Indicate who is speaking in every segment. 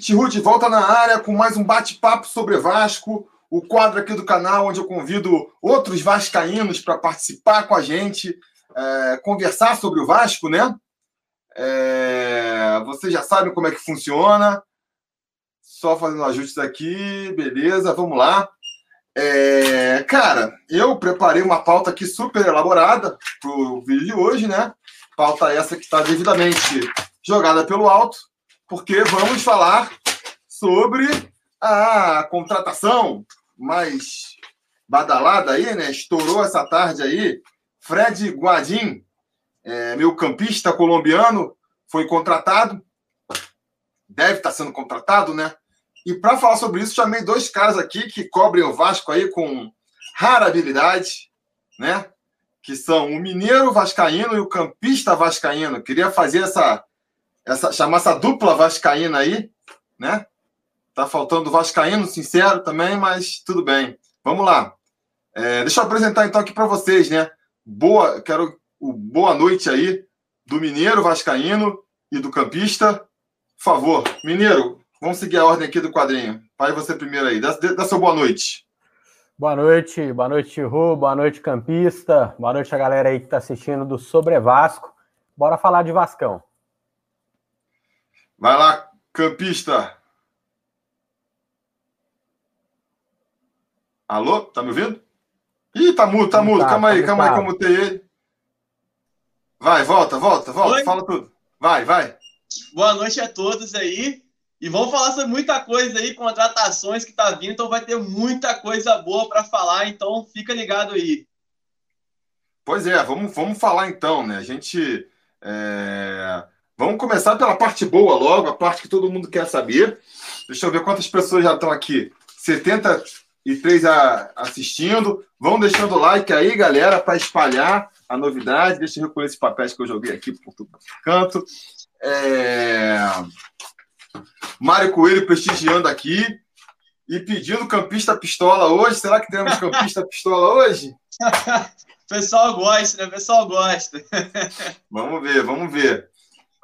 Speaker 1: Pitru de volta na área com mais um bate-papo sobre Vasco, o quadro aqui do canal onde eu convido outros vascaínos para participar com a gente, é, conversar sobre o Vasco, né? É, vocês já sabem como é que funciona. Só fazendo ajustes aqui, beleza, vamos lá. É, cara, eu preparei uma pauta aqui super elaborada para o vídeo de hoje, né? Pauta essa que está devidamente jogada pelo alto, porque vamos falar sobre a contratação mais badalada aí, né? Estourou essa tarde aí. Fred Guadin, é, meu campista colombiano, foi contratado. Deve estar sendo contratado, né? E para falar sobre isso, chamei dois caras aqui que cobrem o Vasco aí com rara habilidade, né? Que são o mineiro vascaíno e o campista vascaíno. Queria fazer essa, essa chamar essa dupla vascaína aí, né? Tá faltando vascaíno sincero também, mas tudo bem. Vamos lá. É, deixa eu apresentar então aqui para vocês, né? Boa, quero o boa noite aí do mineiro vascaíno e do campista. Por favor, mineiro, Vamos seguir a ordem aqui do quadrinho. Vai você primeiro aí. Dá, dá sua boa noite.
Speaker 2: Boa noite, boa noite, Ru, boa noite, campista, boa noite a galera aí que está assistindo do Sobre Vasco. Bora falar de Vascão.
Speaker 1: Vai lá, campista. Alô? Tá me ouvindo? Ih, tá mudo, tá mudo. Tá, calma aí, tá calma aí, como tem ele. Vai, volta, volta, volta. Oi? Fala tudo. Vai, vai.
Speaker 3: Boa noite a todos aí. E vamos falar sobre muita coisa aí, contratações que tá vindo, então vai ter muita coisa boa para falar, então fica ligado aí.
Speaker 1: Pois é, vamos, vamos falar então, né? A gente. É... Vamos começar pela parte boa logo, a parte que todo mundo quer saber. Deixa eu ver quantas pessoas já estão aqui. 73 a, assistindo. Vão deixando o like aí, galera, para espalhar a novidade. Deixa eu recolher esses papéis que eu joguei aqui por todo canto. É... Mário Coelho prestigiando aqui e pedindo campista pistola hoje. Será que temos campista pistola hoje?
Speaker 3: pessoal gosta, né? pessoal gosta.
Speaker 1: vamos ver, vamos ver.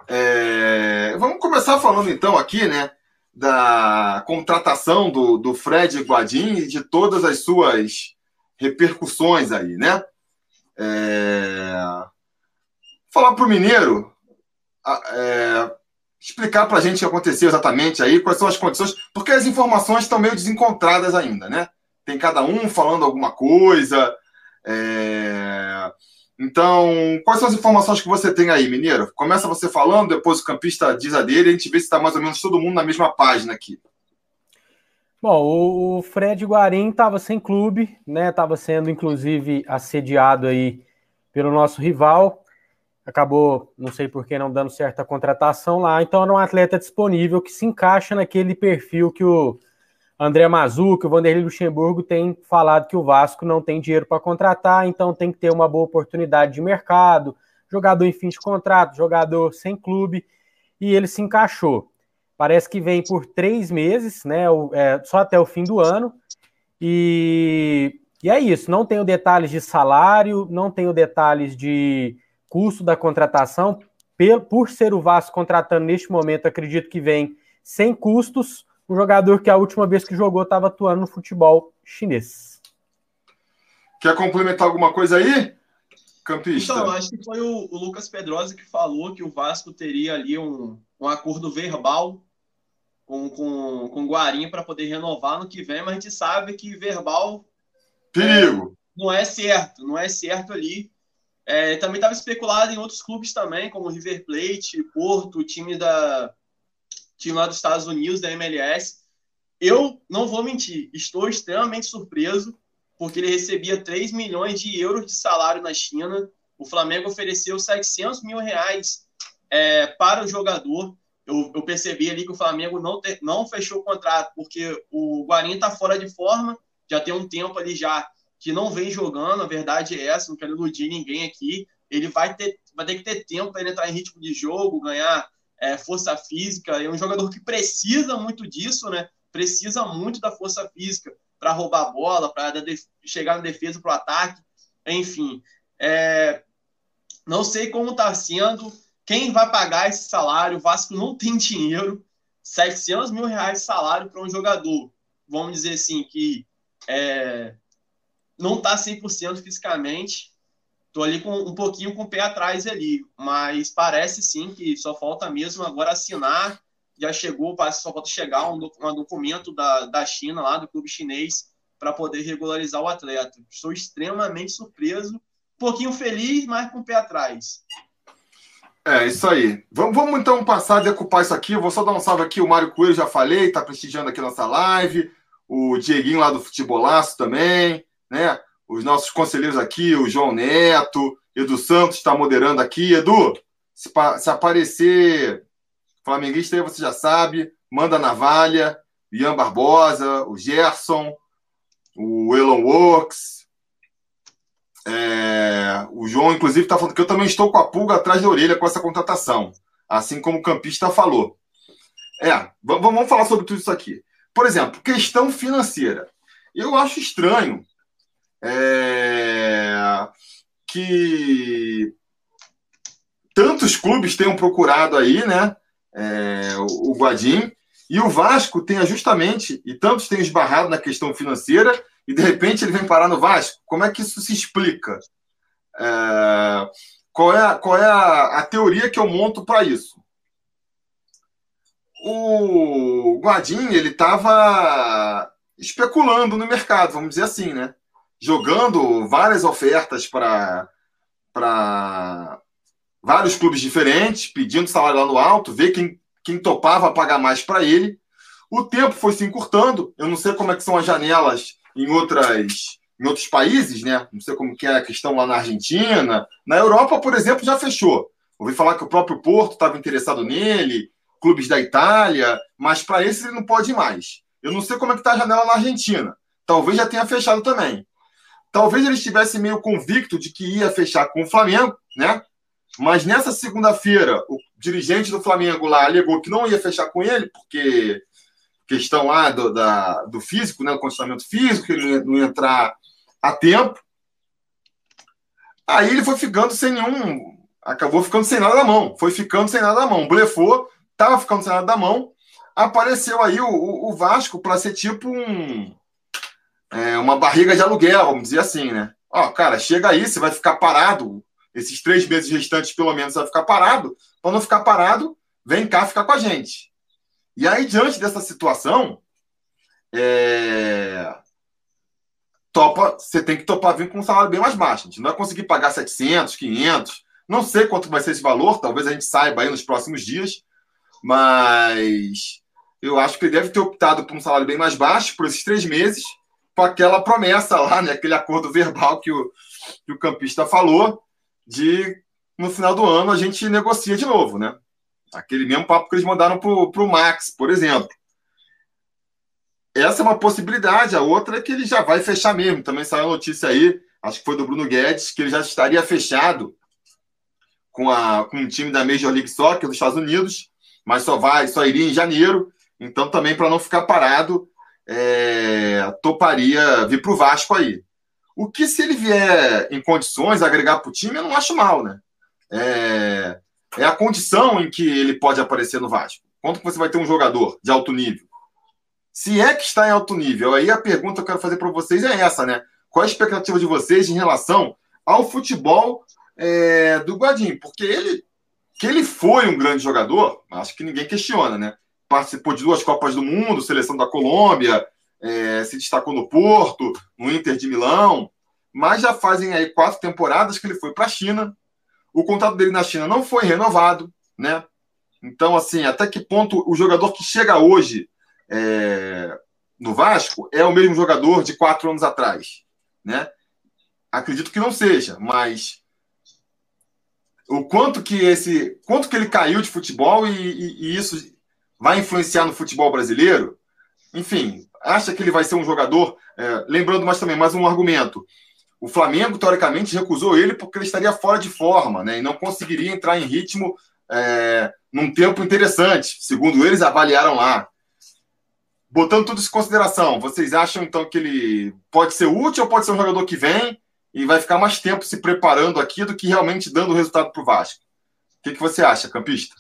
Speaker 1: É... Vamos começar falando então aqui, né? Da contratação do, do Fred Guadin e de todas as suas repercussões aí, né? É... Falar para o Mineiro, é explicar para a gente o que aconteceu exatamente aí, quais são as condições, porque as informações estão meio desencontradas ainda, né? Tem cada um falando alguma coisa. É... Então, quais são as informações que você tem aí, Mineiro? Começa você falando, depois o campista diz a dele, a gente vê se está mais ou menos todo mundo na mesma página aqui.
Speaker 2: Bom, o Fred Guarim estava sem clube, né? Estava sendo inclusive assediado aí pelo nosso rival, acabou, não sei por que, não dando certa contratação lá. Então era um atleta disponível que se encaixa naquele perfil que o André Mazuca, o Vanderlei Luxemburgo tem falado que o Vasco não tem dinheiro para contratar, então tem que ter uma boa oportunidade de mercado, jogador em fim de contrato, jogador sem clube, e ele se encaixou. Parece que vem por três meses, né? É, só até o fim do ano. E, e é isso. Não tenho detalhes de salário, não tenho detalhes de custo da contratação, por ser o Vasco contratando neste momento, acredito que vem sem custos, um jogador que a última vez que jogou estava atuando no futebol chinês.
Speaker 1: Quer complementar alguma coisa aí, campista?
Speaker 3: Então, acho que foi o, o Lucas Pedrosa que falou que o Vasco teria ali um, um acordo verbal com, com, com o Guarim para poder renovar no que vem, mas a gente sabe que verbal
Speaker 1: Perigo.
Speaker 3: É, não é certo, não é certo ali. É, também estava especulado em outros clubes também, como River Plate, Porto, time da time lá dos Estados Unidos, da MLS. Eu não vou mentir, estou extremamente surpreso, porque ele recebia 3 milhões de euros de salário na China. O Flamengo ofereceu 700 mil reais é, para o jogador. Eu, eu, percebi ali que o Flamengo não, te, não fechou o contrato, porque o Guarim está fora de forma, já tem um tempo ali já que não vem jogando, a verdade é essa, não quero iludir ninguém aqui. Ele vai ter, vai ter que ter tempo para entrar em ritmo de jogo, ganhar é, força física. É um jogador que precisa muito disso, né? Precisa muito da força física para roubar a bola, para chegar na defesa, para o ataque, enfim. É, não sei como está sendo, quem vai pagar esse salário. O Vasco não tem dinheiro. 700 mil reais de salário para um jogador, vamos dizer assim, que é, não está 100% fisicamente. Estou ali com um pouquinho com o pé atrás ali, mas parece sim que só falta mesmo agora assinar. Já chegou, parece só falta chegar um, um documento da, da China, lá do clube chinês, para poder regularizar o atleta. Estou extremamente surpreso, um pouquinho feliz, mas com o pé atrás.
Speaker 1: É, isso aí. Vamos, vamos então passar a decupar isso aqui. Eu vou só dar um salve aqui. O Mário Coelho já falei, está prestigiando aqui nossa live. O Dieguinho lá do Futebolaço também, né? Os nossos conselheiros aqui, o João Neto, Edu Santos está moderando aqui. Edu, se, se aparecer flamenguista aí, você já sabe. Manda Navalha, Ian Barbosa, o Gerson, o Elon Works. É, o João, inclusive, está falando que eu também estou com a pulga atrás da orelha com essa contratação, assim como o campista falou. É, vamos falar sobre tudo isso aqui. Por exemplo, questão financeira. Eu acho estranho é, que tantos clubes tenham procurado aí, né? É, o Guadim, e o Vasco tenha justamente, e tantos tenham esbarrado na questão financeira, e de repente ele vem parar no Vasco. Como é que isso se explica? É, qual é, qual é a, a teoria que eu monto para isso? O Guadin ele estava especulando no mercado, vamos dizer assim, né? Jogando várias ofertas para vários clubes diferentes, pedindo salário lá no alto, ver quem quem topava pagar mais para ele. O tempo foi se encurtando. Eu não sei como é que são as janelas em outras em outros países, né? Não sei como que é a questão lá na Argentina. Na Europa, por exemplo, já fechou. Ouvi falar que o próprio Porto estava interessado nele, clubes da Itália, mas para esse ele não pode ir mais. Eu não sei como é que está a janela na Argentina. Talvez já tenha fechado também. Talvez ele estivesse meio convicto de que ia fechar com o Flamengo, né? Mas nessa segunda-feira, o dirigente do Flamengo lá alegou que não ia fechar com ele, porque questão lá do, da, do físico, né, o condicionamento físico, que ele não ia entrar a tempo. Aí ele foi ficando sem nenhum. Acabou ficando sem nada na mão. Foi ficando sem nada na mão. Blefou, tava ficando sem nada na mão. Apareceu aí o, o Vasco para ser tipo um. É, uma barriga de aluguel, vamos dizer assim, né? Ó, cara, chega aí, você vai ficar parado esses três meses restantes, pelo menos, vai ficar parado. Para não ficar parado, vem cá ficar com a gente. E aí, diante dessa situação, é... topa, você tem que topar vir com um salário bem mais baixo. A gente não vai conseguir pagar 700, 500. Não sei quanto vai ser esse valor, talvez a gente saiba aí nos próximos dias, mas eu acho que ele deve ter optado por um salário bem mais baixo por esses três meses, com aquela promessa lá, né, aquele acordo verbal que o, que o campista falou, de no final do ano a gente negocia de novo, né? Aquele mesmo papo que eles mandaram para o Max, por exemplo. Essa é uma possibilidade. A outra é que ele já vai fechar mesmo. Também saiu a notícia aí, acho que foi do Bruno Guedes, que ele já estaria fechado com, a, com um time da Major League Soccer dos Estados Unidos, mas só vai, só iria em janeiro. Então, também para não ficar parado, é, toparia vir para o Vasco aí. O que, se ele vier em condições agregar para o time, eu não acho mal, né? É, é a condição em que ele pode aparecer no Vasco. Quanto que você vai ter um jogador de alto nível? Se é que está em alto nível, aí a pergunta que eu quero fazer para vocês é essa, né? Qual a expectativa de vocês em relação ao futebol é, do Guadinho? Porque ele, que ele foi um grande jogador, acho que ninguém questiona, né? Participou de duas Copas do Mundo, seleção da Colômbia, é, se destacou no Porto, no Inter de Milão, mas já fazem aí quatro temporadas que ele foi para a China. O contrato dele na China não foi renovado, né? Então, assim, até que ponto o jogador que chega hoje é, no Vasco é o mesmo jogador de quatro anos atrás, né? Acredito que não seja, mas o quanto que esse, quanto que ele caiu de futebol e, e, e isso vai influenciar no futebol brasileiro? Enfim, acha que ele vai ser um jogador. É, lembrando mais também, mais um argumento. O Flamengo, teoricamente, recusou ele porque ele estaria fora de forma, né? E não conseguiria entrar em ritmo é, num tempo interessante, segundo eles avaliaram lá. Botando tudo isso em consideração, vocês acham então que ele pode ser útil ou pode ser um jogador que vem e vai ficar mais tempo se preparando aqui do que realmente dando resultado para o Vasco? O que, que você acha, campista?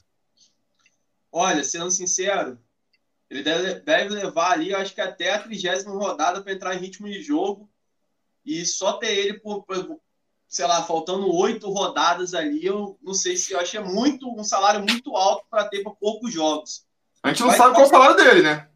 Speaker 3: Olha, sendo sincero, Ele deve, deve levar ali, acho que até a trigésima rodada para entrar em ritmo de jogo. E só ter ele por, por sei lá, faltando oito rodadas ali, eu não sei se eu achei muito um salário muito alto para ter por poucos jogos.
Speaker 1: A gente não Mas, sabe qual é o salário dele, né?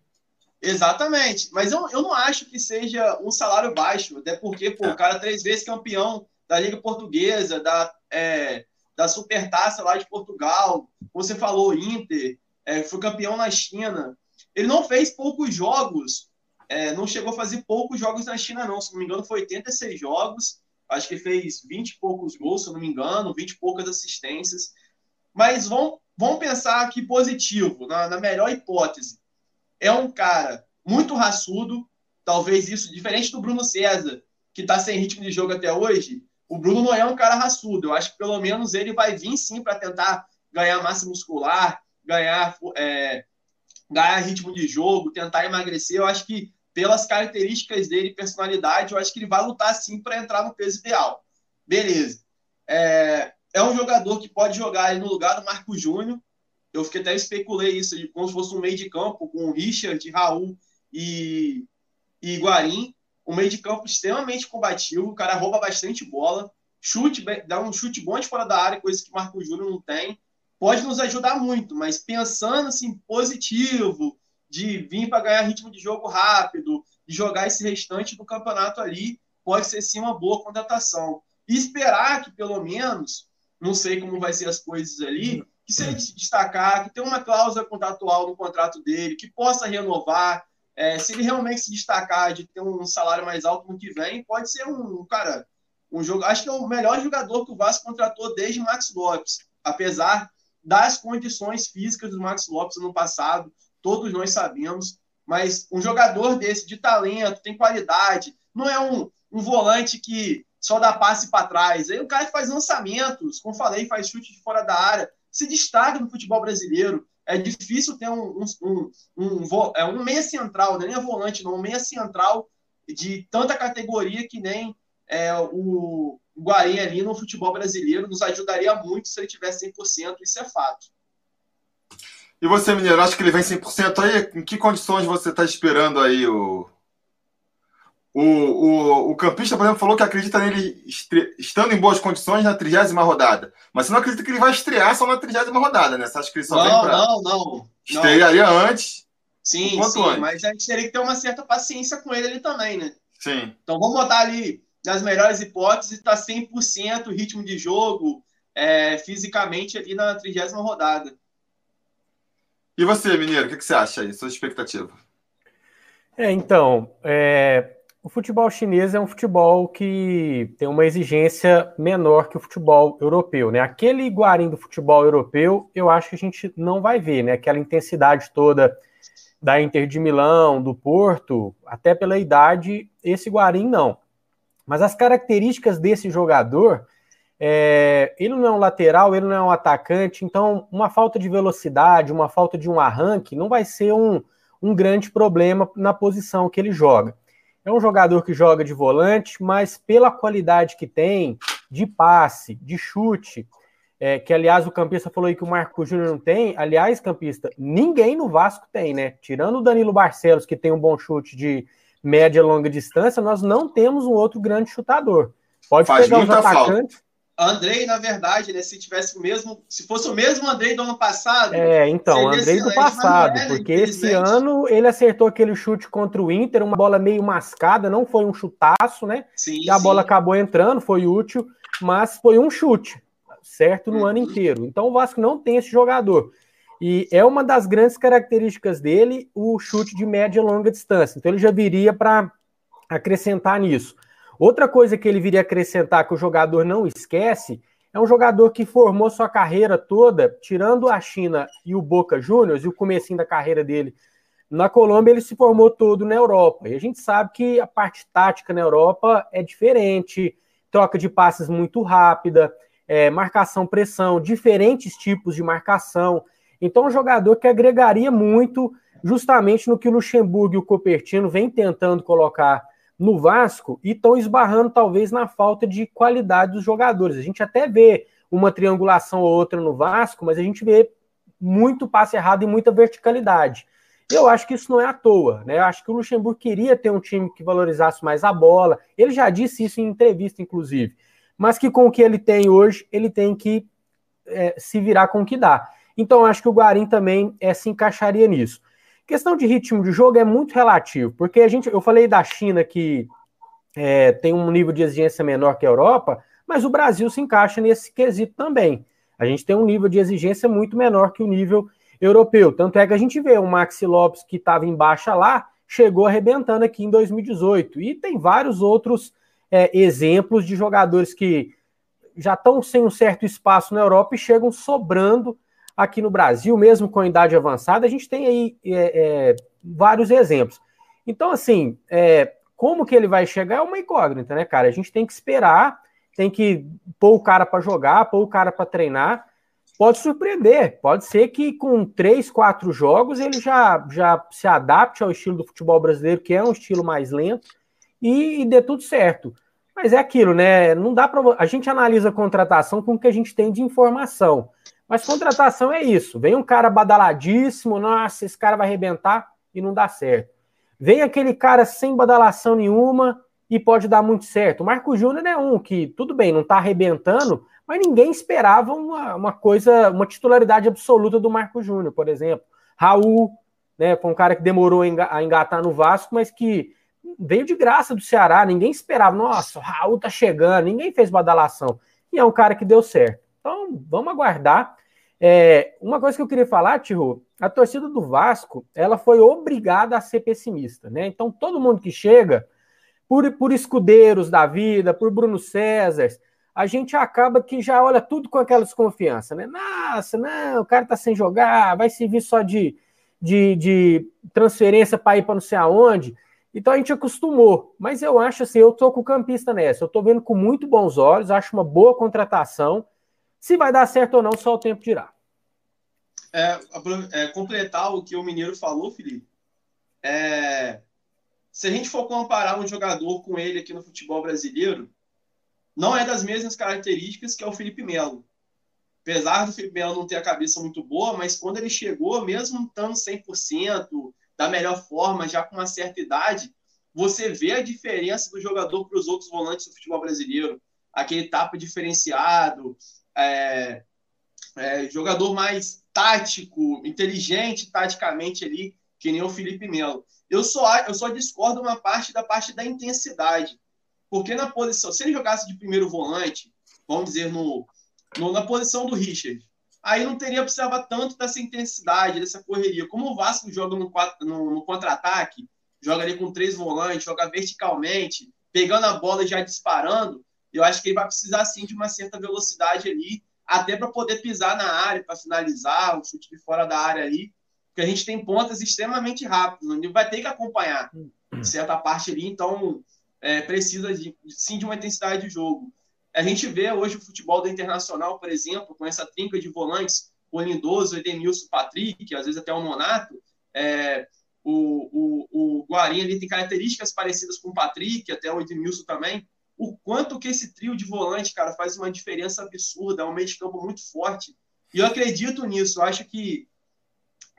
Speaker 3: Exatamente. Mas eu, eu não acho que seja um salário baixo, até porque pô, é. o cara três vezes campeão da Liga Portuguesa, da, é, da Supertaça lá de Portugal, você falou, Inter, é, foi campeão na China. Ele não fez poucos jogos, é, não chegou a fazer poucos jogos na China, não. Se não me engano, foi 86 jogos. Acho que fez 20 e poucos gols, se não me engano, 20 e poucas assistências. Mas vamos, vamos pensar aqui positivo, na, na melhor hipótese. É um cara muito raçudo, talvez isso, diferente do Bruno César, que está sem ritmo de jogo até hoje. O Bruno não é um cara raçudo. Eu acho que pelo menos ele vai vir sim para tentar ganhar massa muscular, ganhar é, ganhar ritmo de jogo, tentar emagrecer. Eu acho que, pelas características dele, personalidade, eu acho que ele vai lutar sim para entrar no peso ideal. Beleza. É, é um jogador que pode jogar no lugar do Marco Júnior. Eu fiquei até especulei isso, como se fosse um meio de campo com Richard, Raul e, e Guarim. Um meio de campo extremamente combativo, o cara rouba bastante bola, chute, dá um chute bom de fora da área, coisa que Marco Júnior não tem pode nos ajudar muito, mas pensando assim, positivo, de vir para ganhar ritmo de jogo rápido, de jogar esse restante do campeonato ali, pode ser sim uma boa contratação. E esperar que, pelo menos, não sei como vai ser as coisas ali, que se ele se destacar, que tenha uma cláusula contratual no contrato dele, que possa renovar. É, se ele realmente se destacar de ter um salário mais alto no que vem, pode ser um, cara, um jogo. Acho que é o melhor jogador que o Vasco contratou desde Max Lopes. Apesar das condições físicas do Max Lopes no passado, todos nós sabemos, mas um jogador desse de talento, tem qualidade, não é um, um volante que só dá passe para trás. Aí o cara faz lançamentos, como falei, faz chute de fora da área, se destaca no futebol brasileiro. É difícil ter um, um, um, um, é um meia central, nem é volante, não, um meia central de tanta categoria que nem é, o, Guarim ali no futebol brasileiro nos ajudaria muito se ele tivesse 100%, isso é fato.
Speaker 1: E você, Mineiro, acha que ele vem 100% aí? Em que condições você está esperando aí o... O, o, o campista, por exemplo, falou que acredita nele estre... estando em boas condições na trigésima rodada. Mas você não acredita que ele vai estrear só na trigésima rodada, né? Você acha que ele só
Speaker 3: não,
Speaker 1: vem
Speaker 3: pra... Não, não.
Speaker 1: Estrearia
Speaker 3: não.
Speaker 1: antes?
Speaker 3: Sim, sim. Antes. Mas a gente teria que ter uma certa paciência com ele ali também, né?
Speaker 1: Sim.
Speaker 3: Então vamos botar ali nas melhores hipóteses, está 100% ritmo de jogo é, fisicamente ali na trigésima rodada.
Speaker 1: E você, Mineiro, o que, que você acha aí? Sua expectativa?
Speaker 2: É, então, é, o futebol chinês é um futebol que tem uma exigência menor que o futebol europeu, né? Aquele Guarim do futebol europeu, eu acho que a gente não vai ver, né? Aquela intensidade toda da Inter de Milão, do Porto, até pela idade, esse Guarim não. Mas as características desse jogador, é, ele não é um lateral, ele não é um atacante, então uma falta de velocidade, uma falta de um arranque não vai ser um, um grande problema na posição que ele joga. É um jogador que joga de volante, mas pela qualidade que tem, de passe, de chute, é, que aliás o campista falou aí que o Marco Júnior não tem. Aliás, campista, ninguém no Vasco tem, né? Tirando o Danilo Barcelos, que tem um bom chute de média e longa distância, nós não temos um outro grande chutador. Pode Faz pegar os atacantes. Falta.
Speaker 3: Andrei, na verdade, né, se tivesse o mesmo, se fosse o mesmo Andrei do ano passado.
Speaker 2: É, então, Andrei do passado, é, porque esse ano ele acertou aquele chute contra o Inter, uma bola meio mascada, não foi um chutaço, né? Sim, e a sim. bola acabou entrando, foi útil, mas foi um chute, certo no uhum. ano inteiro. Então o Vasco não tem esse jogador. E é uma das grandes características dele o chute de média e longa distância. Então ele já viria para acrescentar nisso. Outra coisa que ele viria acrescentar que o jogador não esquece é um jogador que formou sua carreira toda, tirando a China e o Boca Juniors e o comecinho da carreira dele na Colômbia, ele se formou todo na Europa. E a gente sabe que a parte tática na Europa é diferente, troca de passes muito rápida, é, marcação, pressão, diferentes tipos de marcação. Então, um jogador que agregaria muito justamente no que o Luxemburgo e o Copertino vêm tentando colocar no Vasco e estão esbarrando talvez na falta de qualidade dos jogadores. A gente até vê uma triangulação ou outra no Vasco, mas a gente vê muito passe errado e muita verticalidade. Eu acho que isso não é à toa, né? Eu acho que o Luxemburgo queria ter um time que valorizasse mais a bola. Ele já disse isso em entrevista, inclusive. Mas que com o que ele tem hoje, ele tem que é, se virar com o que dá. Então, acho que o Guarim também é, se encaixaria nisso. Questão de ritmo de jogo é muito relativo, porque a gente, eu falei da China que é, tem um nível de exigência menor que a Europa, mas o Brasil se encaixa nesse quesito também. A gente tem um nível de exigência muito menor que o nível europeu. Tanto é que a gente vê o Maxi Lopes, que estava em baixa lá, chegou arrebentando aqui em 2018. E tem vários outros é, exemplos de jogadores que já estão sem um certo espaço na Europa e chegam sobrando aqui no Brasil, mesmo com idade avançada. A gente tem aí é, é, vários exemplos. Então, assim, é, como que ele vai chegar é uma incógnita, né, cara? A gente tem que esperar, tem que pôr o cara para jogar, pôr o cara para treinar pode surpreender. Pode ser que com três, quatro jogos ele já, já se adapte ao estilo do futebol brasileiro, que é um estilo mais lento, e, e dê tudo certo. Mas é aquilo, né? Não dá para a gente analisa a contratação com o que a gente tem de informação. Mas contratação é isso. Vem um cara badaladíssimo, nossa, esse cara vai arrebentar e não dá certo. Vem aquele cara sem badalação nenhuma e pode dar muito certo. O Marco Júnior é um que, tudo bem, não tá arrebentando, mas ninguém esperava uma, uma coisa, uma titularidade absoluta do Marco Júnior, por exemplo. Raul, né, foi um cara que demorou a engatar no Vasco, mas que veio de graça do Ceará, ninguém esperava. Nossa, o Raul tá chegando, ninguém fez badalação. E é um cara que deu certo. Então, vamos aguardar. É, uma coisa que eu queria falar, Tiro, a torcida do Vasco, ela foi obrigada a ser pessimista, né? Então, todo mundo que chega, por, por escudeiros da vida, por Bruno César, a gente acaba que já olha tudo com aquela desconfiança, né? Nossa, não, o cara tá sem jogar, vai servir só de, de, de transferência para ir para não sei aonde. Então a gente acostumou. Mas eu acho assim, eu tô com o campista nessa. Eu tô vendo com muito bons olhos, acho uma boa contratação. Se vai dar certo ou não, só o tempo dirá.
Speaker 3: É, é, completar o que o Mineiro falou, Felipe. É, se a gente for comparar um jogador com ele aqui no futebol brasileiro, não é das mesmas características que é o Felipe Melo. Apesar do Felipe Melo não ter a cabeça muito boa, mas quando ele chegou, mesmo estando 100%, da melhor forma, já com uma certa idade, você vê a diferença do jogador para os outros volantes do futebol brasileiro. Aquele tapa diferenciado, é, é, jogador mais tático, inteligente taticamente ali, que nem o Felipe Melo. Eu só, eu só discordo uma parte da parte da intensidade. Porque na posição, se ele jogasse de primeiro volante, vamos dizer, no, no na posição do Richard, aí não teria precisava tanto dessa intensidade, dessa correria. Como o Vasco joga no, no, no contra-ataque, joga ali com três volantes, joga verticalmente, pegando a bola e já disparando, eu acho que ele vai precisar sim de uma certa velocidade ali, até para poder pisar na área, para finalizar, o chute de fora da área ali, porque a gente tem pontas extremamente rápidas, onde vai ter que acompanhar hum. certa parte ali, então é, precisa de, sim de uma intensidade de jogo. A gente vê hoje o futebol do Internacional, por exemplo, com essa trinca de volantes, o Lindoso, Edenilson, Patrick, às vezes até o Monato, é, o, o, o Guarim ali tem características parecidas com o Patrick, até o Edenilson também. O quanto que esse trio de volante, cara, faz uma diferença absurda, é um meio de campo muito forte. E eu acredito nisso, eu acho que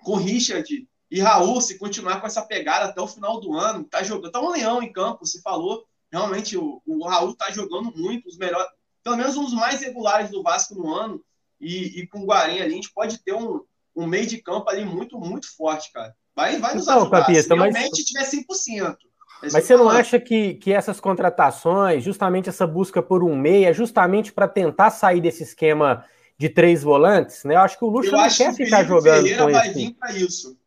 Speaker 3: com Richard e Raul, se continuar com essa pegada até o final do ano, tá jogando, tá um leão em campo, se falou. Realmente o, o Raul tá jogando muito, os melhores, pelo menos um dos mais regulares do Vasco no ano. E, e com o Guarim ali, a gente pode ter um, um meio de campo ali muito, muito forte, cara. Vai, vai nos então, ajudar, Capista, se realmente mas... tiver 100%.
Speaker 2: É mas você não acha que, que essas contratações, justamente essa busca por um meia, é justamente para tentar sair desse esquema de três volantes, né? Eu acho que o Luxo não quer ficar jogando Ferreira com
Speaker 3: vai esse. vir para isso.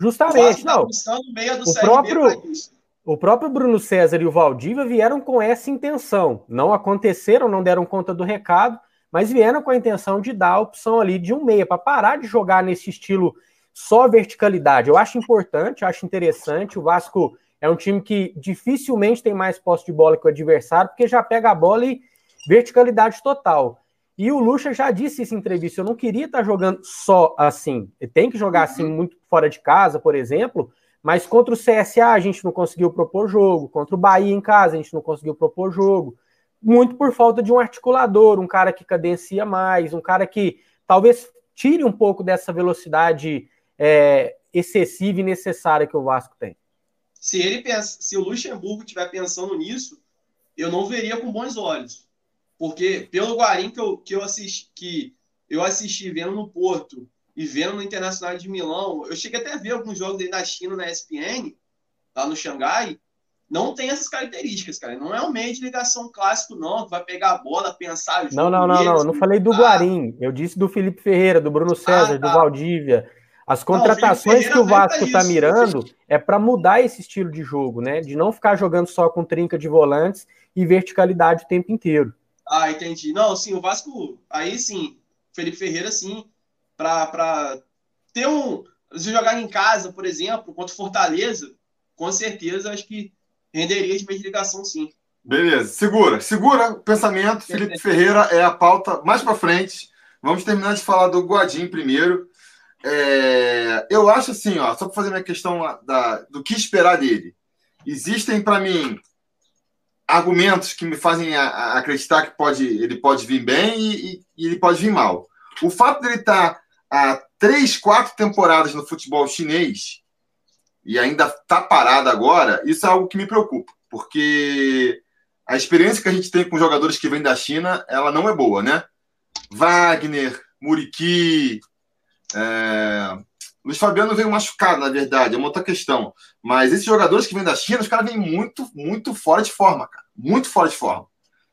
Speaker 2: Justamente, não. o próprio, o próprio Bruno César e o Valdívia vieram com essa intenção. Não aconteceram, não deram conta do recado, mas vieram com a intenção de dar a opção ali de um meia, para parar de jogar nesse estilo só verticalidade. Eu acho importante, acho interessante. O Vasco é um time que dificilmente tem mais posse de bola que o adversário, porque já pega a bola e verticalidade total. E o Lucha já disse isso em entrevista: eu não queria estar jogando só assim. Tem que jogar assim uhum. muito fora de casa, por exemplo. Mas contra o CSA a gente não conseguiu propor jogo. Contra o Bahia em casa a gente não conseguiu propor jogo. Muito por falta de um articulador, um cara que cadencia mais, um cara que talvez tire um pouco dessa velocidade é, excessiva e necessária que o Vasco tem.
Speaker 3: Se ele pensa, se o Luxemburgo estiver pensando nisso, eu não veria com bons olhos. Porque pelo Guarim que eu, que eu assisti, que eu assisti vendo no Porto e vendo no Internacional de Milão, eu cheguei até a ver alguns jogos dele na China, na ESPN, lá no Xangai, não tem essas características, cara. Não é um meio de ligação clássico, não, que vai pegar a bola, pensar.
Speaker 2: Não, não, não, não. Não falei do Guarim. Eu disse do Felipe Ferreira, do Bruno César, ah, tá. do Valdívia. As contratações não, que o Vasco está mirando é para mudar esse estilo de jogo, né? De não ficar jogando só com trinca de volantes e verticalidade o tempo inteiro.
Speaker 3: Ah, entendi. Não, sim, o Vasco, aí sim, Felipe Ferreira, sim, para ter um. Se jogar em casa, por exemplo, contra Fortaleza, com certeza acho que renderia de ligação, sim.
Speaker 1: Beleza, segura, segura o pensamento. Felipe Ferreira é a pauta mais para frente. Vamos terminar de falar do Guadin primeiro. É, eu acho assim, ó, só para fazer minha questão da, do que esperar dele. Existem para mim argumentos que me fazem a, a acreditar que pode, ele pode vir bem e, e, ele pode vir mal. O fato dele estar tá há três, quatro temporadas no futebol chinês e ainda está parado agora, isso é algo que me preocupa, porque a experiência que a gente tem com jogadores que vêm da China, ela não é boa, né? Wagner, Muriqui, é... Luiz Fabiano veio machucado, na verdade, é uma outra questão. Mas esses jogadores que vêm da China, os caras vêm muito, muito fora de forma, cara. Muito fora de forma.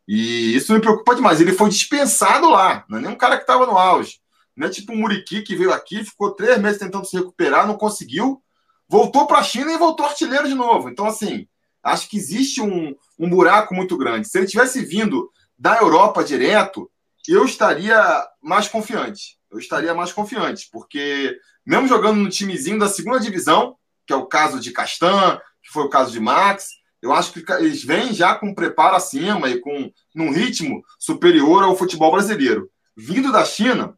Speaker 1: E isso me preocupa demais. Ele foi dispensado lá, não é nem um cara que estava no auge. Não é tipo o Muriqui que veio aqui, ficou três meses tentando se recuperar, não conseguiu, voltou para a China e voltou artilheiro de novo. Então, assim, acho que existe um, um buraco muito grande. Se ele tivesse vindo da Europa direto, eu estaria mais confiante. Eu estaria mais confiante, porque mesmo jogando no timezinho da segunda divisão, que é o caso de Castan, que foi o caso de Max, eu acho que eles vêm já com preparo acima e com num ritmo superior ao futebol brasileiro. Vindo da China,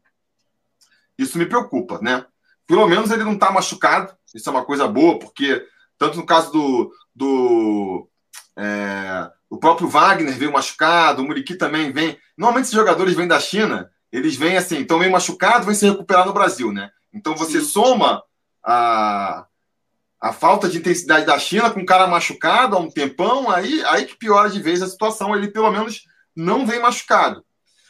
Speaker 1: isso me preocupa, né? Pelo menos ele não está machucado, isso é uma coisa boa, porque tanto no caso do, do é, o próprio Wagner veio machucado, o Muriqui também vem. Normalmente esses jogadores vêm da China, eles vêm assim, estão meio machucados, vêm se recuperar no Brasil, né? Então você Sim. soma a, a falta de intensidade da China com o cara machucado há um tempão, aí, aí que piora de vez a situação, ele pelo menos não vem machucado.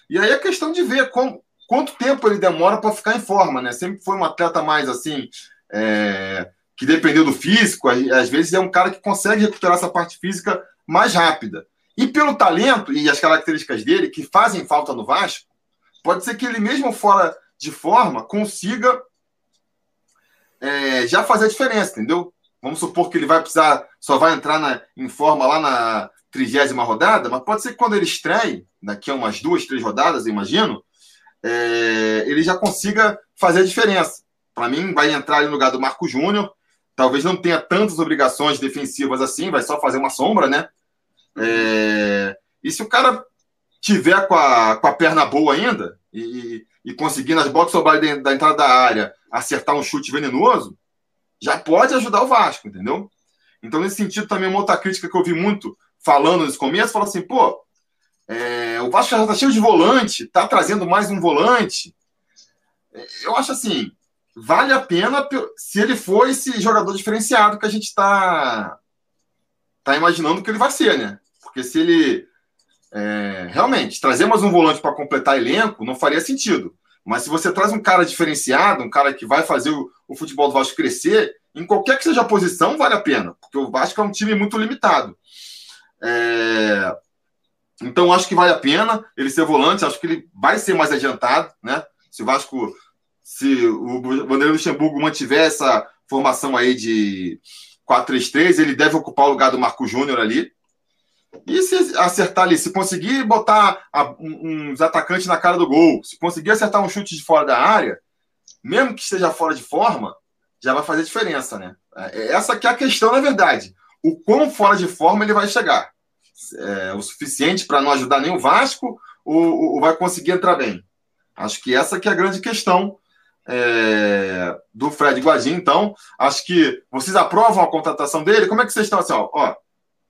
Speaker 1: E aí é questão de ver como, quanto tempo ele demora para ficar em forma, né? Sempre foi um atleta mais assim, é, que dependeu do físico, às vezes é um cara que consegue recuperar essa parte física mais rápida. E pelo talento e as características dele, que fazem falta no Vasco, pode ser que ele mesmo fora de forma consiga é, já fazer a diferença, entendeu? Vamos supor que ele vai precisar, só vai entrar na, em forma lá na trigésima rodada, mas pode ser que quando ele estreie, daqui a umas duas, três rodadas, imagino, é, ele já consiga fazer a diferença. Para mim, vai entrar ali no lugar do Marco Júnior. Talvez não tenha tantas obrigações defensivas assim, vai só fazer uma sombra, né? É, e se o cara tiver com a, com a perna boa ainda e, e conseguir nas botas sobrar da entrada da área acertar um chute venenoso, já pode ajudar o Vasco, entendeu? Então, nesse sentido, também uma outra crítica que eu vi muito falando nesse começo, falou assim, pô, é, o Vasco já está cheio de volante, está trazendo mais um volante. Eu acho assim, vale a pena se ele for esse jogador diferenciado que a gente está tá imaginando que ele vai ser, né? Porque se ele é, realmente trazer mais um volante para completar elenco, não faria sentido. Mas se você traz um cara diferenciado, um cara que vai fazer o, o futebol do Vasco crescer, em qualquer que seja a posição, vale a pena, porque o Vasco é um time muito limitado. É, então, acho que vale a pena ele ser volante, acho que ele vai ser mais adiantado, né? Se o Vasco, se o Vanderlei Luxemburgo mantiver essa formação aí de 4-3-3, ele deve ocupar o lugar do Marco Júnior ali. E se acertar ali, se conseguir botar uns atacantes na cara do gol, se conseguir acertar um chute de fora da área, mesmo que esteja fora de forma, já vai fazer diferença, né? É, essa que é a questão, na verdade. O quão fora de forma ele vai chegar é, o suficiente para não ajudar nem o Vasco ou, ou, vai conseguir entrar bem? Acho que essa que é a grande questão é, do Fred Guadin. Então, acho que vocês aprovam a contratação dele. Como é que vocês estão assim? Ó, ó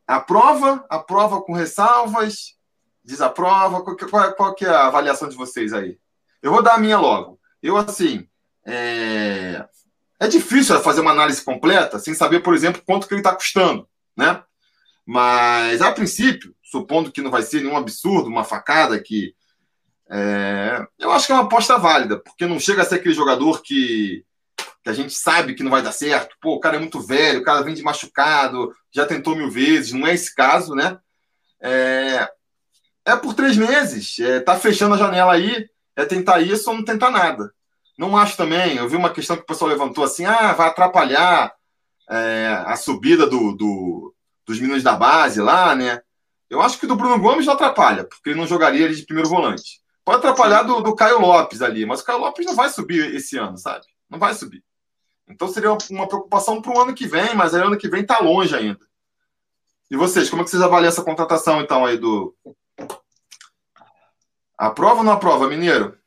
Speaker 1: aprova, aprova com ressalvas, desaprova. Qual, qual, qual que é a avaliação de vocês aí? Eu vou dar a minha logo. Eu, assim, é, é difícil fazer uma análise completa sem saber, por exemplo, quanto que ele está custando, né? Mas, a princípio, supondo que não vai ser nenhum absurdo, uma facada que. É, eu acho que é uma aposta válida, porque não chega a ser aquele jogador que, que a gente sabe que não vai dar certo. Pô, o cara é muito velho, o cara vem de machucado, já tentou mil vezes, não é esse caso, né? É, é por três meses, é, tá fechando a janela aí, é tentar isso ou não tentar nada. Não acho também, eu vi uma questão que o pessoal levantou assim, ah, vai atrapalhar é, a subida do, do, dos meninos da base lá, né? Eu acho que do Bruno Gomes não atrapalha, porque ele não jogaria ele de primeiro volante. Pode atrapalhar do, do Caio Lopes ali, mas o Caio Lopes não vai subir esse ano, sabe? Não vai subir. Então seria uma preocupação para o ano que vem, mas aí ano que vem está longe ainda. E vocês, como é que vocês avaliam essa contratação, então, aí do. Aprova ou não aprova, Mineiro?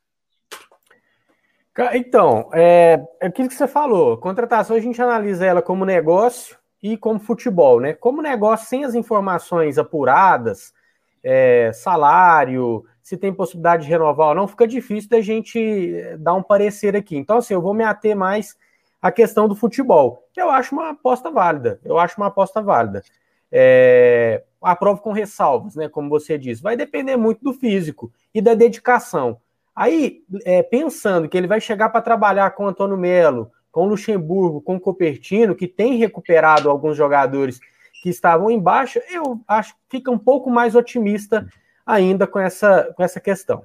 Speaker 2: Então, é, é aquilo que você falou. Contratação a gente analisa ela como negócio e como futebol, né? Como negócio, sem as informações apuradas, é, salário, se tem possibilidade de renovar ou não, fica difícil da gente é, dar um parecer aqui. Então, assim, eu vou me ater mais à questão do futebol. Eu acho uma aposta válida. Eu acho uma aposta válida. É, aprova com ressalvas, né? Como você disse. Vai depender muito do físico e da dedicação. Aí, é, pensando que ele vai chegar para trabalhar com Antônio Melo, com Luxemburgo, com Copertino, que tem recuperado alguns jogadores que estavam embaixo, eu acho que fica um pouco mais otimista ainda com essa, com essa questão.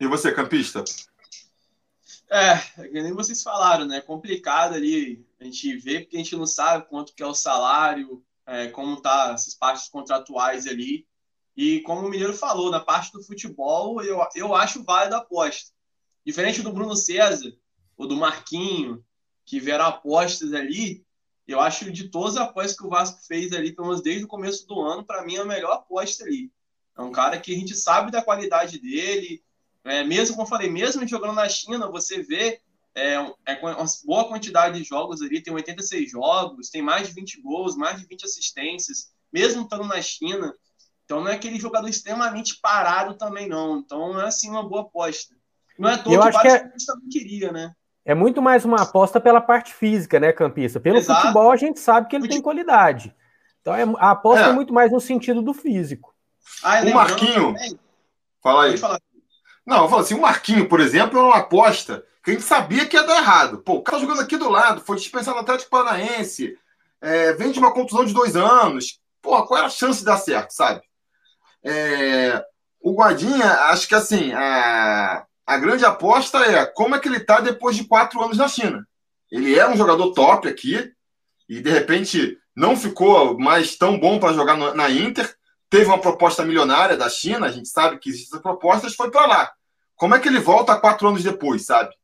Speaker 1: E você, campista?
Speaker 3: É, nem vocês falaram, né? Complicado ali a gente ver, porque a gente não sabe quanto que é o salário, é, como tá essas partes contratuais ali. E como o Mineiro falou, na parte do futebol, eu, eu acho válido a aposta. Diferente do Bruno César, ou do Marquinho, que vieram apostas ali, eu acho de todas as apostas que o Vasco fez ali, pelo menos desde o começo do ano, para mim é a melhor aposta ali. É um cara que a gente sabe da qualidade dele, é, mesmo como eu falei, mesmo jogando na China, você vê é, é uma boa quantidade de jogos ali, tem 86 jogos, tem mais de 20 gols, mais de 20 assistências, mesmo estando na China. Então não é aquele jogador extremamente parado também, não. Então é assim uma boa aposta. Não é todo
Speaker 2: eu acho que é...
Speaker 3: queria, né?
Speaker 2: É muito mais uma aposta pela parte física, né, Campista? Pelo Exato. futebol a gente sabe que ele tem qualidade. Então é, a aposta é. é. muito mais no sentido do físico.
Speaker 1: Ah, o Marquinho. Também. Fala aí. Não, eu falo assim, o Marquinho, por exemplo, é uma aposta que a gente sabia que ia dar errado. Pô, o cara jogando aqui do lado, foi dispensado no Atlético Paranaense, é, vem de uma contusão de dois anos. Pô, qual era a chance de dar certo, sabe? É, o Guadinha, acho que assim, a, a grande aposta é como é que ele está depois de quatro anos na China. Ele é um jogador top aqui e de repente não ficou mais tão bom para jogar na Inter. Teve uma proposta milionária da China, a gente sabe que existem propostas, foi para lá. Como é que ele volta quatro anos depois, sabe?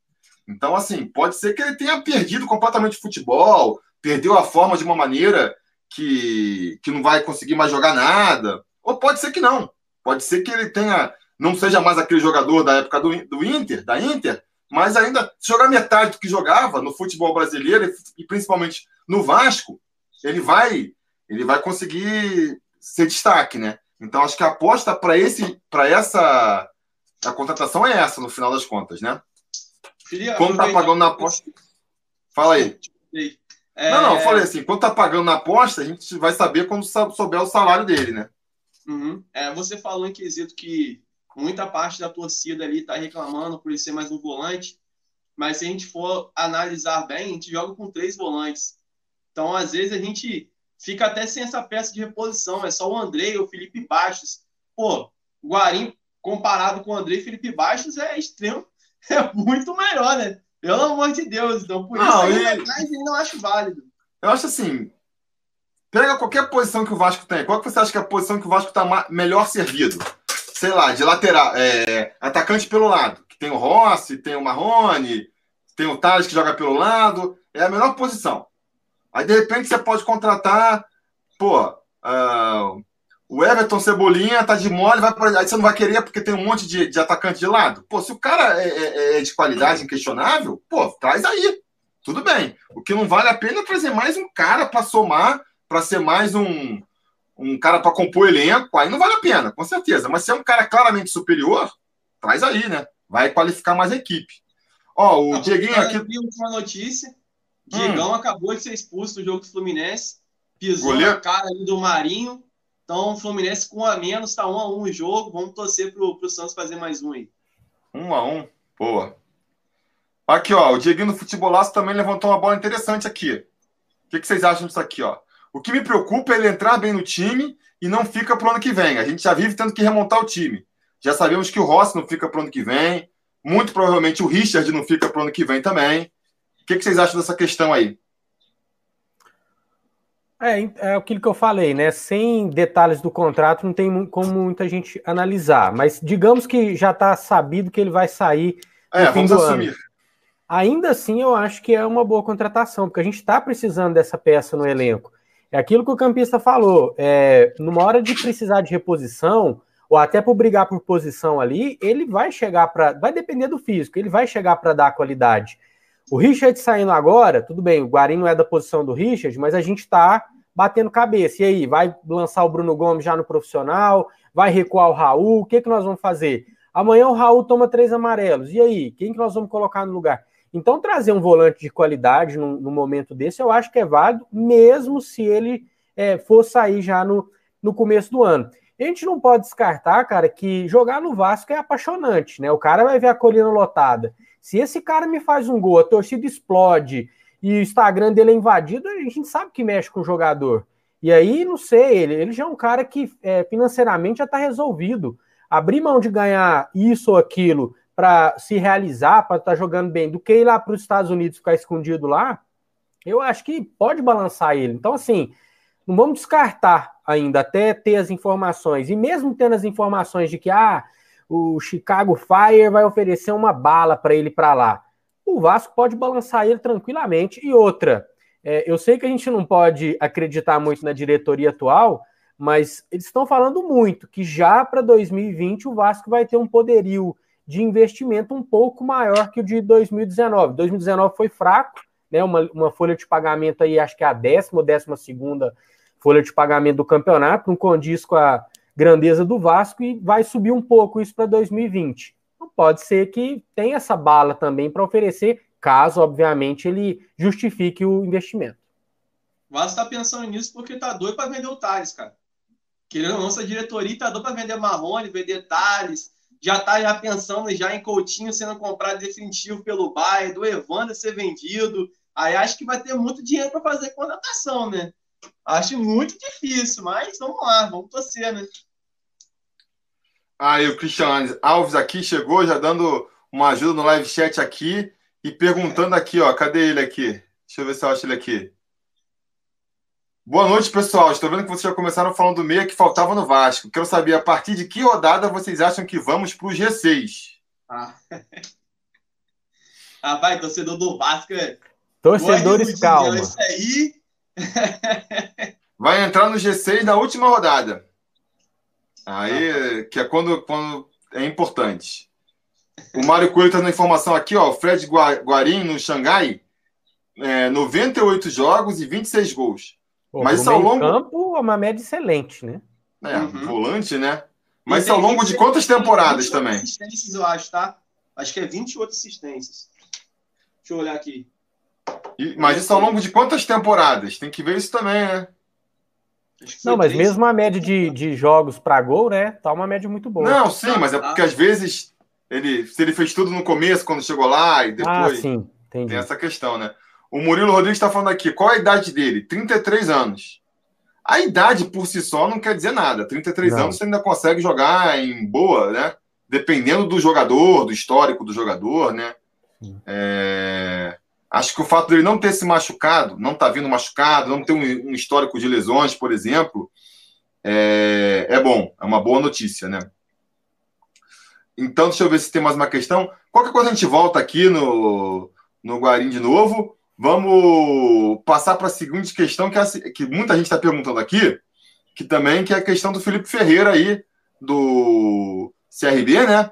Speaker 1: Então, assim, pode ser que ele tenha perdido completamente o futebol, perdeu a forma de uma maneira que, que não vai conseguir mais jogar nada. Ou pode ser que não. Pode ser que ele tenha não seja mais aquele jogador da época do, do Inter, da Inter, mas ainda jogar metade do que jogava no futebol brasileiro e principalmente no Vasco, ele vai ele vai conseguir ser destaque, né? Então acho que a aposta para esse para essa a contratação é essa no final das contas, né? Queria, quando tá pagando na aposta, fala aí. É... Não, não, eu falei assim, quando tá pagando na aposta, a gente vai saber quando souber o salário dele, né?
Speaker 3: Uhum. É, você falou em quesito que muita parte da torcida ali está reclamando por ele ser mais um volante, mas se a gente for analisar bem, a gente joga com três volantes. Então, às vezes, a gente fica até sem essa peça de reposição. É só o André ou o Felipe Baixos. Pô, o Guarim, comparado com o André Felipe Baixos, é extremo, é muito melhor, né? Pelo amor de Deus. Então, por não, isso, aí, e... eu não acho válido.
Speaker 1: Eu acho assim, pega qualquer posição que o Vasco tem. Qual que você acha que é a posição que o Vasco está melhor servido? sei lá, de lateral, é, atacante pelo lado. Que tem o Rossi, tem o Marrone, tem o Thales que joga pelo lado. É a melhor posição. Aí, de repente, você pode contratar, pô, uh, o Everton Cebolinha tá de mole, vai pra, aí você não vai querer porque tem um monte de, de atacante de lado. Pô, se o cara é, é, é de qualidade inquestionável, pô, traz aí. Tudo bem. O que não vale a pena é trazer mais um cara para somar, para ser mais um, um cara para compor elenco, aí não vale a pena, com certeza. Mas se é um cara claramente superior, traz aí, né? Vai qualificar mais a equipe. Ó, o Dieguinho aqui.
Speaker 3: Última notícia. Diegão hum. acabou de ser expulso do jogo do Fluminense. Pisou Goleiro. na cara do Marinho. Então, o Fluminense com a menos, está um a um o jogo. Vamos torcer pro, pro Santos fazer mais um aí.
Speaker 1: Um a um. Boa. Aqui, ó. O Dieguinho do Futebolaço também levantou uma bola interessante aqui. O que, que vocês acham disso aqui, ó? O que me preocupa é ele entrar bem no time e não fica pro ano que vem. A gente já vive tendo que remontar o time. Já sabemos que o Rossi não fica pro ano que vem. Muito provavelmente o Richard não fica pro ano que vem também. O que, que vocês acham dessa questão aí?
Speaker 2: É, é aquilo que eu falei, né? Sem detalhes do contrato, não tem como muita gente analisar. Mas digamos que já está sabido que ele vai sair no é, fim do assumir. ano. Ainda assim, eu acho que é uma boa contratação, porque a gente está precisando dessa peça no elenco. É aquilo que o campista falou. É, numa hora de precisar de reposição, ou até por brigar por posição ali, ele vai chegar para. Vai depender do físico, ele vai chegar para dar qualidade. O Richard saindo agora, tudo bem, o Guarim não é da posição do Richard, mas a gente está batendo cabeça. E aí, vai lançar o Bruno Gomes já no profissional? Vai recuar o Raul? O que, que nós vamos fazer? Amanhã o Raul toma três amarelos. E aí, quem que nós vamos colocar no lugar? Então, trazer um volante de qualidade no momento desse, eu acho que é válido, mesmo se ele é, for sair já no, no começo do ano. a gente não pode descartar, cara, que jogar no Vasco é apaixonante, né? O cara vai ver a colina lotada. Se esse cara me faz um gol, a torcida explode e o Instagram dele é invadido, a gente sabe que mexe com o jogador. E aí, não sei, ele, ele já é um cara que é, financeiramente já está resolvido. Abrir mão de ganhar isso ou aquilo para se realizar, para estar tá jogando bem, do que ir lá para os Estados Unidos ficar escondido lá, eu acho que pode balançar ele. Então, assim, não vamos descartar ainda até ter as informações. E mesmo tendo as informações de que ah, o Chicago Fire vai oferecer uma bala para ele para lá. O Vasco pode balançar ele tranquilamente. E outra, é, eu sei que a gente não pode acreditar muito na diretoria atual, mas eles estão falando muito que já para 2020 o Vasco vai ter um poderio de investimento um pouco maior que o de 2019. 2019 foi fraco, né? Uma, uma folha de pagamento aí, acho que é a décima ou décima segunda folha de pagamento do campeonato, não condiz com a grandeza do Vasco e vai subir um pouco isso para 2020. Então, pode ser que tenha essa bala também para oferecer, caso, obviamente, ele justifique o investimento.
Speaker 3: O Vasco está pensando nisso porque tá doido para vender o Thales, cara. Querendo ou não, diretoria tá doido para vender Marrone, vender Thales, já tá já pensando já em Coutinho sendo comprado definitivo pelo Bayern, do Evandro ser vendido. Aí acho que vai ter muito dinheiro para fazer contratação, né? Acho muito difícil, mas vamos lá, vamos torcer, né?
Speaker 1: Aí o Cristiano Alves aqui chegou, já dando uma ajuda no live chat aqui e perguntando aqui, ó, cadê ele aqui? Deixa eu ver se eu acho ele aqui. Boa noite, pessoal. Estou vendo que vocês já começaram falando do meia que faltava no Vasco. Quero saber a partir de que rodada vocês acham que vamos para o G6?
Speaker 3: Ah. vai, torcedor do Vasco. É
Speaker 2: Torcedores, calma.
Speaker 3: Isso aí
Speaker 1: Vai entrar no G6 na última rodada. Aí, que é quando, quando é importante. O Mário Coelho está na informação aqui, ó. O Fred Guarim no Xangai, é, 98 jogos e 26 gols.
Speaker 2: Pô, Mas isso ao longo. campo é uma média excelente, né?
Speaker 1: É, uhum. volante, né? Mas isso ao longo de quantas temporadas também?
Speaker 3: assistências, eu acho, tá? Acho que é 28 assistências. Deixa eu olhar aqui.
Speaker 1: E, mas isso ao longo de quantas temporadas? Tem que ver isso também, né?
Speaker 2: Não, mas mesmo a média de, de jogos para gol, né? Tá uma média muito boa.
Speaker 1: Não, sim, mas é porque às vezes ele, se ele fez tudo no começo, quando chegou lá, e depois. Ah,
Speaker 2: sim, entendi.
Speaker 1: Tem essa questão, né? O Murilo Rodrigues está falando aqui, qual a idade dele? 33 anos. A idade por si só não quer dizer nada. 33 não. anos você ainda consegue jogar em boa, né? Dependendo do jogador, do histórico do jogador, né? É... Acho que o fato dele não ter se machucado, não estar tá vindo machucado, não ter um, um, histórico de lesões, por exemplo, é, é bom, é uma boa notícia, né? Então, deixa eu ver se tem mais uma questão. Qualquer coisa a gente volta aqui no, no Guarim de novo. Vamos passar para a seguinte questão, que, é, que muita gente está perguntando aqui, que também que é a questão do Felipe Ferreira aí, do CRB, né?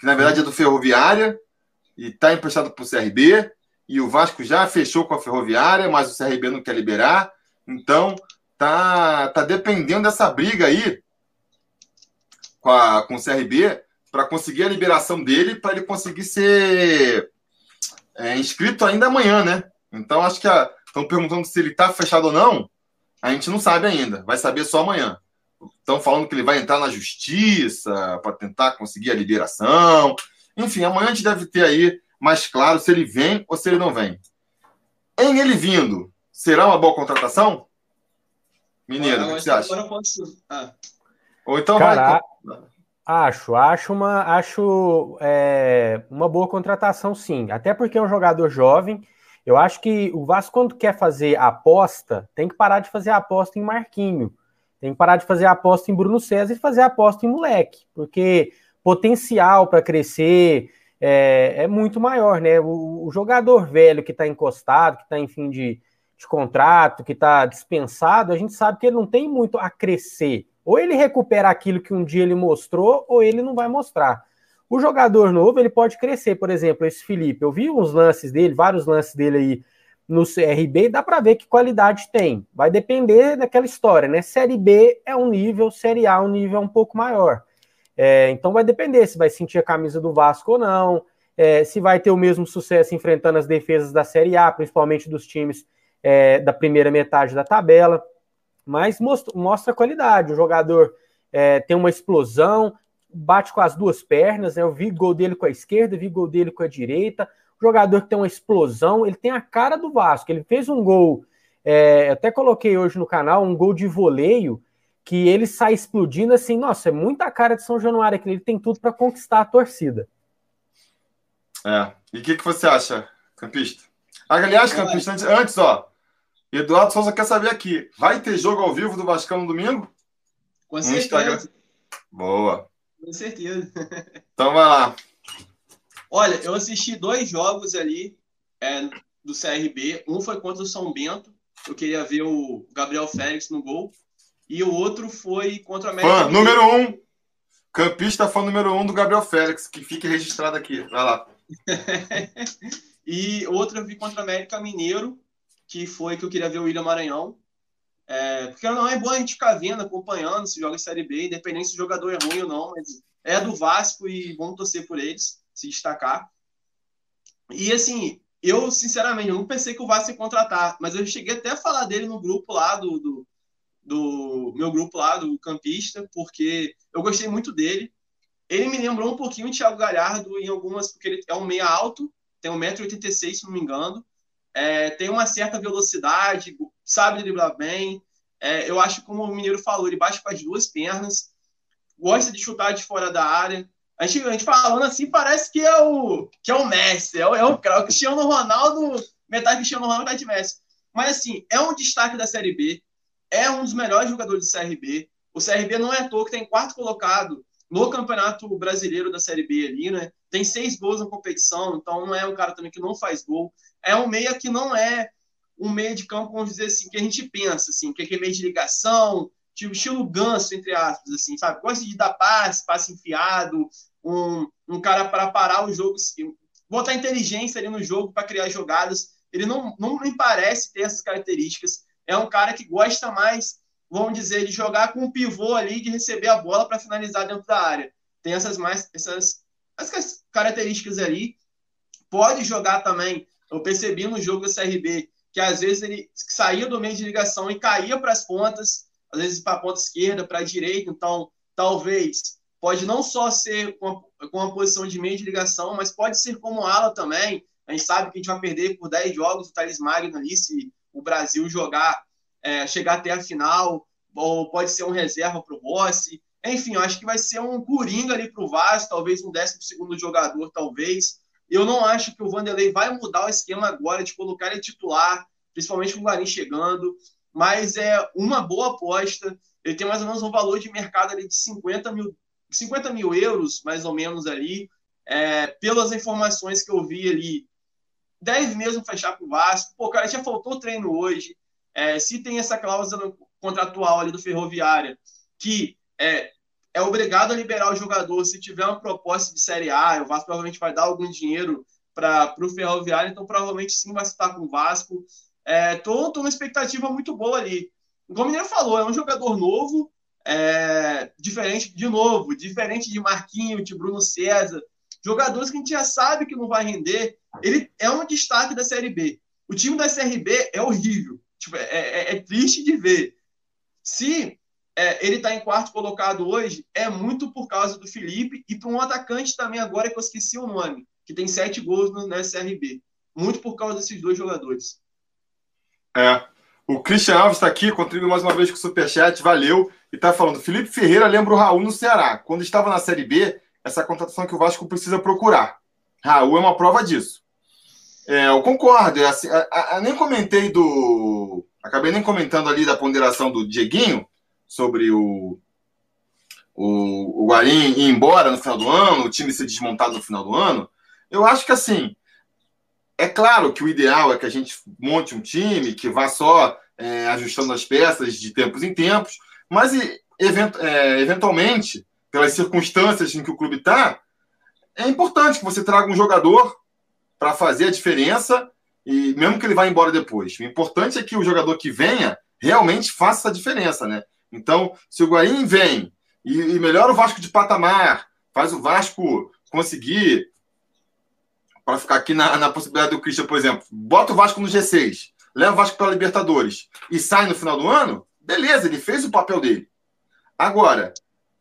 Speaker 1: Que na verdade é do Ferroviária e está emprestado para o CRB e o Vasco já fechou com a Ferroviária, mas o CRB não quer liberar. Então, tá, tá dependendo dessa briga aí com, a, com o CRB para conseguir a liberação dele, para ele conseguir ser é, inscrito ainda amanhã, né? Então acho que estão perguntando se ele está fechado ou não. A gente não sabe ainda, vai saber só amanhã. Estão falando que ele vai entrar na justiça para tentar conseguir a liberação. Enfim, amanhã a gente deve ter aí mais claro se ele vem ou se ele não vem. Em ele vindo, será uma boa contratação? Mineiro, o que você acha? Ah. Ou então
Speaker 2: Cara, vai. Acho, acho uma, acho é, uma boa contratação, sim. Até porque é um jogador jovem. Eu acho que o Vasco, quando quer fazer aposta, tem que parar de fazer aposta em Marquinho. Tem que parar de fazer aposta em Bruno César e fazer aposta em moleque. Porque potencial para crescer é, é, muito maior, né? O, o jogador velho que está encostado, que está em fim de, de contrato, que está dispensado, a gente sabe que ele não tem muito a crescer. Ou ele recupera aquilo que um dia ele mostrou, ou ele não vai mostrar. O jogador novo, ele pode crescer, por exemplo, esse Felipe. Eu vi uns lances dele, vários lances dele aí no CRB, dá para ver que qualidade tem. Vai depender daquela história, né? Série B é um nível, Série A é um nível um pouco maior. É, então vai depender se vai sentir a camisa do Vasco ou não, é, se vai ter o mesmo sucesso enfrentando as defesas da Série A, principalmente dos times é, da primeira metade da tabela mas mostra, mostra qualidade. O jogador é, tem uma explosão, bate com as duas pernas. Né? Eu vi gol dele com a esquerda, vi gol dele com a direita. O jogador que tem uma explosão, ele tem a cara do Vasco. Ele fez um gol, é, até coloquei hoje no canal, um gol de voleio, que ele sai explodindo assim. Nossa, é muita cara de São Januário aqui. Ele tem tudo para conquistar a torcida.
Speaker 1: É. E o que, que você acha, campista? Aliás, campista, antes, antes ó, Eduardo Souza quer saber aqui: vai ter jogo ao vivo do Vascão no domingo?
Speaker 3: Com certeza.
Speaker 1: Boa.
Speaker 3: Com certeza.
Speaker 1: Então vai lá.
Speaker 3: Olha, eu assisti dois jogos ali é, do CRB. Um foi contra o São Bento. Eu queria ver o Gabriel Félix no gol. E o outro foi contra o
Speaker 1: América. Fã número um. Campista fã número um do Gabriel Félix, que fique registrado aqui. Vai lá.
Speaker 3: e outro eu vi contra o América Mineiro que foi que eu queria ver o William Maranhão. É, porque não é bom a gente ficar vendo, acompanhando se joga Série B, independente se o jogador é ruim ou não, mas é do Vasco e vamos torcer por eles, se destacar. E assim, eu sinceramente eu não pensei que o Vasco ia contratar, mas eu cheguei até a falar dele no grupo lá do, do, do meu grupo lá, do campista, porque eu gostei muito dele. Ele me lembrou um pouquinho o Thiago Galhardo em algumas, porque ele é um meia alto, tem 1,86m, se não me engano, é, tem uma certa velocidade, sabe driblar bem. É, eu acho, como o Mineiro falou, ele bate com as duas pernas, gosta de chutar de fora da área. A gente, a gente falando assim, parece que é o, que é o Messi, é o, é o, Cristiano Ronaldo, metade Cristiano Ronaldo, metade Messi. Mas, assim, é um destaque da Série B, é um dos melhores jogadores do CRB. O CRB não é à toa que tem quarto colocado no Campeonato Brasileiro da Série B ali, né? Tem seis gols na competição, então não é um cara também que não faz gol é um meia que não é um meia de campo, vamos dizer assim, que a gente pensa, assim, que é meio de ligação, tipo estilo ganso, entre aspas, assim, sabe? Gosta de dar passe, passe enfiado, um, um cara para parar o jogo, assim, botar inteligência ali no jogo para criar jogadas. Ele não, não me parece ter essas características. É um cara que gosta mais, vamos dizer, de jogar com um pivô ali, de receber a bola para finalizar dentro da área. Tem essas mais essas, essas características ali. Pode jogar também eu percebi no jogo do CRB que às vezes ele saía do meio de ligação e caía para as pontas, às vezes para a ponta esquerda, para a direita. Então, talvez pode não só ser com a, com a posição de meio de ligação, mas pode ser como ala também. A gente sabe que a gente vai perder por 10 jogos o Thales Magno ali, se o Brasil jogar, é, chegar até a final, ou pode ser um reserva para o Rossi. Enfim, eu acho que vai ser um coringa ali para o Vasco, talvez um décimo segundo jogador, talvez. Eu não acho que o Vanderlei vai mudar o esquema agora de colocar ele titular, principalmente com o Guarim chegando, mas é uma boa aposta. Ele tem mais ou menos um valor de mercado ali de 50 mil, 50 mil euros, mais ou menos ali. É, pelas informações que eu vi ali, deve mesmo fechar com o Vasco. Pô, cara, já faltou treino hoje. É, se tem essa cláusula contratual ali do Ferroviária, que é, é obrigado a liberar o jogador se tiver uma proposta de Série A. O Vasco provavelmente vai dar algum dinheiro para o Ferroviário, então provavelmente sim vai estar com o Vasco. É, numa expectativa muito boa ali. Como o Mineiro falou, é um jogador novo, é, diferente, de novo, diferente de Marquinho, de Bruno César, Jogadores que a gente já sabe que não vai render. Ele é um destaque da Série B. O time da CRB é horrível. Tipo, é, é, é triste de ver. Se é, ele está em quarto colocado hoje, é muito por causa do Felipe e para um atacante também agora que eu esqueci o nome, que tem sete gols no, na SRB. Muito por causa desses dois jogadores.
Speaker 1: É. O Christian Alves está aqui, contribuiu mais uma vez com o Superchat, valeu. E está falando: Felipe Ferreira lembra o Raul no Ceará. Quando estava na Série B, essa contratação que o Vasco precisa procurar. Raul é uma prova disso. É, eu concordo. É assim, nem comentei do. Acabei nem comentando ali da ponderação do Dieguinho sobre o, o, o Guarim ir embora no final do ano, o time ser desmontado no final do ano. Eu acho que assim. É claro que o ideal é que a gente monte um time que vá só é, ajustando as peças de tempos em tempos, mas event, é, eventualmente, pelas circunstâncias em que o clube está, é importante que você traga um jogador para fazer a diferença e mesmo que ele vá embora depois. O importante é que o jogador que venha realmente faça a diferença, né? Então, se o Guaim vem e, e melhora o Vasco de patamar, faz o Vasco conseguir para ficar aqui na, na possibilidade do Christian, por exemplo, bota o Vasco no G6, leva o Vasco para a Libertadores e sai no final do ano, beleza, ele fez o papel dele. Agora,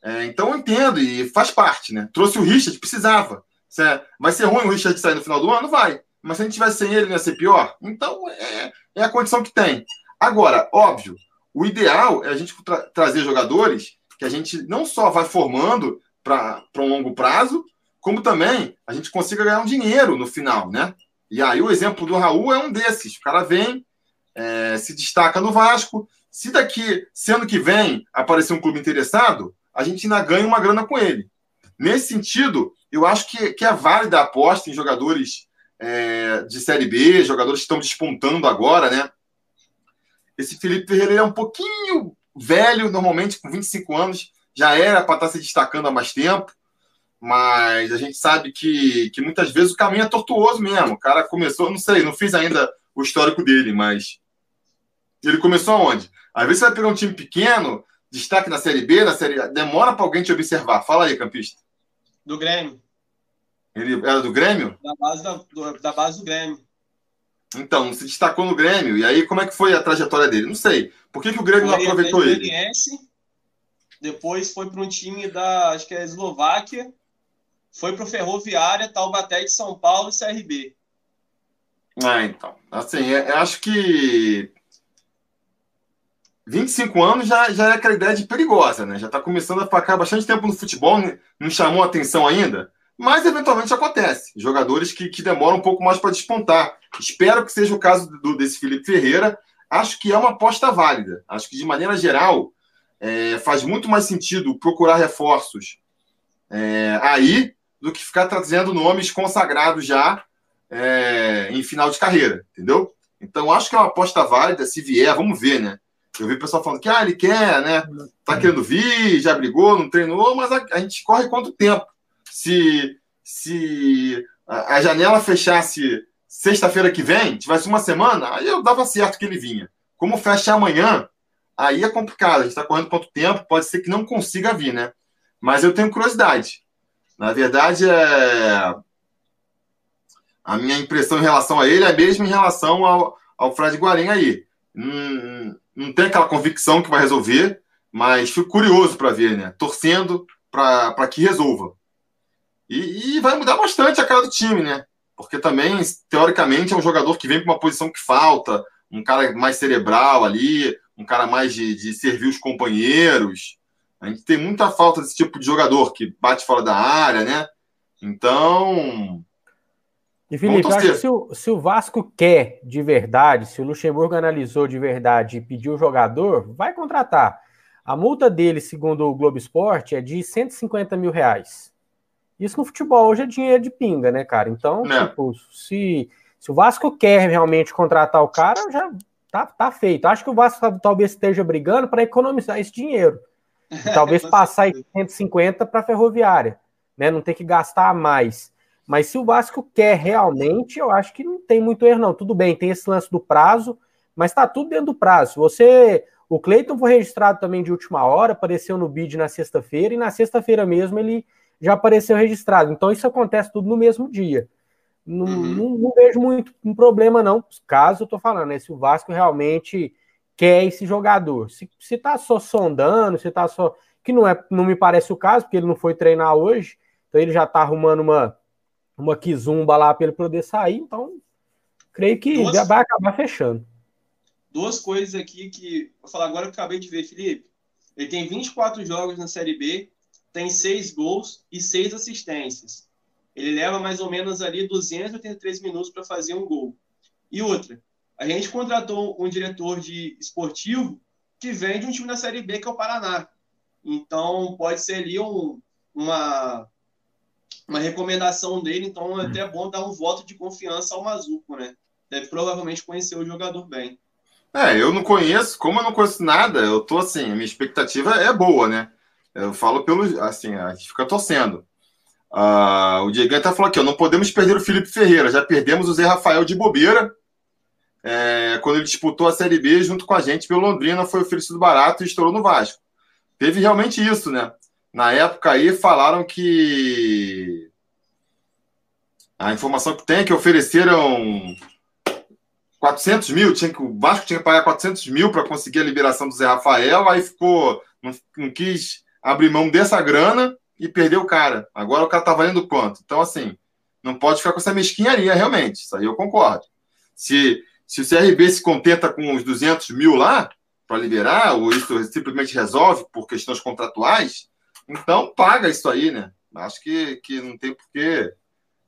Speaker 1: é, então eu entendo e faz parte, né? Trouxe o Richard, precisava. Vai ser ruim o Richard sair no final do ano? Vai. Mas se a gente tivesse sem ele, não ia ser pior? Então é, é a condição que tem. Agora, óbvio, o ideal é a gente tra trazer jogadores que a gente não só vai formando para um longo prazo, como também a gente consiga ganhar um dinheiro no final, né? E aí o exemplo do Raul é um desses. O cara vem, é, se destaca no Vasco. Se daqui, sendo que vem, aparecer um clube interessado, a gente ainda ganha uma grana com ele. Nesse sentido, eu acho que, que é válida a aposta em jogadores é, de Série B, jogadores que estão despontando agora, né? Esse Felipe Ferreira é um pouquinho velho, normalmente com 25 anos, já era para estar tá se destacando há mais tempo mas a gente sabe que, que muitas vezes o caminho é tortuoso mesmo. O cara começou, não sei, não fiz ainda o histórico dele, mas ele começou aonde? Às vezes você vai pegar um time pequeno, destaque na Série B, na Série A, demora para alguém te observar. Fala aí, campista.
Speaker 3: Do Grêmio.
Speaker 1: Ele era do Grêmio?
Speaker 3: Da base, da, do, da base do Grêmio.
Speaker 1: Então, se destacou no Grêmio. E aí, como é que foi a trajetória dele? Não sei. Por que, que o Grêmio não aproveitou ele?
Speaker 3: Depois foi para um time da, acho que é Eslováquia, foi para o Ferroviária, Taubaté de São Paulo e CRB.
Speaker 1: Ah, então. Assim, eu é, acho que 25 anos já, já é aquela ideia de perigosa, né? Já está começando a ficar bastante tempo no futebol, né? não chamou atenção ainda, mas eventualmente acontece. Jogadores que, que demoram um pouco mais para despontar. Espero que seja o caso do, desse Felipe Ferreira. Acho que é uma aposta válida. Acho que, de maneira geral, é, faz muito mais sentido procurar reforços é, aí do que ficar trazendo nomes consagrados já é, em final de carreira, entendeu? Então, acho que é uma aposta válida, se vier, vamos ver, né? Eu vi o pessoal falando que ah, ele quer, né? Tá querendo vir, já brigou, não treinou, mas a, a gente corre quanto tempo? Se, se a, a janela fechasse sexta-feira que vem, tivesse uma semana, aí eu dava certo que ele vinha. Como fecha amanhã, aí é complicado. A gente está correndo quanto tempo, pode ser que não consiga vir, né? Mas eu tenho curiosidade. Na verdade, é... a minha impressão em relação a ele é mesmo em relação ao, ao Fred Guarim aí. Não, não tem aquela convicção que vai resolver, mas fico curioso para ver, né? Torcendo para que resolva. E, e, vai mudar bastante a cara do time, né? Porque também, teoricamente, é um jogador que vem para uma posição que falta, um cara mais cerebral ali, um cara mais de, de servir os companheiros. A gente tem muita falta desse tipo de jogador que bate fora da área, né? Então.
Speaker 2: E Felipe, acho que se o, se o Vasco quer de verdade, se o Luxemburgo analisou de verdade e pediu o jogador, vai contratar. A multa dele, segundo o Globo Esporte, é de 150 mil reais. Isso no futebol hoje é dinheiro de pinga, né, cara? Então, é. tipo, se, se o Vasco quer realmente contratar o cara, já tá, tá feito. Acho que o Vasco talvez esteja brigando para economizar esse dinheiro. E talvez passar 150 para a ferroviária, né? Não ter que gastar mais. Mas se o Vasco quer realmente, eu acho que não tem muito erro, não. Tudo bem, tem esse lance do prazo, mas está tudo dentro do prazo. Você. O Cleiton foi registrado também de última hora, apareceu no bid na sexta-feira, e na sexta-feira mesmo ele já apareceu registrado. Então isso acontece tudo no mesmo dia. Não, uhum. não, não vejo muito um problema, não. Caso eu tô falando, né? Se o Vasco realmente quer esse jogador. Se, se tá só sondando, se tá só. Que não, é, não me parece o caso, porque ele não foi treinar hoje, então ele já tá arrumando uma, uma quizumba lá para ele poder sair, então creio que duas, já vai acabar fechando.
Speaker 3: Duas coisas aqui que. Vou falar agora que eu acabei de ver, Felipe. Ele tem 24 jogos na Série B, tem 6 gols e 6 assistências. Ele leva mais ou menos ali 283 minutos para fazer um gol. E outra, a gente contratou um diretor de esportivo que vem de um time da Série B, que é o Paraná. Então, pode ser ali um, uma, uma recomendação dele. Então, é até bom dar um voto de confiança ao Mazuco, né? Deve provavelmente conhecer o jogador bem.
Speaker 1: É, eu não conheço, como eu não conheço nada, eu tô assim, a minha expectativa é boa, né? Eu falo pelo, assim, a gente fica torcendo. Uh, o Diego até falou aqui, ó, não podemos perder o Felipe Ferreira, já perdemos o Zé Rafael de bobeira, é, quando ele disputou a Série B junto com a gente pelo Londrina, foi oferecido barato e estourou no Vasco. Teve realmente isso, né? Na época aí falaram que a informação que tem é que ofereceram 400 mil, tinha que, o Vasco tinha que pagar 400 mil para conseguir a liberação do Zé Rafael, aí ficou, não, não, quis abrir mão dessa grana e perdeu o cara. Agora o cara tá valendo quanto? Então, assim, não pode ficar com essa mesquinharia, realmente. Isso aí eu concordo. Se se o CRB se contenta com os 200 mil lá para liberar, ou isso simplesmente resolve por questões contratuais, então paga isso aí, né? Acho que, que não tem por que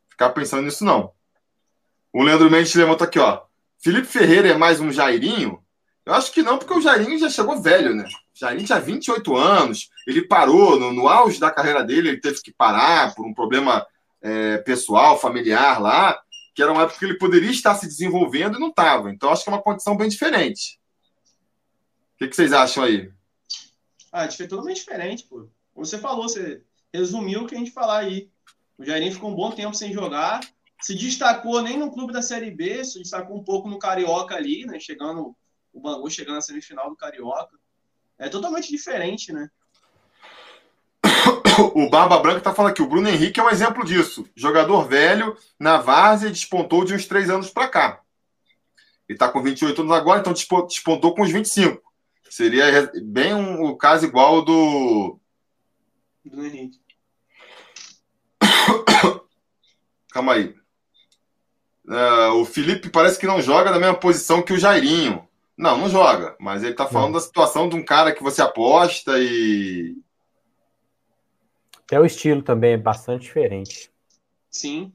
Speaker 1: ficar pensando nisso, não. O Leandro Mendes levanta aqui, ó. Felipe Ferreira é mais um Jairinho? Eu acho que não, porque o Jairinho já chegou velho, né? O Jairinho tinha 28 anos, ele parou no, no auge da carreira dele, ele teve que parar por um problema é, pessoal, familiar lá que era uma época que ele poderia estar se desenvolvendo e não estava. Então, acho que é uma condição bem diferente. O que, que vocês acham aí?
Speaker 3: Ah, é totalmente diferente, pô. Você falou, você resumiu o que a gente falar aí. O Jairinho ficou um bom tempo sem jogar, se destacou nem no clube da Série B, se destacou um pouco no Carioca ali, né? Chegando, o Bangu chegando na semifinal do Carioca. É totalmente diferente, né?
Speaker 1: o Barba Branca está falando aqui, o Bruno Henrique é um exemplo disso. Jogador velho, na várzea, despontou de uns três anos para cá. Ele está com 28 anos agora, então despontou com uns 25. Seria bem um, o caso igual do.
Speaker 3: Henrique.
Speaker 1: Calma aí. Uh, o Felipe parece que não joga na mesma posição que o Jairinho. Não, não joga. Mas ele está falando não. da situação de um cara que você aposta e,
Speaker 2: até o estilo também é bastante diferente.
Speaker 3: Sim.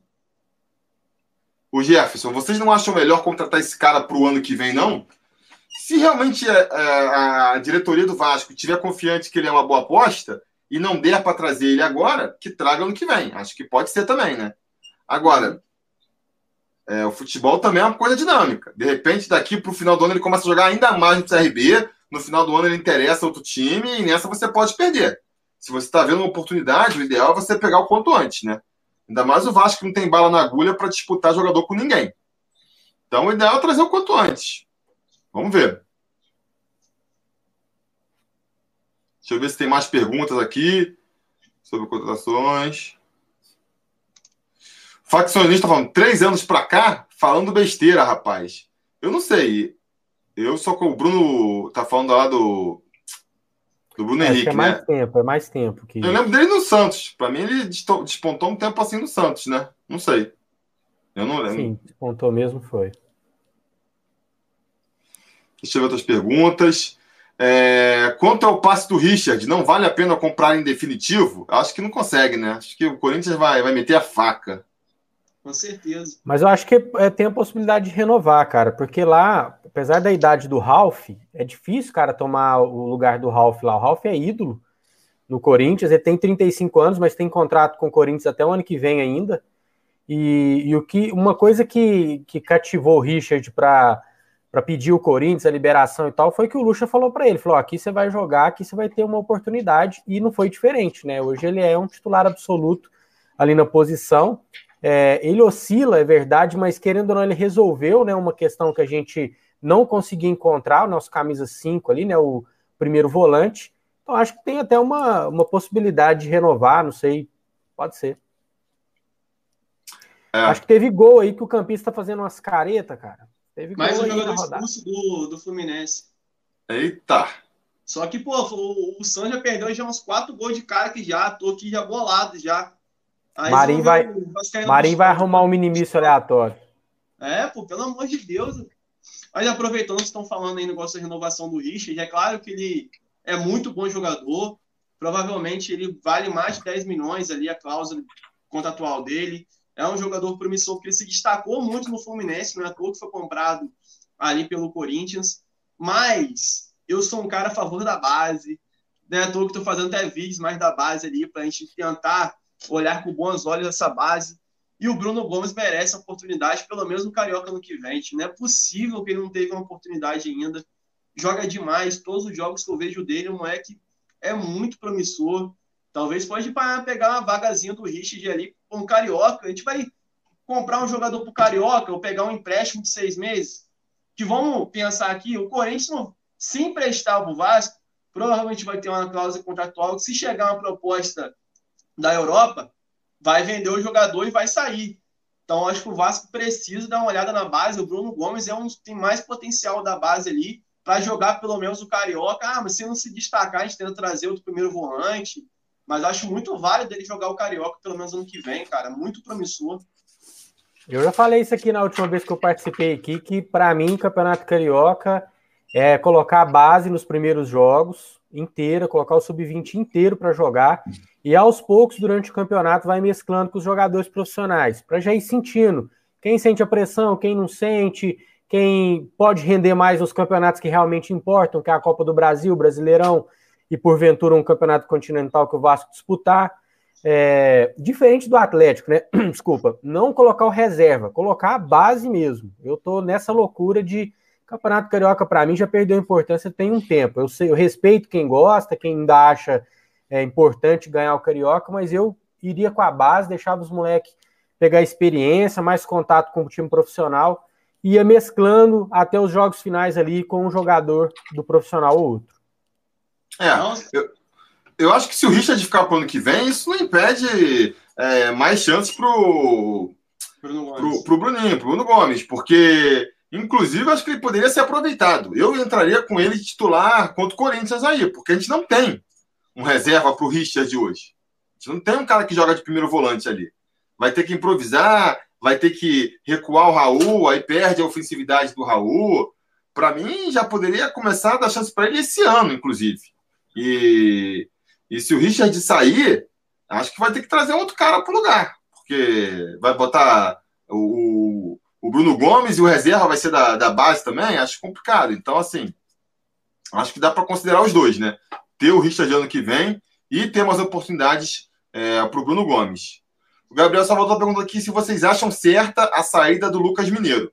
Speaker 1: O Jefferson, vocês não acham melhor contratar esse cara para o ano que vem, não? Se realmente a, é, é, a, diretoria do Vasco tiver confiante que ele é uma boa aposta e não der para trazer ele agora, que traga ano que vem. Acho que pode ser também, né? Agora, é, o futebol também é uma coisa dinâmica. De repente, daqui para o final do ano, ele começa a jogar ainda mais no CRB. No final do ano, ele interessa outro time e nessa você pode perder se você está vendo uma oportunidade, o ideal é você pegar o quanto antes, né? Ainda mais o Vasco que não tem bala na agulha para disputar jogador com ninguém. Então, o ideal é trazer o quanto antes. Vamos ver. Deixa eu ver se tem mais perguntas aqui sobre contratações. Faccionista falando, três anos para cá, falando besteira, rapaz. Eu não sei. Eu só com o Bruno tá falando lá do do Bruno Henrique,
Speaker 2: é mais né? tempo, é mais tempo. Que...
Speaker 1: Eu lembro dele no Santos. Para mim, ele despontou um tempo assim no Santos, né? Não sei. Eu não lembro. Sim,
Speaker 2: despontou mesmo, foi.
Speaker 1: Deixa eu ver outras perguntas. É, quanto ao passe do Richard, não vale a pena comprar em definitivo? Acho que não consegue, né? Acho que o Corinthians vai, vai meter a faca.
Speaker 3: Com certeza.
Speaker 2: Mas eu acho que é, tem a possibilidade de renovar, cara, porque lá, apesar da idade do Ralph, é difícil, cara, tomar o lugar do Ralph lá. O Ralph é ídolo no Corinthians, ele tem 35 anos, mas tem contrato com o Corinthians até o ano que vem ainda. E, e o que uma coisa que, que cativou o Richard para para pedir o Corinthians a liberação e tal, foi que o Lucha falou para ele, falou, aqui você vai jogar, aqui você vai ter uma oportunidade, e não foi diferente, né? Hoje ele é um titular absoluto ali na posição, é, ele oscila, é verdade, mas querendo ou não, ele resolveu né, uma questão que a gente não conseguia encontrar, o nosso camisa 5 ali, né? O primeiro volante. Então, acho que tem até uma, uma possibilidade de renovar, não sei Pode ser. É. Acho que teve gol aí que o campista tá fazendo umas caretas, cara. Teve
Speaker 3: Mais um jogador expulso do, do Fluminense.
Speaker 1: Eita!
Speaker 3: Só que, pô, o, o San já perdeu já uns quatro gols de cara que já, tô aqui já bolado já.
Speaker 2: Aí Marinho vai, Marinho vai arrumar um minimício aleatório.
Speaker 3: É, pô, pelo amor de Deus. Mas aproveitando que estão falando aí no negócio da renovação do Richard, é claro que ele é muito bom jogador. Provavelmente ele vale mais de 10 milhões ali, a cláusula contratual dele. É um jogador promissor que se destacou muito no Fluminense, não é que foi comprado ali pelo Corinthians. Mas eu sou um cara a favor da base. Não é à toa que estou fazendo até vídeos mais da base ali para a gente tentar olhar com bons olhos essa base. E o Bruno Gomes merece a oportunidade, pelo menos no Carioca no que vem. Não é possível que ele não teve uma oportunidade ainda. Joga demais. Todos os jogos que eu vejo dele, o moleque é muito promissor. Talvez pode pegar uma vagazinha do Richard ali o Carioca. A gente vai comprar um jogador para o Carioca ou pegar um empréstimo de seis meses. Que vamos pensar aqui, o Corinthians, não, se emprestar o Vasco, provavelmente vai ter uma cláusula contratual que se chegar uma proposta da Europa, vai vender o jogador e vai sair. Então, acho que o Vasco precisa dar uma olhada na base. O Bruno Gomes é um tem mais potencial da base ali para jogar pelo menos o Carioca. Ah, mas se não se destacar, a gente tenta trazer outro primeiro volante. Mas acho muito válido ele jogar o Carioca pelo menos ano que vem, cara. Muito promissor.
Speaker 2: Eu já falei isso aqui na última vez que eu participei aqui, que para mim, Campeonato Carioca é colocar a base nos primeiros jogos inteira, colocar o sub-20 inteiro para jogar e aos poucos durante o campeonato vai mesclando com os jogadores profissionais, para já ir sentindo quem sente a pressão, quem não sente, quem pode render mais nos campeonatos que realmente importam, que é a Copa do Brasil, Brasileirão e porventura um campeonato continental que o Vasco disputar. É, diferente do Atlético, né? Desculpa, não colocar o reserva, colocar a base mesmo. Eu tô nessa loucura de Campeonato Carioca, para mim, já perdeu importância tem um tempo. Eu, sei, eu respeito quem gosta, quem ainda acha é, importante ganhar o Carioca, mas eu iria com a base, deixava os moleques pegar experiência, mais contato com o time profissional, ia mesclando até os jogos finais ali com um jogador do profissional ou outro.
Speaker 1: É, eu, eu acho que se o Richard ficar para o ano que vem, isso não impede é, mais chances pro, Bruno pro, pro Bruninho, pro Bruno Gomes, porque Inclusive, acho que ele poderia ser aproveitado. Eu entraria com ele titular contra o Corinthians aí, porque a gente não tem um reserva para o Richard de hoje. A gente não tem um cara que joga de primeiro volante ali. Vai ter que improvisar, vai ter que recuar o Raul, aí perde a ofensividade do Raul. Para mim, já poderia começar a dar chance para ele esse ano, inclusive. E, e se o Richard sair, acho que vai ter que trazer outro cara para o lugar, porque vai botar o, o Bruno Gomes e o reserva vai ser da, da base também, acho complicado. Então, assim, acho que dá para considerar os dois, né? Ter o Richard ano que vem e ter umas oportunidades é, para o Bruno Gomes. O Gabriel Salvador perguntou aqui se vocês acham certa a saída do Lucas Mineiro.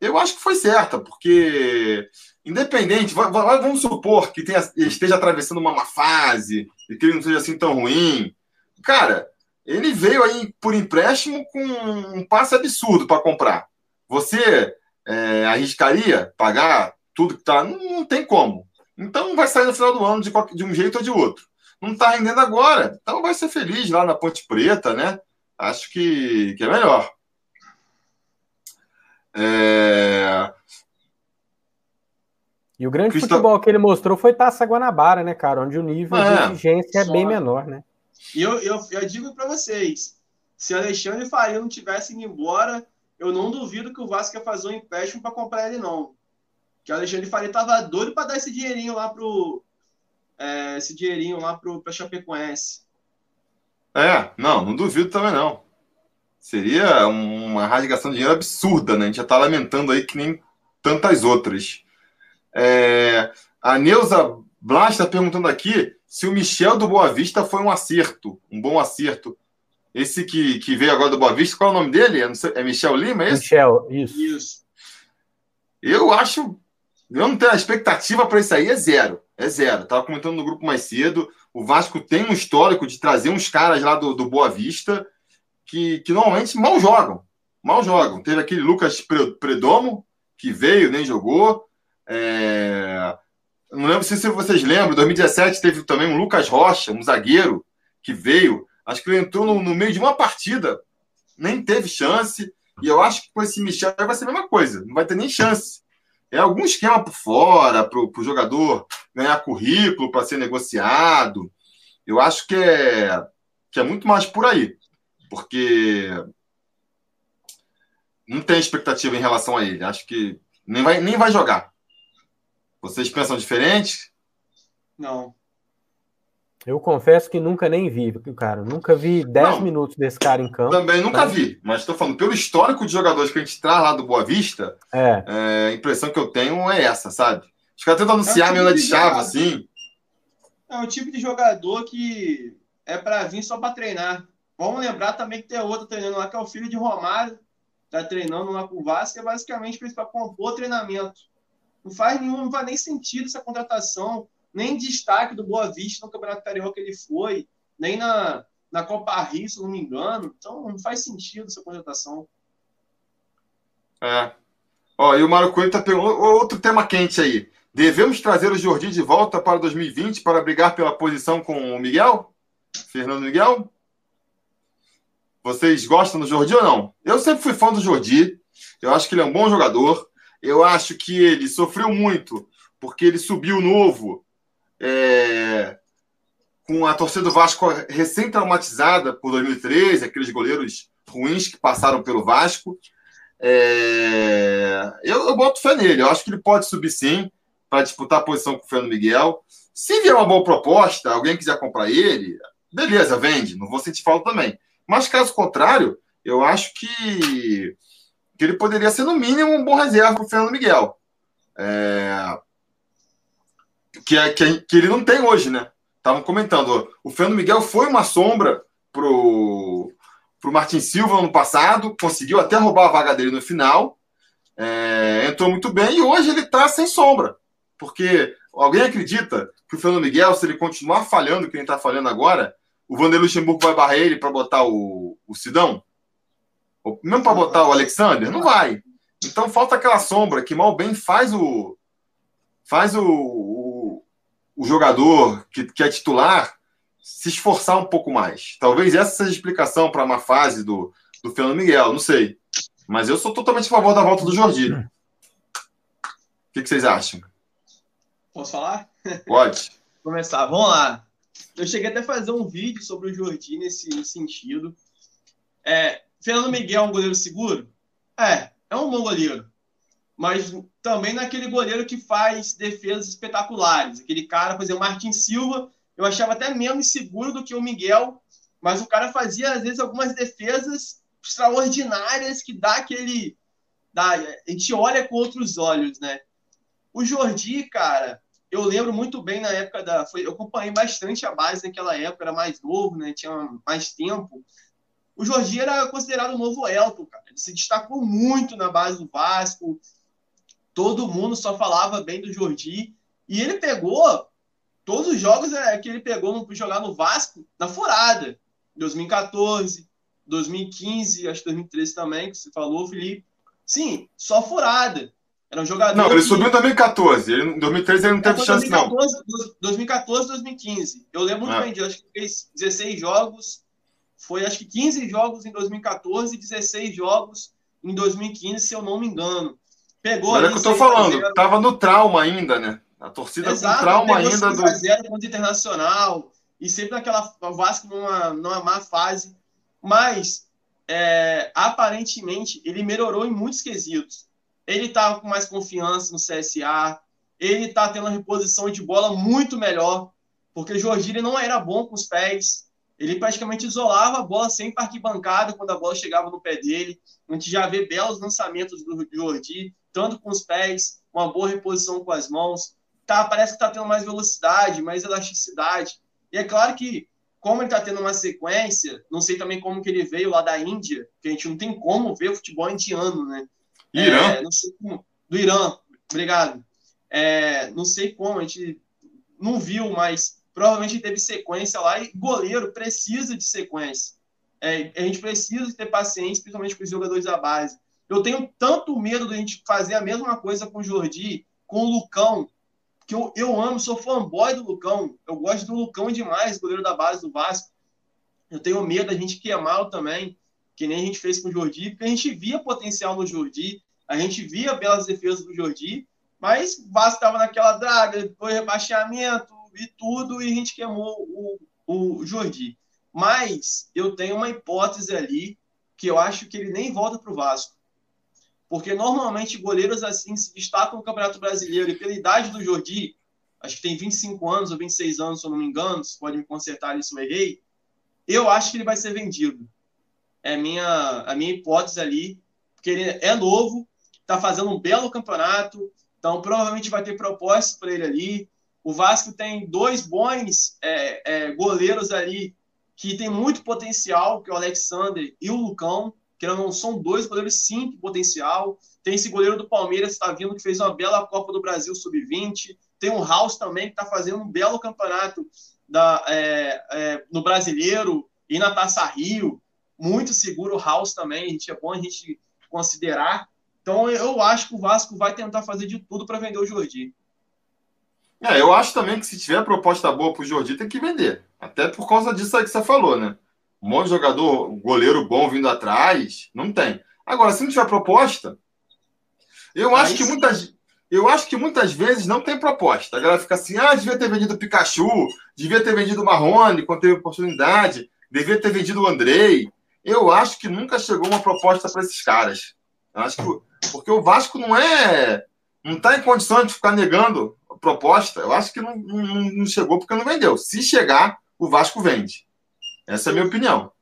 Speaker 1: Eu acho que foi certa, porque independente, vamos supor que tenha, esteja atravessando uma má fase e que ele não seja assim tão ruim. Cara, ele veio aí por empréstimo com um passe absurdo para comprar. Você é, arriscaria pagar tudo que está? Não, não, tem como. Então vai sair no final do ano de, de um jeito ou de outro. Não está rendendo agora, então vai ser feliz lá na Ponte Preta, né? Acho que, que é melhor. É...
Speaker 2: E o grande Cristo... futebol que ele mostrou foi Taça Guanabara, né, cara? Onde o nível é, de exigência é bem menor, né?
Speaker 3: E eu, eu, eu digo para vocês, se Alexandre Faria não tivesse ido embora, eu não duvido que o Vasco ia fazer um empréstimo para comprar ele, não. Que o Alexandre Faria tava doido para dar esse dinheirinho lá pro. É, esse dinheirinho lá pro, pra Chapecoense.
Speaker 1: É, não, não duvido também não. Seria uma rasgação de dinheiro absurda, né? A gente já tá lamentando aí que nem tantas outras. É, a Neuza Blas está perguntando aqui se o Michel do Boa Vista foi um acerto, um bom acerto. Esse que, que veio agora do Boa Vista, qual é o nome dele? É, é Michel Lima, é esse?
Speaker 2: Michel, isso. isso.
Speaker 1: Eu acho. Eu não tenho a expectativa para isso aí, é zero. É zero. Estava comentando no grupo mais cedo. O Vasco tem um histórico de trazer uns caras lá do, do Boa Vista que, que normalmente mal jogam. Mal jogam. Teve aquele Lucas Predomo, que veio, nem jogou. É... Não lembro se vocês lembram, em 2017 teve também um Lucas Rocha, um zagueiro, que veio, Acho que ele entrou no, no meio de uma partida, nem teve chance. E eu acho que com esse Michel vai ser a mesma coisa, não vai ter nem chance. É algum esquema por fora para o jogador ganhar currículo para ser negociado. Eu acho que é, que é muito mais por aí, porque não tem expectativa em relação a ele. Acho que nem vai, nem vai jogar. Vocês pensam diferente?
Speaker 3: Não.
Speaker 2: Eu confesso que nunca nem vi, cara. Nunca vi 10 minutos desse cara em campo.
Speaker 1: Também nunca tá? vi, mas estou falando, pelo histórico de jogadores que a gente traz lá do Boa Vista,
Speaker 2: é.
Speaker 1: é a impressão que eu tenho é essa, sabe? Os caras tentam anunciar é meio na de chave, assim.
Speaker 3: É o tipo de jogador que é para vir só para treinar. Vamos lembrar também que tem outro treinando lá, que é o filho de Romário, tá treinando lá com o Vasco, que é basicamente para compor treinamento. Não faz nenhum, não faz nem sentido essa contratação nem destaque do Boa Vista no Campeonato Carioca ele foi, nem na, na Copa Rio, se não me engano. Então não faz sentido essa contratação.
Speaker 1: É. Ó, e o Mário Coelho tá perguntando outro tema quente aí. Devemos trazer o Jordi de volta para 2020 para brigar pela posição com o Miguel? Fernando Miguel? Vocês gostam do Jordi ou não? Eu sempre fui fã do Jordi. Eu acho que ele é um bom jogador. Eu acho que ele sofreu muito porque ele subiu novo é, com a torcida do Vasco recém-traumatizada por 2013, aqueles goleiros ruins que passaram pelo Vasco. É, eu, eu boto fé nele, eu acho que ele pode subir sim para disputar a posição com o Fernando Miguel. Se vier uma boa proposta, alguém quiser comprar ele, beleza, vende, não vou sentir falta também. Mas caso contrário, eu acho que, que ele poderia ser, no mínimo, um bom reserva para o Fernando Miguel. É, que, é, que, que ele não tem hoje, né? Estavam comentando. O Fernando Miguel foi uma sombra pro, pro Martin Silva no passado, conseguiu até roubar a vaga dele no final. É, entrou muito bem e hoje ele está sem sombra. Porque alguém acredita que o Fernando Miguel, se ele continuar falhando que ele está falhando agora, o Vanderlei Luxemburgo vai barrar ele para botar o, o Sidão? Mesmo para botar o Alexander? Não vai. Então falta aquela sombra que mal bem faz o faz o, o jogador que, que é titular se esforçar um pouco mais. Talvez essa seja a explicação para uma fase do, do Fernando Miguel, não sei. Mas eu sou totalmente a favor da volta do Jordi. O que, que vocês acham?
Speaker 3: Posso falar?
Speaker 1: Pode.
Speaker 3: Começar. Vamos lá. Eu cheguei até a fazer um vídeo sobre o Jordi nesse sentido. É, Fernando Miguel é um goleiro seguro? É, é um bom goleiro mas também naquele goleiro que faz defesas espetaculares. Aquele cara, por exemplo, Martin Silva, eu achava até menos seguro do que o Miguel, mas o cara fazia, às vezes, algumas defesas extraordinárias que dá aquele. Dá, a gente olha com outros olhos, né? O Jordi, cara, eu lembro muito bem na época da. Foi, eu acompanhei bastante a base naquela época, era mais novo, né? Tinha mais tempo. O Jordi era considerado o novo Elton, cara. Ele se destacou muito na base do Vasco, todo mundo só falava bem do Jordi. E ele pegou todos os jogos é, que ele pegou para jogar no Vasco na furada. 2014, 2015, acho que 2013 também, que você falou, Felipe. Sim, só furada. Era um jogador.
Speaker 1: Não, ele que... subiu em 2014. Ele, em 2013 ele não teve chance,
Speaker 3: 2014, não. 2014, 2015. Eu lembro muito ah. bem disso. Acho que fez 16 jogos. Foi acho que 15 jogos em 2014 e 16 jogos em 2015, se eu não me engano. Pegou
Speaker 1: Mas é que eu tô falando, tava no trauma ainda, né? A torcida Exato, com trauma ainda do.
Speaker 3: 0 contra o Internacional e sempre naquela Vasco numa, numa má fase. Mas é, aparentemente ele melhorou em muitos quesitos. Ele tá com mais confiança no CSA, ele tá tendo uma reposição de bola muito melhor, porque o Jorginho não era bom com os pés. Ele praticamente isolava a bola sempre arquibancada quando a bola chegava no pé dele. A gente já vê belos lançamentos do Jordi, tanto com os pés, uma boa reposição com as mãos. Tá, parece que está tendo mais velocidade, mais elasticidade. E é claro que, como ele está tendo uma sequência, não sei também como que ele veio lá da Índia, que a gente não tem como ver futebol indiano, né?
Speaker 1: Irã?
Speaker 3: É, como, do Irã, obrigado. É, não sei como, a gente não viu, mas provavelmente teve sequência lá e goleiro precisa de sequência. É, a gente precisa ter paciência, principalmente com os jogadores da base. Eu tenho tanto medo de a gente fazer a mesma coisa com o Jordi, com o Lucão, que eu, eu amo, sou fanboy do Lucão. Eu gosto do Lucão demais, goleiro da base do Vasco. Eu tenho medo da gente queimá-lo também, que nem a gente fez com o Jordi, porque a gente via potencial no Jordi, a gente via belas defesas do Jordi, mas o Vasco estava naquela draga, depois rebaixamento e tudo, e a gente queimou o, o Jordi. Mas eu tenho uma hipótese ali que eu acho que ele nem volta para o Vasco. Porque normalmente goleiros assim se destacam no Campeonato Brasileiro e pela idade do Jordi, acho que tem 25 anos ou 26 anos, se eu não me engano, você pode me consertar isso, eu errei. Eu acho que ele vai ser vendido. É a minha, a minha hipótese ali, porque ele é novo, está fazendo um belo campeonato, então provavelmente vai ter propósito para ele ali. O Vasco tem dois bons é, é, goleiros ali que tem muito potencial, que é o Alexander e o Lucão, que não são dois goleiros sim com potencial. Tem esse goleiro do Palmeiras que está vindo, que fez uma bela Copa do Brasil Sub-20. Tem o House também, que está fazendo um belo campeonato da, é, é, no Brasileiro e na Taça Rio. Muito seguro o House também, a gente, é bom a gente considerar. Então eu acho que o Vasco vai tentar fazer de tudo para vender o Jordi.
Speaker 1: É, eu acho também que se tiver proposta boa para o Jordi, tem que vender. Até por causa disso aí que você falou, né? Um monte de jogador, goleiro bom vindo atrás, não tem. Agora, se não tiver proposta, eu acho que muitas, eu acho que muitas vezes não tem proposta. A galera fica assim, ah, devia ter vendido o Pikachu, devia ter vendido o Marrone quando teve oportunidade, devia ter vendido o Andrei. Eu acho que nunca chegou uma proposta para esses caras. Eu acho que porque o Vasco não é, não está em condições de ficar negando proposta. Eu acho que não, não, não chegou porque não vendeu. Se chegar, o Vasco vende. Essa é a minha opinião.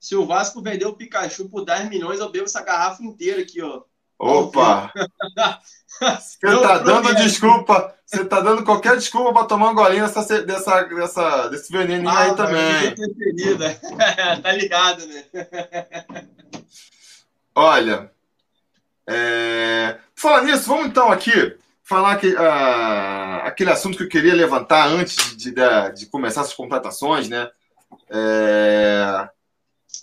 Speaker 3: Se o Vasco vender o Pikachu por 10 milhões, eu bebo essa garrafa inteira aqui, ó.
Speaker 1: Opa! Você tá dando desculpa. Você tá dando qualquer desculpa para tomar um golinho dessa, dessa, dessa, desse veneninho ah, aí também.
Speaker 3: tá ligado, né?
Speaker 1: Olha, é... falar nisso, vamos então aqui falar que, uh, aquele assunto que eu queria levantar antes de, de, de começar essas contratações, né? É...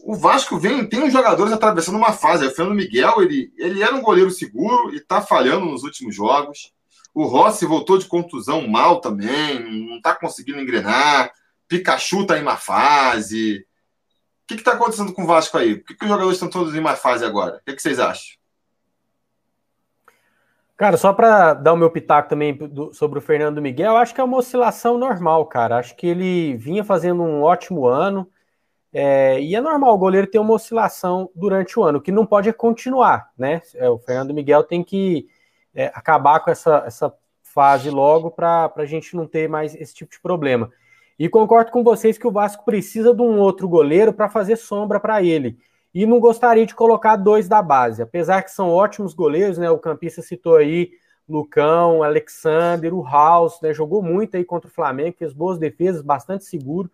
Speaker 1: O Vasco vem, tem uns jogadores atravessando uma fase. O Fernando Miguel, ele, ele era um goleiro seguro e está falhando nos últimos jogos. O Rossi voltou de contusão mal também, não está conseguindo engrenar. Pikachu está em má fase. O que está acontecendo com o Vasco aí? Por que, que os jogadores estão todos em má fase agora? O que, que vocês acham?
Speaker 2: Cara, só para dar o meu pitaco também do, sobre o Fernando Miguel, acho que é uma oscilação normal, cara. Acho que ele vinha fazendo um ótimo ano. É, e é normal o goleiro ter uma oscilação durante o ano, que não pode continuar, né? É, o Fernando Miguel tem que é, acabar com essa, essa fase logo para a gente não ter mais esse tipo de problema. E concordo com vocês que o Vasco precisa de um outro goleiro para fazer sombra para ele. E não gostaria de colocar dois da base, apesar que são ótimos goleiros, né? O campista citou aí Lucão, Alexander, o House, né? Jogou muito aí contra o Flamengo, fez boas defesas, bastante seguro.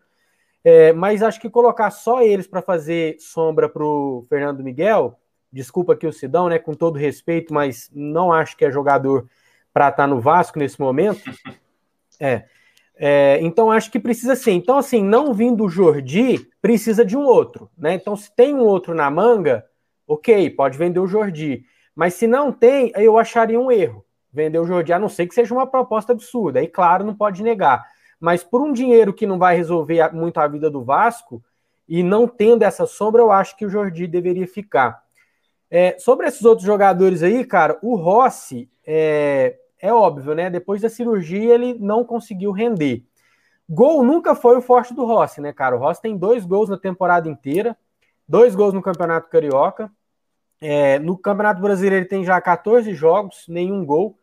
Speaker 2: É, mas acho que colocar só eles para fazer sombra para o Fernando Miguel, desculpa aqui o Sidão, né? Com todo respeito, mas não acho que é jogador para estar tá no Vasco nesse momento. É. É, então acho que precisa sim. Então, assim, não vindo o Jordi, precisa de um outro, né? Então, se tem um outro na manga, ok, pode vender o Jordi. Mas se não tem, eu acharia um erro vender o Jordi, a não ser que seja uma proposta absurda. Aí, claro, não pode negar. Mas por um dinheiro que não vai resolver muito a vida do Vasco, e não tendo essa sombra, eu acho que o Jordi deveria ficar. É, sobre esses outros jogadores aí, cara, o Rossi, é, é óbvio, né? Depois da cirurgia, ele não conseguiu render. Gol nunca foi o forte do Rossi, né, cara? O Rossi tem dois gols na temporada inteira, dois gols no Campeonato Carioca. É, no Campeonato Brasileiro ele tem já 14 jogos, nenhum gol.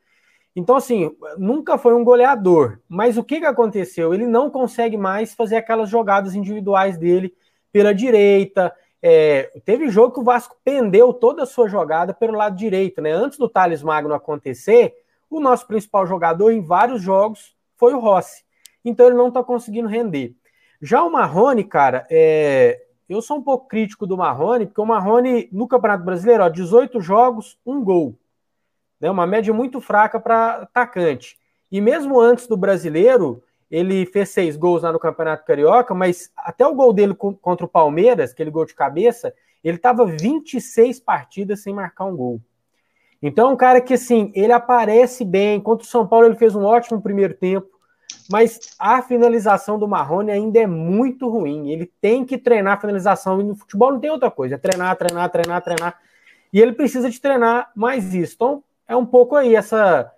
Speaker 2: Então, assim, nunca foi um goleador. Mas o que, que aconteceu? Ele não consegue mais fazer aquelas jogadas individuais dele pela direita. É, teve jogo que o Vasco pendeu toda a sua jogada pelo lado direito, né? Antes do Thales Magno acontecer, o nosso principal jogador em vários jogos foi o Rossi. Então ele não está conseguindo render. Já o Marrone, cara, é... eu sou um pouco crítico do Marrone, porque o Marrone, no Campeonato Brasileiro, ó, 18 jogos, um gol. Né? Uma média muito fraca para atacante. E mesmo antes do brasileiro, ele fez seis gols lá no Campeonato Carioca, mas até o gol dele contra o Palmeiras, aquele gol de cabeça, ele estava 26 partidas sem marcar um gol. Então, é um cara que, assim, ele aparece bem. Contra o São Paulo, ele fez um ótimo primeiro tempo. mas a finalização do Marrone ainda é muito ruim. Ele tem que treinar a finalização. E no futebol não tem outra coisa. É treinar, treinar, treinar, treinar. E ele precisa de treinar mais isso. Então, é um pouco aí essa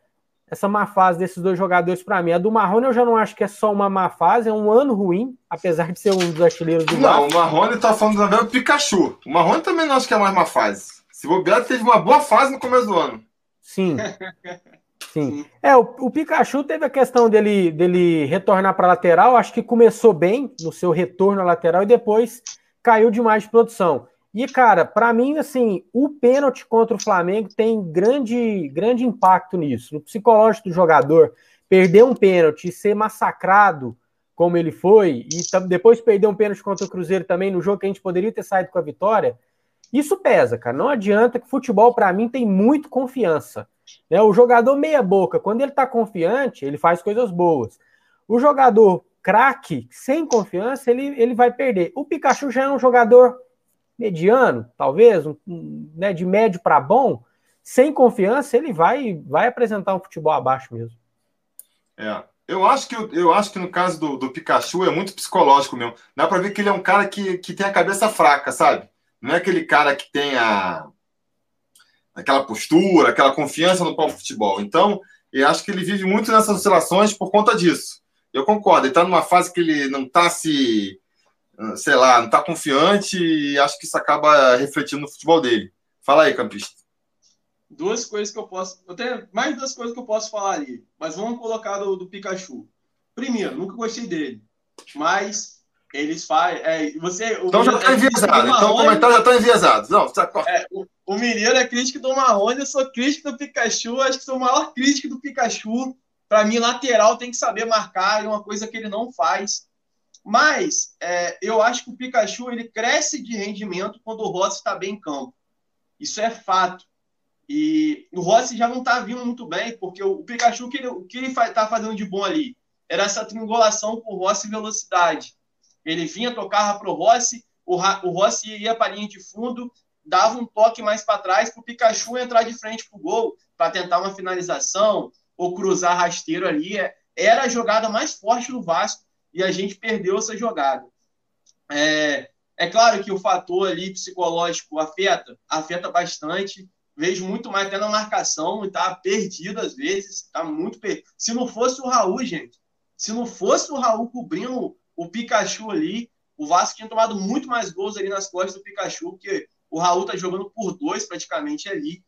Speaker 2: essa má fase desses dois jogadores para mim. A do Marrone eu já não acho que é só uma má fase, é um ano ruim, apesar de ser um dos artilheiros do
Speaker 1: Não, o Marrone tá falando do Pikachu. O Marrone também não acho que é mais má fase. Se bobear, teve uma boa fase no começo do ano.
Speaker 2: Sim. Sim. É, o, o, Pikachu teve a questão dele, dele retornar para lateral, acho que começou bem no seu retorno à lateral e depois caiu demais de produção. E, cara, para mim, assim, o pênalti contra o Flamengo tem grande, grande impacto nisso. No psicológico do jogador, perder um pênalti e ser massacrado como ele foi, e depois perder um pênalti contra o Cruzeiro também, no jogo que a gente poderia ter saído com a vitória, isso pesa, cara. Não adianta que futebol, para mim, tem muito confiança. Né? O jogador meia-boca, quando ele tá confiante, ele faz coisas boas. O jogador craque, sem confiança, ele, ele vai perder. O Pikachu já é um jogador mediano, talvez, um, né, de médio para bom, sem confiança, ele vai, vai apresentar um futebol abaixo mesmo.
Speaker 1: É. Eu acho que, eu acho que no caso do, do Pikachu é muito psicológico mesmo. Dá para ver que ele é um cara que, que tem a cabeça fraca, sabe? Não é aquele cara que tem a, aquela postura, aquela confiança no próprio futebol. Então, eu acho que ele vive muito nessas oscilações por conta disso. Eu concordo, ele está numa fase que ele não está se sei lá, não está confiante e acho que isso acaba refletindo no futebol dele. Fala aí, campista.
Speaker 3: Duas coisas que eu posso. Eu tenho mais duas coisas que eu posso falar ali, mas vamos colocar do, do Pikachu. Primeiro, nunca gostei dele, mas eles fazem. É, você,
Speaker 1: então já está enviesado. Então o comentário já está enviesado. Não, tá...
Speaker 3: é, o, o Mineiro é crítico do Marrone, eu sou crítico do Pikachu, acho que sou o maior crítico do Pikachu. Para mim, lateral tem que saber marcar, é uma coisa que ele não faz. Mas é, eu acho que o Pikachu ele cresce de rendimento quando o Rossi está bem em campo. Isso é fato. E o Rossi já não está vindo muito bem, porque o, Pikachu, que ele, o que ele está fazendo de bom ali? Era essa triangulação com o Rossi e velocidade. Ele vinha, tocava para o Rossi, o Rossi ia para a linha de fundo, dava um toque mais para trás para o Pikachu entrar de frente para o gol, para tentar uma finalização ou cruzar rasteiro ali. Era a jogada mais forte do Vasco e a gente perdeu essa jogada. É, é claro que o fator ali psicológico afeta, afeta bastante. Vejo muito mais até na marcação e tá perdido às vezes, tá muito perdido. Se não fosse o Raul, gente, se não fosse o Raul cobrindo o Pikachu ali, o Vasco tinha tomado muito mais gols ali nas costas do Pikachu, porque o Raul tá jogando por dois praticamente ali.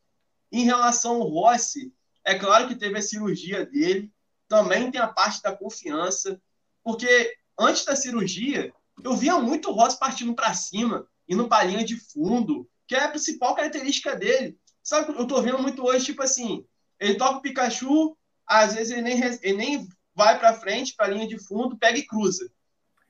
Speaker 3: Em relação ao Rossi, é claro que teve a cirurgia dele, também tem a parte da confiança. Porque antes da cirurgia, eu via muito o Ross partindo para cima, indo para linha de fundo, que é a principal característica dele. Sabe, eu tô vendo muito hoje, tipo assim, ele toca o Pikachu, às vezes ele nem, ele nem vai para frente, para linha de fundo, pega e cruza.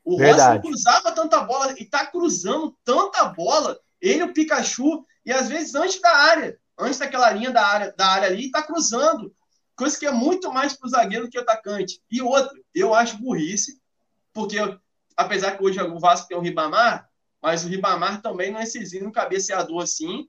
Speaker 3: O Ross não cruzava tanta bola e tá cruzando tanta bola, ele o Pikachu, e às vezes antes da área, antes daquela linha da área, da área ali, tá cruzando coisa que é muito mais para o zagueiro que o atacante. E outra, eu acho burrice, porque apesar que hoje o Vasco tem o Ribamar, mas o Ribamar também não é no cabeceador assim.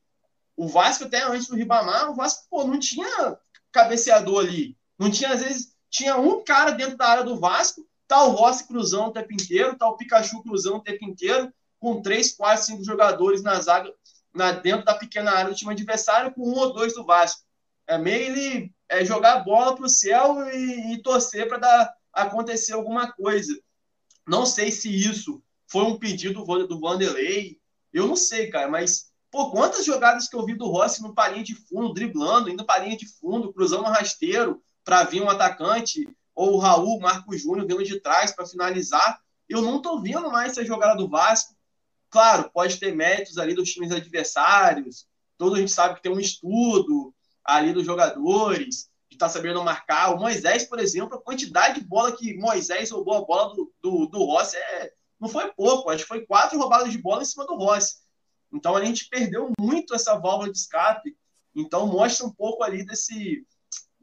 Speaker 3: O Vasco, até antes do Ribamar, o Vasco pô, não tinha cabeceador ali. Não tinha, às vezes, tinha um cara dentro da área do Vasco, tá o Rossi cruzando o tempo inteiro, tá o Pikachu cruzando o tempo inteiro, com três, quatro, cinco jogadores na zaga, na, dentro da pequena área do time adversário, com um ou dois do Vasco. É meio ele é, jogar a bola para o céu e, e torcer para dar acontecer alguma coisa. Não sei se isso foi um pedido do Vanderlei. Eu não sei, cara, mas por quantas jogadas que eu vi do Rossi no palinha de fundo, driblando, indo para linha de fundo, cruzando um rasteiro para vir um atacante, ou o Raul, Marco Júnior vindo de trás para finalizar. Eu não estou vendo mais essa jogada do Vasco. Claro, pode ter méritos ali dos times adversários, todo a gente sabe que tem um estudo, ali dos jogadores, de estar tá sabendo marcar. O Moisés, por exemplo, a quantidade de bola que Moisés roubou a bola do, do, do Rossi é, não foi pouco, acho que foi quatro roubadas de bola em cima do Rossi. Então a gente perdeu muito essa válvula de escape. Então mostra um pouco ali desse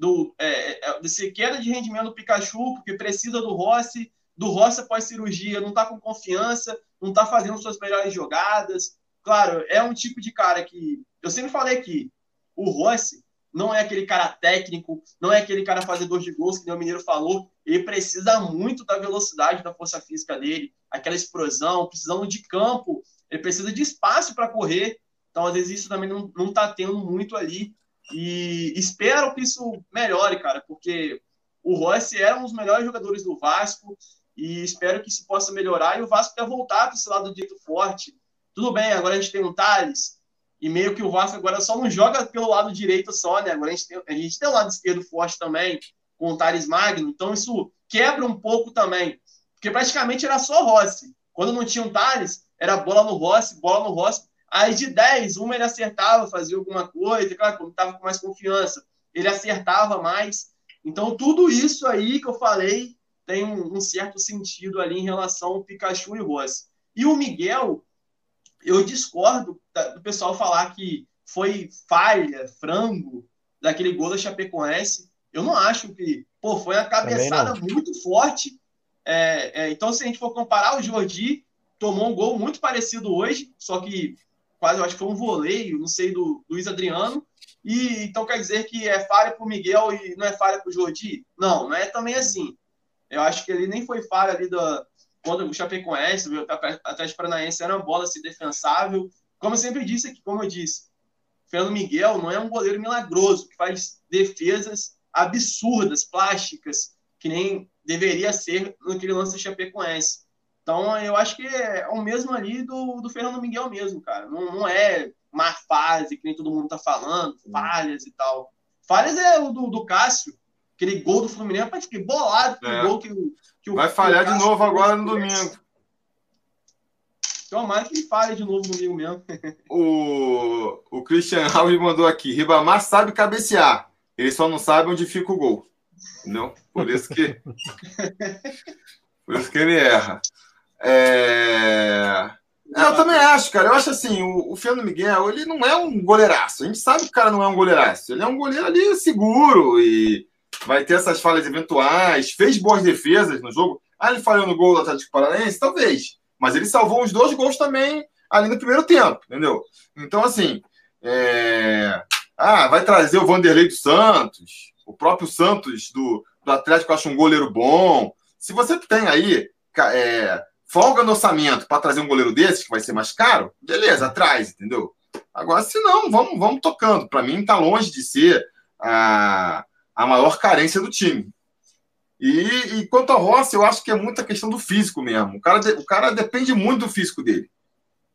Speaker 3: do é, é desse queda de rendimento do Pikachu, porque precisa do Rossi, do Rossi após cirurgia, não está com confiança, não está fazendo suas melhores jogadas. Claro, é um tipo de cara que eu sempre falei aqui, o Rossi não é aquele cara técnico, não é aquele cara fazedor de gols que o Mineiro falou. ele precisa muito da velocidade da força física dele, aquela explosão, precisando de campo, ele precisa de espaço para correr. Então, às vezes, isso também não, não tá tendo muito ali. E espero que isso melhore, cara, porque o Rossi era um dos melhores jogadores do Vasco e espero que isso possa melhorar e o Vasco quer voltar para esse lado dito forte. Tudo bem, agora a gente tem um Thales e meio que o Vasco agora só não joga pelo lado direito só, né? Agora a gente tem, a gente tem o lado esquerdo forte também, com o Thales Magno, então isso quebra um pouco também, porque praticamente era só Rossi. Quando não tinha um Thales, era bola no Rossi, bola no Rossi, Aí de 10, uma ele acertava, fazia alguma coisa, claro, quando estava com mais confiança, ele acertava mais. Então, tudo isso aí que eu falei tem um, um certo sentido ali em relação ao Pikachu e Rossi. E o Miguel, eu discordo do pessoal falar que foi falha, frango, daquele gol da Chapecoense. Eu não acho que, pô, foi uma cabeçada muito forte. É, é, então, se a gente for comparar, o Jordi tomou um gol muito parecido hoje, só que quase, eu acho que foi um voleio, não sei, do Luiz Adriano. E então quer dizer que é falha para o Miguel e não é falha para o Jordi? Não, não é também assim. Eu acho que ele nem foi falha ali da, quando o Chapecoense, o Atlético Paranaense era uma bola assim, defensável. Como eu sempre disse aqui, como eu disse, Fernando Miguel não é um goleiro milagroso, que faz defesas absurdas, plásticas, que nem deveria ser naquele lance do Chapecoense. Então, eu acho que é o mesmo ali do, do Fernando Miguel mesmo, cara. Não, não é má fase, que nem todo mundo tá falando, falhas e tal. Falhas é o do, do Cássio, aquele gol do Fluminense, mas fiquei bolado com é. o gol que, que
Speaker 1: o Vai falhar de novo agora no domingo.
Speaker 3: Tomara que ele falhe de novo no domingo mesmo.
Speaker 1: o, o Christian Alves mandou aqui: Ribamar sabe cabecear, ele só não sabe onde fica o gol. Não, por isso que. por isso que ele erra. É... Eu também acho, cara. Eu acho assim, o, o Fernando Miguel, ele não é um goleiraço. A gente sabe que o cara não é um goleiraço. Ele é um goleiro ali seguro e vai ter essas falhas eventuais. Fez boas defesas no jogo. Ah, ele falhou no gol do Atlético Paranaense? Talvez. Mas ele salvou uns dois gols também ali no primeiro tempo, entendeu? Então, assim, é... ah, vai trazer o Vanderlei dos Santos, o próprio Santos do, do Atlético acha um goleiro bom. Se você tem aí é, folga no orçamento para trazer um goleiro desse, que vai ser mais caro, beleza, atrás, entendeu? Agora, se não, vamos, vamos tocando. Para mim, está longe de ser a, a maior carência do time. E, e, quanto ao Rossi, eu acho que é muita questão do físico mesmo. O cara, o cara depende muito do físico dele.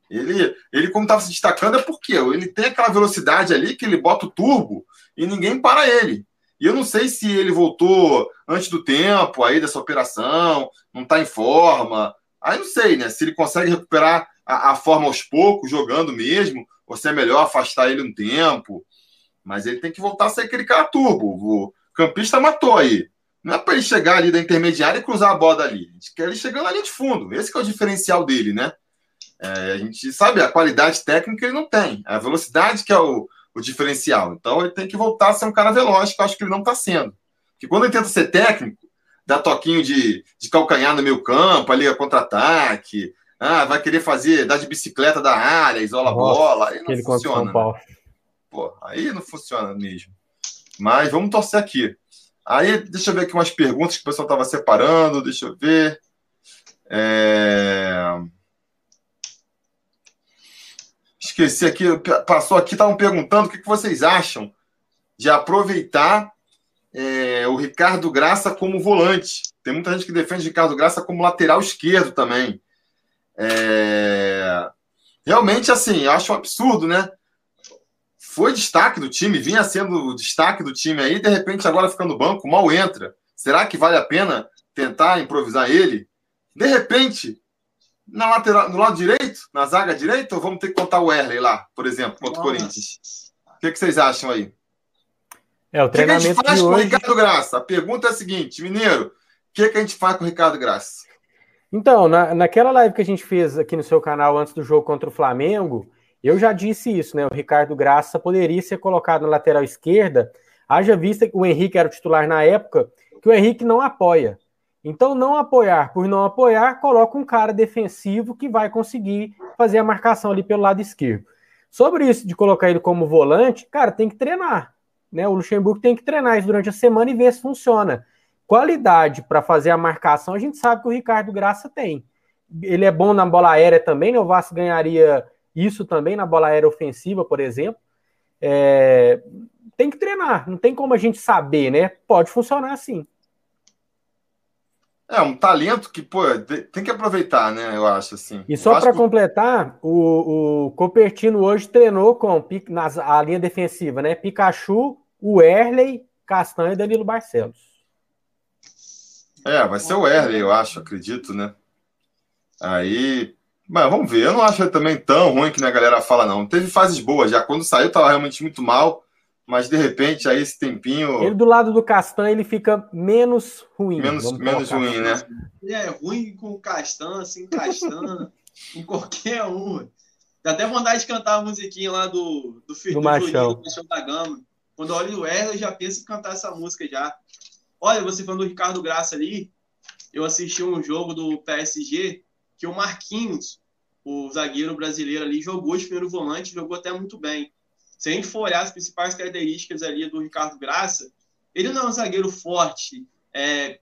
Speaker 1: Ele, ele como estava se destacando, é porque ele tem aquela velocidade ali que ele bota o turbo e ninguém para ele. E eu não sei se ele voltou antes do tempo aí dessa operação, não está em forma. Aí não sei, né? Se ele consegue recuperar a, a, forma aos poucos, jogando mesmo, ou se é melhor afastar ele um tempo. Mas ele tem que voltar a ser aquele cara turbo. O campista matou aí. Não é para ele chegar ali da intermediária e cruzar a bola ali. A gente quer ele chegando ali de fundo. Esse é o diferencial dele, né? É, a gente sabe a qualidade técnica ele não tem. A velocidade que é o, o diferencial. Então ele tem que voltar a ser um cara veloz, que eu acho que ele não está sendo. Porque quando ele tenta ser técnico, dar toquinho de, de calcanhar no meio campo, ali a contra-ataque. Ah, vai querer fazer, dar de bicicleta da área, isola a bola. Aí não funciona. Né? Pô, aí não funciona mesmo. Mas vamos torcer aqui. Aí, deixa eu ver aqui umas perguntas que o pessoal estava separando. Deixa eu ver. É... Esqueci aqui, passou aqui, estavam perguntando o que vocês acham de aproveitar é, o Ricardo Graça como volante. Tem muita gente que defende o Ricardo Graça como lateral esquerdo também. É... Realmente, assim, eu acho um absurdo, né? Foi destaque do time, vinha sendo destaque do time aí, de repente agora fica no banco, mal entra. Será que vale a pena tentar improvisar ele? De repente, na lateral, no lado direito, na zaga direita, ou vamos ter que contar o Erley lá, por exemplo, contra o Corinthians? O que, que vocês acham aí?
Speaker 2: É, o treinamento
Speaker 1: o que, que a gente faz com o Ricardo Graça? A pergunta é a seguinte, Mineiro, o que, que a gente faz com o Ricardo Graça?
Speaker 2: Então, na, naquela live que a gente fez aqui no seu canal antes do jogo contra o Flamengo, eu já disse isso, né? O Ricardo Graça poderia ser colocado na lateral esquerda, haja vista que o Henrique era o titular na época, que o Henrique não apoia. Então, não apoiar por não apoiar, coloca um cara defensivo que vai conseguir fazer a marcação ali pelo lado esquerdo. Sobre isso de colocar ele como volante, cara, tem que treinar. Né? O Luxemburgo tem que treinar isso durante a semana e ver se funciona. qualidade para fazer a marcação, a gente sabe que o Ricardo Graça tem. Ele é bom na bola aérea também, né? O Vasco ganharia isso também na bola aérea ofensiva, por exemplo. É... Tem que treinar, não tem como a gente saber, né? Pode funcionar assim.
Speaker 1: É um talento que, pô, tem que aproveitar, né? Eu acho assim.
Speaker 2: E só para completar, o, o Copertino hoje treinou com nas, a linha defensiva, né? Pikachu, o Erley, Castanho e Danilo Barcelos.
Speaker 1: É, vai ser o Erley, eu acho, acredito, né? Aí. Mas vamos ver. Eu não acho também tão ruim que a galera fala, não. Teve fases boas já. Quando saiu, tava realmente muito mal mas de repente aí esse tempinho.
Speaker 2: Ele do lado do Castan ele fica menos ruim.
Speaker 1: Menos, menos ruim, né?
Speaker 3: Ele é ruim com o Castan, assim, Castan, com qualquer um. Dá até vontade de cantar a musiquinha lá do, do,
Speaker 2: do, do Machão. do
Speaker 3: Machão da Gama. Quando eu olho o Erle, eu já penso em cantar essa música já. Olha, você falando do Ricardo Graça ali, eu assisti um jogo do PSG que o Marquinhos, o zagueiro brasileiro ali, jogou de primeiro volante, jogou até muito bem se a gente for olhar as principais características ali do Ricardo Graça, ele não é um zagueiro forte, é,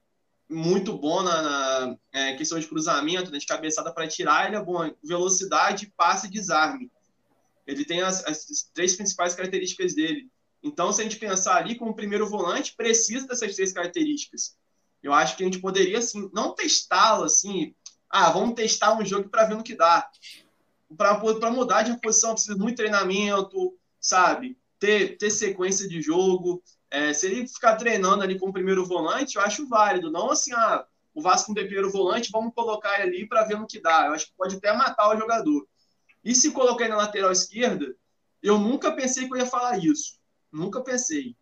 Speaker 3: muito bom na, na é, questão de cruzamento, né, de cabeçada para tirar, ele é bom em velocidade, passe e desarme. Ele tem as, as, três principais características dele. Então, se a gente pensar ali como primeiro volante, precisa dessas três características. Eu acho que a gente poderia, assim, não testá-lo, assim, ah, vamos testar um jogo para ver no que dá. Para mudar de posição, precisa muito treinamento, sabe? Ter, ter sequência de jogo. É, se ele ficar treinando ali com o primeiro volante, eu acho válido. Não assim, ah, o Vasco com o primeiro volante, vamos colocar ele ali para ver no que dá. Eu acho que pode até matar o jogador. E se colocar na lateral esquerda, eu nunca pensei que eu ia falar isso. Nunca pensei.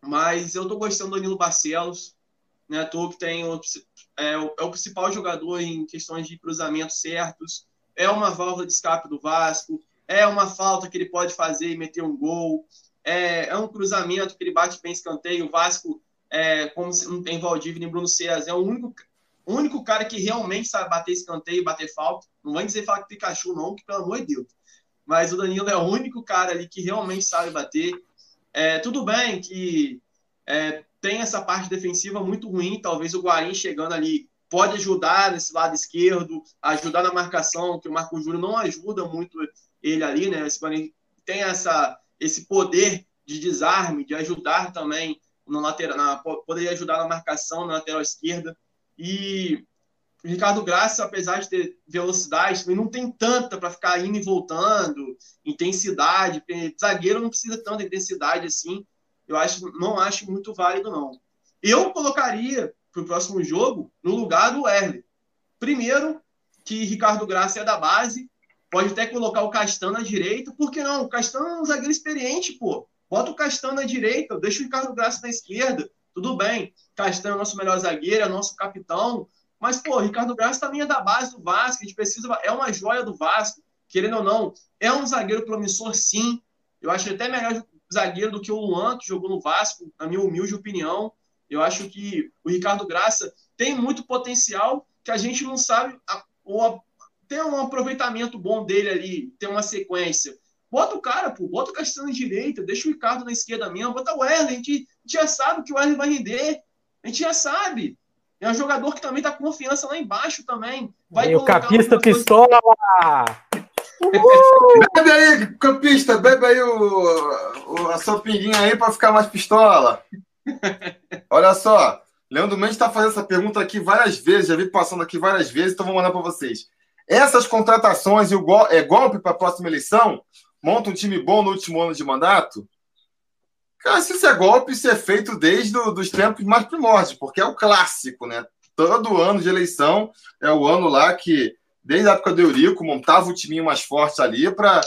Speaker 3: Mas eu tô gostando do Danilo Barcelos, né? Tô que tem o, é, o, é o principal jogador em questões de cruzamentos certos. É uma válvula de escape do Vasco é uma falta que ele pode fazer e meter um gol, é, é um cruzamento que ele bate bem escanteio. O Vasco, é, como não tem Valdívia nem Bruno César, é o único, único cara que realmente sabe bater escanteio bater falta. Não vai dizer falar que Pikachu, não, que pelo amor de Deus. Mas o Danilo é o único cara ali que realmente sabe bater. É, tudo bem que é, tem essa parte defensiva muito ruim, talvez o Guarim chegando ali pode ajudar nesse lado esquerdo, ajudar na marcação, que o Marco Júnior não ajuda muito ele ali, né? Esse tem essa, esse poder de desarme, de ajudar também na lateral, na, poderia ajudar na marcação na lateral esquerda. E o Ricardo Graça, apesar de ter velocidade, também não tem tanta para ficar indo e voltando, intensidade, zagueiro não precisa tanta intensidade assim. Eu acho, não acho muito válido, não. Eu colocaria para o próximo jogo no lugar do Erle. Primeiro, que Ricardo Graça é da base, Pode até colocar o Castan na direita. Por que não? O Castan é um zagueiro experiente, pô. Bota o Castan na direita, deixa o Ricardo Graça na esquerda. Tudo bem. Castan é o nosso melhor zagueiro, é o nosso capitão. Mas, pô, Ricardo Graça também é da base do Vasco. A gente precisa. É uma joia do Vasco, querendo ou não. É um zagueiro promissor, sim. Eu acho até melhor zagueiro do que o Luan, que jogou no Vasco, na minha humilde opinião. Eu acho que o Ricardo Graça tem muito potencial que a gente não sabe a, ou ter um aproveitamento bom dele ali, ter uma sequência. Bota o cara, pô, bota o Castanho na direita, deixa o Ricardo na esquerda mesmo, bota o Wesley, a gente, a gente já sabe que o Wesley vai render, a gente já sabe. É um jogador que também tá com confiança lá embaixo também.
Speaker 2: Vai o capista pistola!
Speaker 1: bebe aí, campista, bebe aí o, o, a sua pinguinha aí para ficar mais pistola. Olha só, Leandro Mendes está fazendo essa pergunta aqui várias vezes, já vi passando aqui várias vezes, então vou mandar para vocês. Essas contratações e o é golpe para a próxima eleição? Monta um time bom no último ano de mandato? Cara, se isso é golpe, isso é feito desde os tempos mais primórdios, porque é o clássico, né? Todo ano de eleição é o ano lá que, desde a época do Eurico, montava o time mais forte ali para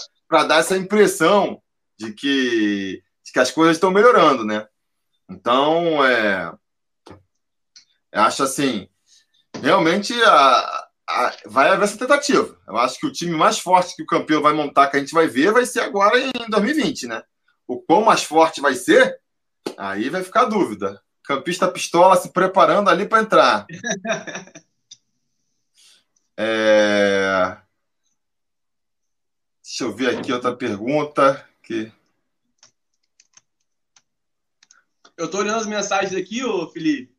Speaker 1: dar essa impressão de que, de que as coisas estão melhorando, né? Então, é, acho assim, realmente a, vai haver essa tentativa. Eu acho que o time mais forte que o campeão vai montar, que a gente vai ver, vai ser agora em 2020, né? O quão mais forte vai ser, aí vai ficar a dúvida. Campista pistola se preparando ali para entrar. É... Deixa eu ver aqui outra pergunta. Que...
Speaker 3: Eu tô olhando as mensagens aqui, ô Felipe.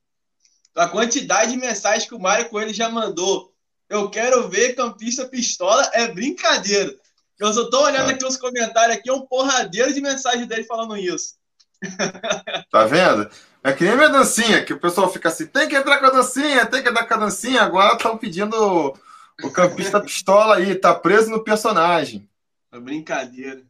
Speaker 3: a quantidade de mensagens que o Mário Coelho já mandou. Eu quero ver campista pistola, é brincadeira. Eu só tô olhando ah. aqui os comentários aqui, é um porradeiro de mensagem dele falando isso.
Speaker 1: Tá vendo? É que nem a minha dancinha, que o pessoal fica assim, tem que entrar com a dancinha, tem que entrar com a dancinha. Agora estão pedindo o campista pistola aí, tá preso no personagem.
Speaker 3: É brincadeira.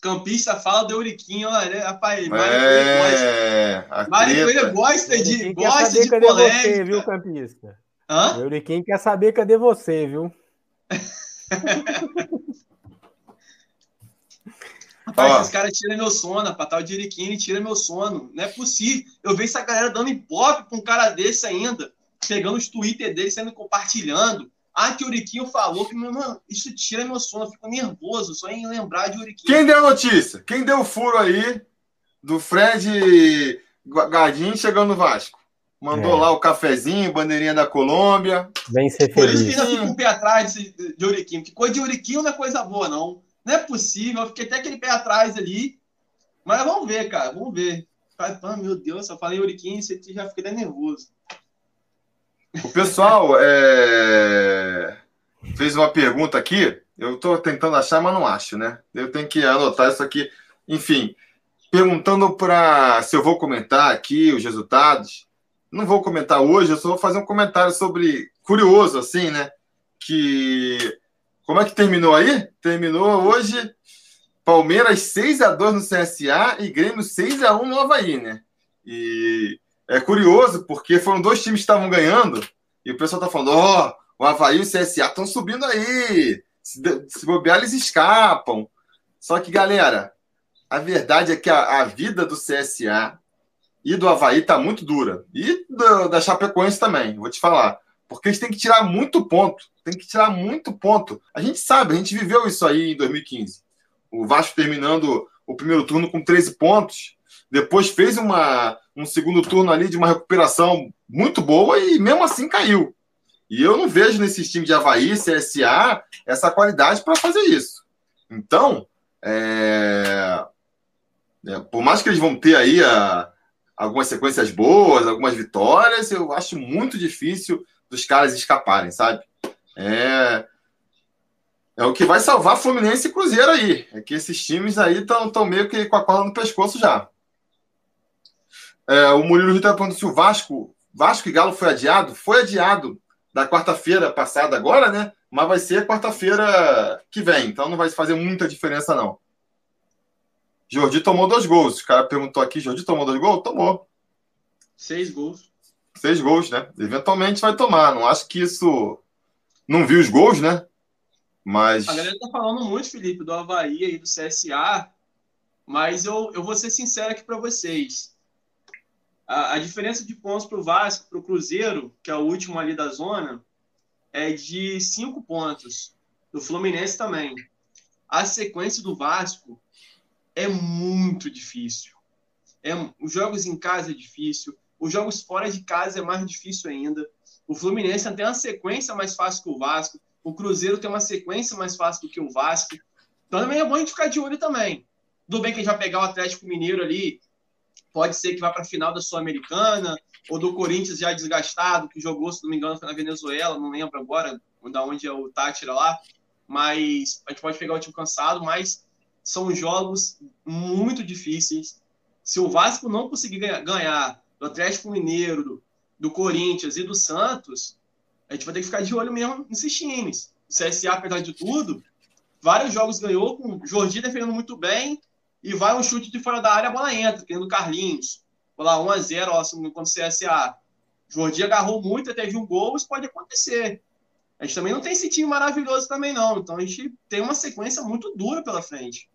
Speaker 3: Campista fala do Euriquinho, olha, rapaz, Mário é, gosta. Mário Coelho gosta de, gosta de
Speaker 2: cadê polêmica. você, viu, campista? Hã? Euriquinho quer saber cadê você, viu?
Speaker 3: Rapaz, Ó. esses caras tiram meu sono, rapaz. Tal de Euriquinho tira meu sono. Não é possível. Eu vejo essa galera dando ibope pra um cara desse ainda, pegando os Twitter dele, sendo compartilhando. Ah, que o Uriquinho falou que, mano, isso tira meu sono, eu fico nervoso só em lembrar de Uriquinho.
Speaker 1: Quem deu a notícia? Quem deu o furo aí do Fred Gardinho chegando no Vasco? Mandou é. lá o cafezinho, bandeirinha da Colômbia.
Speaker 2: Vem ser feliz.
Speaker 3: Por isso que ainda fico um pé atrás de, de Uriquinho, porque coisa de Uriquinho não é coisa boa, não. Não é possível, eu fiquei até aquele pé atrás ali. Mas vamos ver, cara, vamos ver. Ah, meu Deus, eu falei Uriquinho, você já fiquei nervoso.
Speaker 1: O pessoal é... fez uma pergunta aqui. Eu estou tentando achar, mas não acho, né? Eu tenho que anotar isso aqui. Enfim, perguntando para se eu vou comentar aqui os resultados. Não vou comentar hoje, eu só vou fazer um comentário sobre curioso, assim, né? Que como é que terminou aí? Terminou hoje Palmeiras 6 a 2 no CSA e Grêmio 6 a 1 no Havaí, né? E é curioso, porque foram dois times que estavam ganhando, e o pessoal tá falando: ó, oh, o Havaí e o CSA estão subindo aí. Se, se bobear, eles escapam. Só que, galera, a verdade é que a, a vida do CSA e do Havaí tá muito dura. E do, da Chapecoense também, vou te falar. Porque eles têm que tirar muito ponto. Tem que tirar muito ponto. A gente sabe, a gente viveu isso aí em 2015. O Vasco terminando o primeiro turno com 13 pontos. Depois fez uma, um segundo turno ali de uma recuperação muito boa e mesmo assim caiu. E eu não vejo nesses times de Havaí, CSA, essa qualidade para fazer isso. Então, é... É, por mais que eles vão ter aí a, algumas sequências boas, algumas vitórias, eu acho muito difícil dos caras escaparem, sabe? É, é o que vai salvar Fluminense e Cruzeiro aí. É que esses times aí estão meio que com a corda no pescoço já. É, o Murilo Rita está perguntando se o Vasco, Vasco e Galo foi adiado. Foi adiado da quarta-feira passada agora, né? Mas vai ser quarta-feira que vem. Então não vai fazer muita diferença, não. Jordi tomou dois gols. O cara perguntou aqui: Jordi tomou dois gols? Tomou.
Speaker 3: Seis gols.
Speaker 1: Seis gols, né? Eventualmente vai tomar. Não acho que isso. Não viu os gols, né? Mas.
Speaker 3: A galera tá falando muito, Felipe, do Havaí e do CSA. Mas eu, eu vou ser sincero aqui para vocês a, a diferença de pontos para o Vasco, para o Cruzeiro, que é o último ali da zona, é de cinco pontos. Do Fluminense também. A sequência do Vasco é muito difícil. É, os jogos em casa é difícil, os jogos fora de casa é mais difícil ainda. O Fluminense tem uma sequência mais fácil que o Vasco, o Cruzeiro tem uma sequência mais fácil do que o Vasco. Então também é bom a gente ficar de olho também. Tudo bem que vai pegar o Atlético Mineiro ali pode ser que vá para a final da Sul-Americana, ou do Corinthians já desgastado, que jogou, se não me engano, na Venezuela, não lembro agora da onde é o Tátira lá, mas a gente pode pegar o time cansado, mas são jogos muito difíceis. Se o Vasco não conseguir ganhar do Atlético Mineiro, do, Corinthians e do Santos, a gente vai ter que ficar de olho mesmo nesses times. O CSA, apesar de tudo, vários jogos ganhou, com o Jordi defendendo muito bem, e vai um chute de fora da área, a bola entra, que do Carlinhos. Lá 1 a 0 ó, contra o CSA. Jordi agarrou muito, teve um gol, isso pode acontecer. A gente também não tem esse time maravilhoso também, não. Então a gente tem uma sequência muito dura pela frente.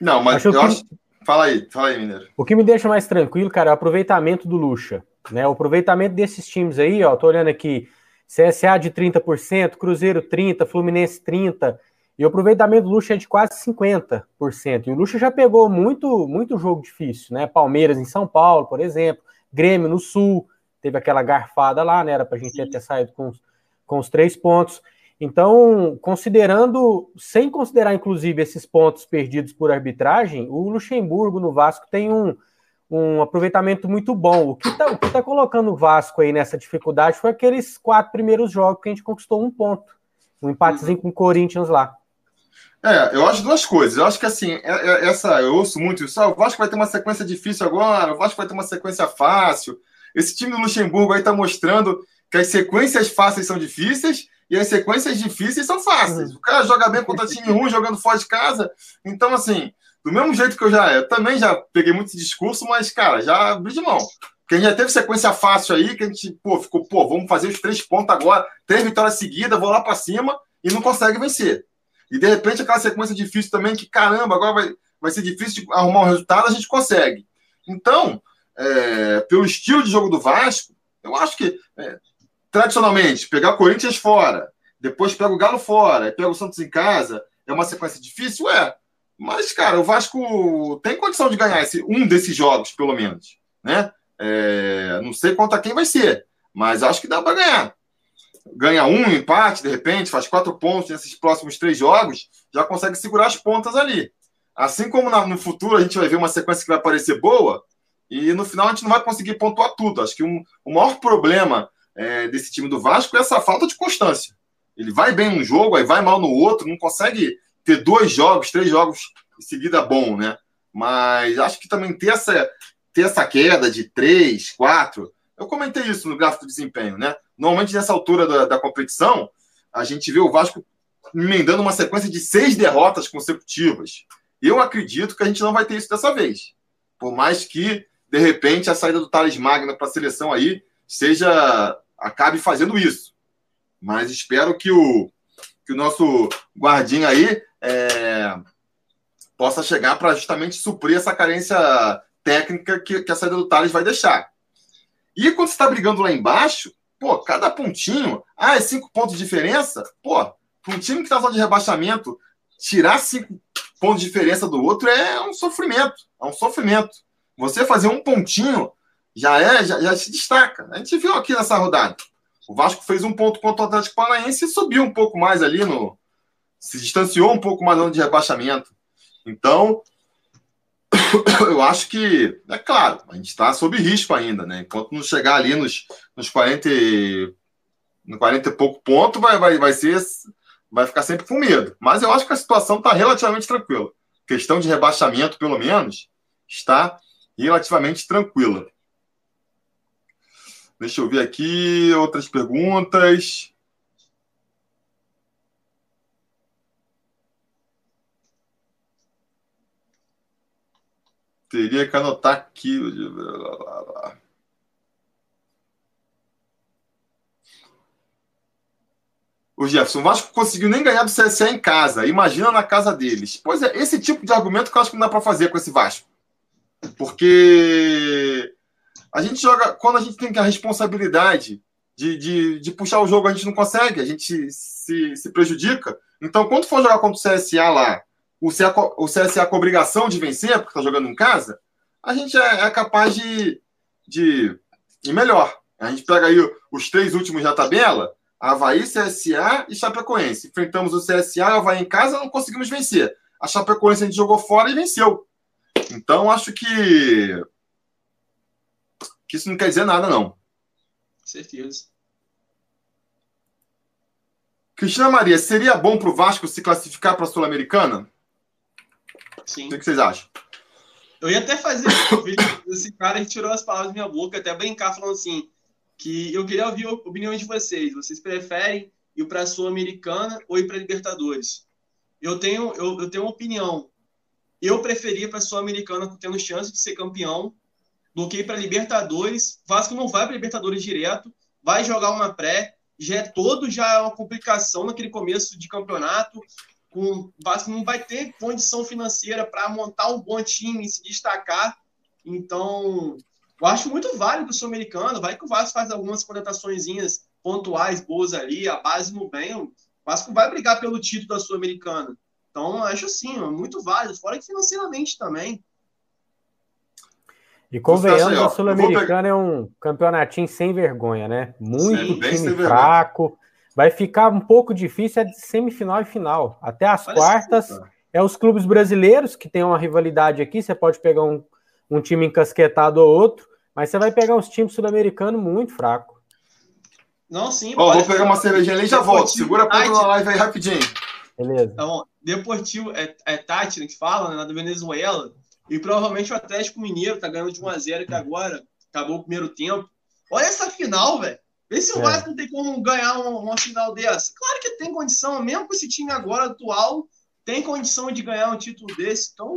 Speaker 1: Não, mas acho eu que... acho. Fala aí, fala aí, Mineiro.
Speaker 2: O que me deixa mais tranquilo, cara, é o aproveitamento do Lucha. Né? O aproveitamento desses times aí, ó, tô olhando aqui, CSA de 30%, Cruzeiro 30%, Fluminense 30%, e o aproveitamento do Lucha é de quase 50%. E o Lucha já pegou muito, muito jogo difícil, né? Palmeiras em São Paulo, por exemplo, Grêmio no Sul, teve aquela garfada lá, né? Era para a gente ter saído com, com os três pontos. Então, considerando, sem considerar inclusive esses pontos perdidos por arbitragem, o Luxemburgo no Vasco tem um, um aproveitamento muito bom. O que está tá colocando o Vasco aí nessa dificuldade foi aqueles quatro primeiros jogos que a gente conquistou um ponto. Um empatezinho com o Corinthians lá.
Speaker 1: É, eu acho duas coisas. Eu acho que assim, é, é, essa eu ouço muito isso. Ah, o Vasco vai ter uma sequência difícil agora, o Vasco vai ter uma sequência fácil. Esse time do Luxemburgo aí tá mostrando que as sequências fáceis são difíceis e as sequências difíceis são fáceis. Uhum. O cara joga bem contra time ruim, jogando fora de casa. Então, assim, do mesmo jeito que eu já. Eu também já peguei muito discurso, mas, cara, já abri de mão. Porque a gente já teve sequência fácil aí, que a gente, pô, ficou, pô, vamos fazer os três pontos agora, três vitórias seguidas, vou lá para cima e não consegue vencer. E de repente aquela sequência difícil também, que caramba, agora vai, vai ser difícil de arrumar um resultado, a gente consegue. Então, é, pelo estilo de jogo do Vasco, eu acho que é, tradicionalmente, pegar o Corinthians fora, depois pega o Galo fora, e pega o Santos em casa, é uma sequência difícil? É. Mas, cara, o Vasco tem condição de ganhar esse, um desses jogos, pelo menos. Né? É, não sei contra quem vai ser, mas acho que dá para ganhar. Ganha um empate, de repente, faz quatro pontos nesses próximos três jogos, já consegue segurar as pontas ali. Assim como na, no futuro a gente vai ver uma sequência que vai parecer boa, e no final a gente não vai conseguir pontuar tudo. Acho que um, o maior problema é, desse time do Vasco é essa falta de constância. Ele vai bem num jogo, aí vai mal no outro, não consegue ter dois jogos, três jogos em seguida bom, né? Mas acho que também ter essa, ter essa queda de três, quatro. Eu comentei isso no gráfico de desempenho, né? Normalmente nessa altura da, da competição, a gente vê o Vasco emendando uma sequência de seis derrotas consecutivas. Eu acredito que a gente não vai ter isso dessa vez. Por mais que, de repente, a saída do Thales Magna para a seleção aí seja acabe fazendo isso. Mas espero que o, que o nosso guardinha aí é, possa chegar para justamente suprir essa carência técnica que, que a saída do Thales vai deixar. E quando você está brigando lá embaixo, pô, cada pontinho, ah, é cinco pontos de diferença? Pô, para um time que está só de rebaixamento, tirar cinco pontos de diferença do outro é um sofrimento. É um sofrimento. Você fazer um pontinho já é, já, já se destaca. A gente viu aqui nessa rodada. O Vasco fez um ponto contra o Atlético Paranaense e subiu um pouco mais ali no. Se distanciou um pouco mais no de rebaixamento. Então, eu acho que, é claro, a gente está sob risco ainda, né? Enquanto não chegar ali nos, nos 40, no 40 e pouco ponto, vai, vai, vai ser. Vai ficar sempre com medo. Mas eu acho que a situação está relativamente tranquila. Questão de rebaixamento, pelo menos, está relativamente tranquila. Deixa eu ver aqui outras perguntas. Teria que anotar aqui. O Jefferson, o Vasco conseguiu nem ganhar do CSA em casa. Imagina na casa deles. Pois é, esse tipo de argumento que eu acho que não dá para fazer com esse Vasco. Porque a gente joga. Quando a gente tem a responsabilidade de, de, de puxar o jogo, a gente não consegue, a gente se, se prejudica. Então, quando for jogar contra o CSA lá, o CSA, o CSA com obrigação de vencer, porque está jogando em casa, a gente é, é, capaz de, de ir melhor. A gente pega aí os três últimos da tabela, Havaí, CSA e Chapecoense. Enfrentamos o CSA Havaí em casa, não conseguimos vencer. A Chapecoense a gente jogou fora e venceu. Então, acho que que isso não quer dizer nada, não.
Speaker 3: Certeza.
Speaker 1: Cristina Maria, seria bom para o Vasco se classificar para a Sul-Americana?
Speaker 3: Sim.
Speaker 1: O que vocês acham?
Speaker 3: Eu ia até fazer esse cara que tirou as palavras da minha boca, até brincar falando assim, que eu queria ouvir a opinião de vocês. Vocês preferem ir para a Sul-Americana ou ir para a Libertadores? Eu tenho, eu, eu tenho uma opinião. Eu preferia para a Sul-Americana tendo chance de ser campeão do que para Libertadores. Vasco não vai para Libertadores direto, vai jogar uma pré, já é todo já é uma complicação naquele começo de campeonato. Com Vasco não vai ter condição financeira para montar um bom time, se destacar. Então, eu acho muito válido o Sul-Americano. Vai que o Vasco faz algumas contratações pontuais boas ali, a base no bem. O Vasco vai brigar pelo título da Sul-Americana. Então, acho assim, muito válido, fora que financeiramente também.
Speaker 2: E convenhamos, a Sul-Americana é um campeonatinho sem vergonha, né? Muito Sim, time fraco. Vai ficar um pouco difícil é de semifinal e final. Até as quartas é os clubes brasileiros que tem uma rivalidade aqui. Você pode pegar um, um time encasquetado ou outro, mas você vai pegar uns times sul-americanos muito fracos.
Speaker 3: Não, sim.
Speaker 1: Ó, vou pegar uma cervejinha ali e já volto. Segura a ponta na live aí rapidinho.
Speaker 2: Beleza.
Speaker 3: Então, Deportivo é, é Tátira que fala, né, da Venezuela, e provavelmente o Atlético Mineiro tá ganhando de 1x0 que agora acabou o primeiro tempo. Olha essa final, velho. Vê se o é. Vasco não tem como ganhar uma, uma, final dessa. Claro que tem condição, mesmo com esse time agora atual, tem condição de ganhar um título desse. Então,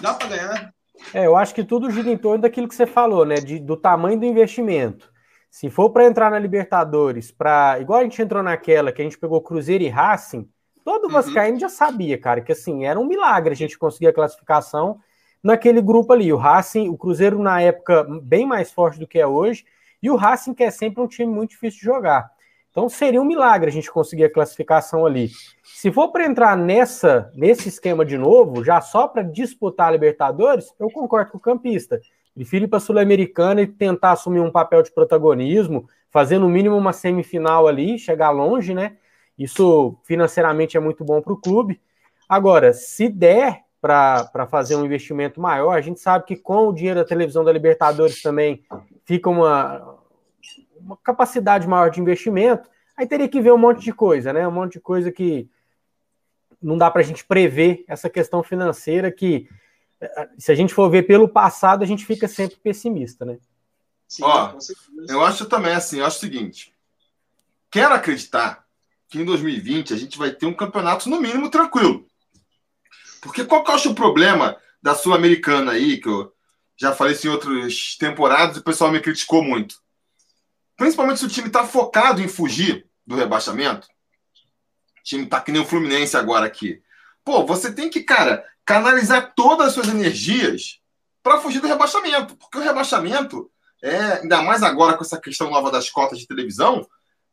Speaker 3: dá para ganhar.
Speaker 2: É, eu acho que tudo gira em torno daquilo que você falou, né? De, do tamanho do investimento. Se for para entrar na Libertadores, para igual a gente entrou naquela que a gente pegou Cruzeiro e Racing, todo uhum. Vascaíno já sabia, cara, que assim era um milagre a gente conseguir a classificação naquele grupo ali. O Racing, o Cruzeiro na época bem mais forte do que é hoje, e o Racing que é sempre um time muito difícil de jogar. Então seria um milagre a gente conseguir a classificação ali. Se for para entrar nessa nesse esquema de novo, já só para disputar a Libertadores, eu concordo com o campista. Prefiro ir para a Sul-Americana e tentar assumir um papel de protagonismo, fazer no mínimo uma semifinal ali, chegar longe, né? Isso financeiramente é muito bom para o clube. Agora, se der para fazer um investimento maior, a gente sabe que com o dinheiro da televisão da Libertadores também fica uma, uma capacidade maior de investimento. Aí teria que ver um monte de coisa, né? Um monte de coisa que não dá para a gente prever essa questão financeira que se a gente for ver pelo passado, a gente fica sempre pessimista, né?
Speaker 1: Sim, Ó, eu acho também assim, eu acho o seguinte. Quero acreditar que em 2020 a gente vai ter um campeonato, no mínimo, tranquilo. Porque qual que eu acho o problema da Sul-Americana aí, que eu já falei isso em outras temporadas e o pessoal me criticou muito. Principalmente se o time está focado em fugir do rebaixamento. O time está que nem o Fluminense agora aqui. Pô, você tem que, cara, canalizar todas as suas energias para fugir do rebaixamento. Porque o rebaixamento, é, ainda mais agora com essa questão nova das cotas de televisão,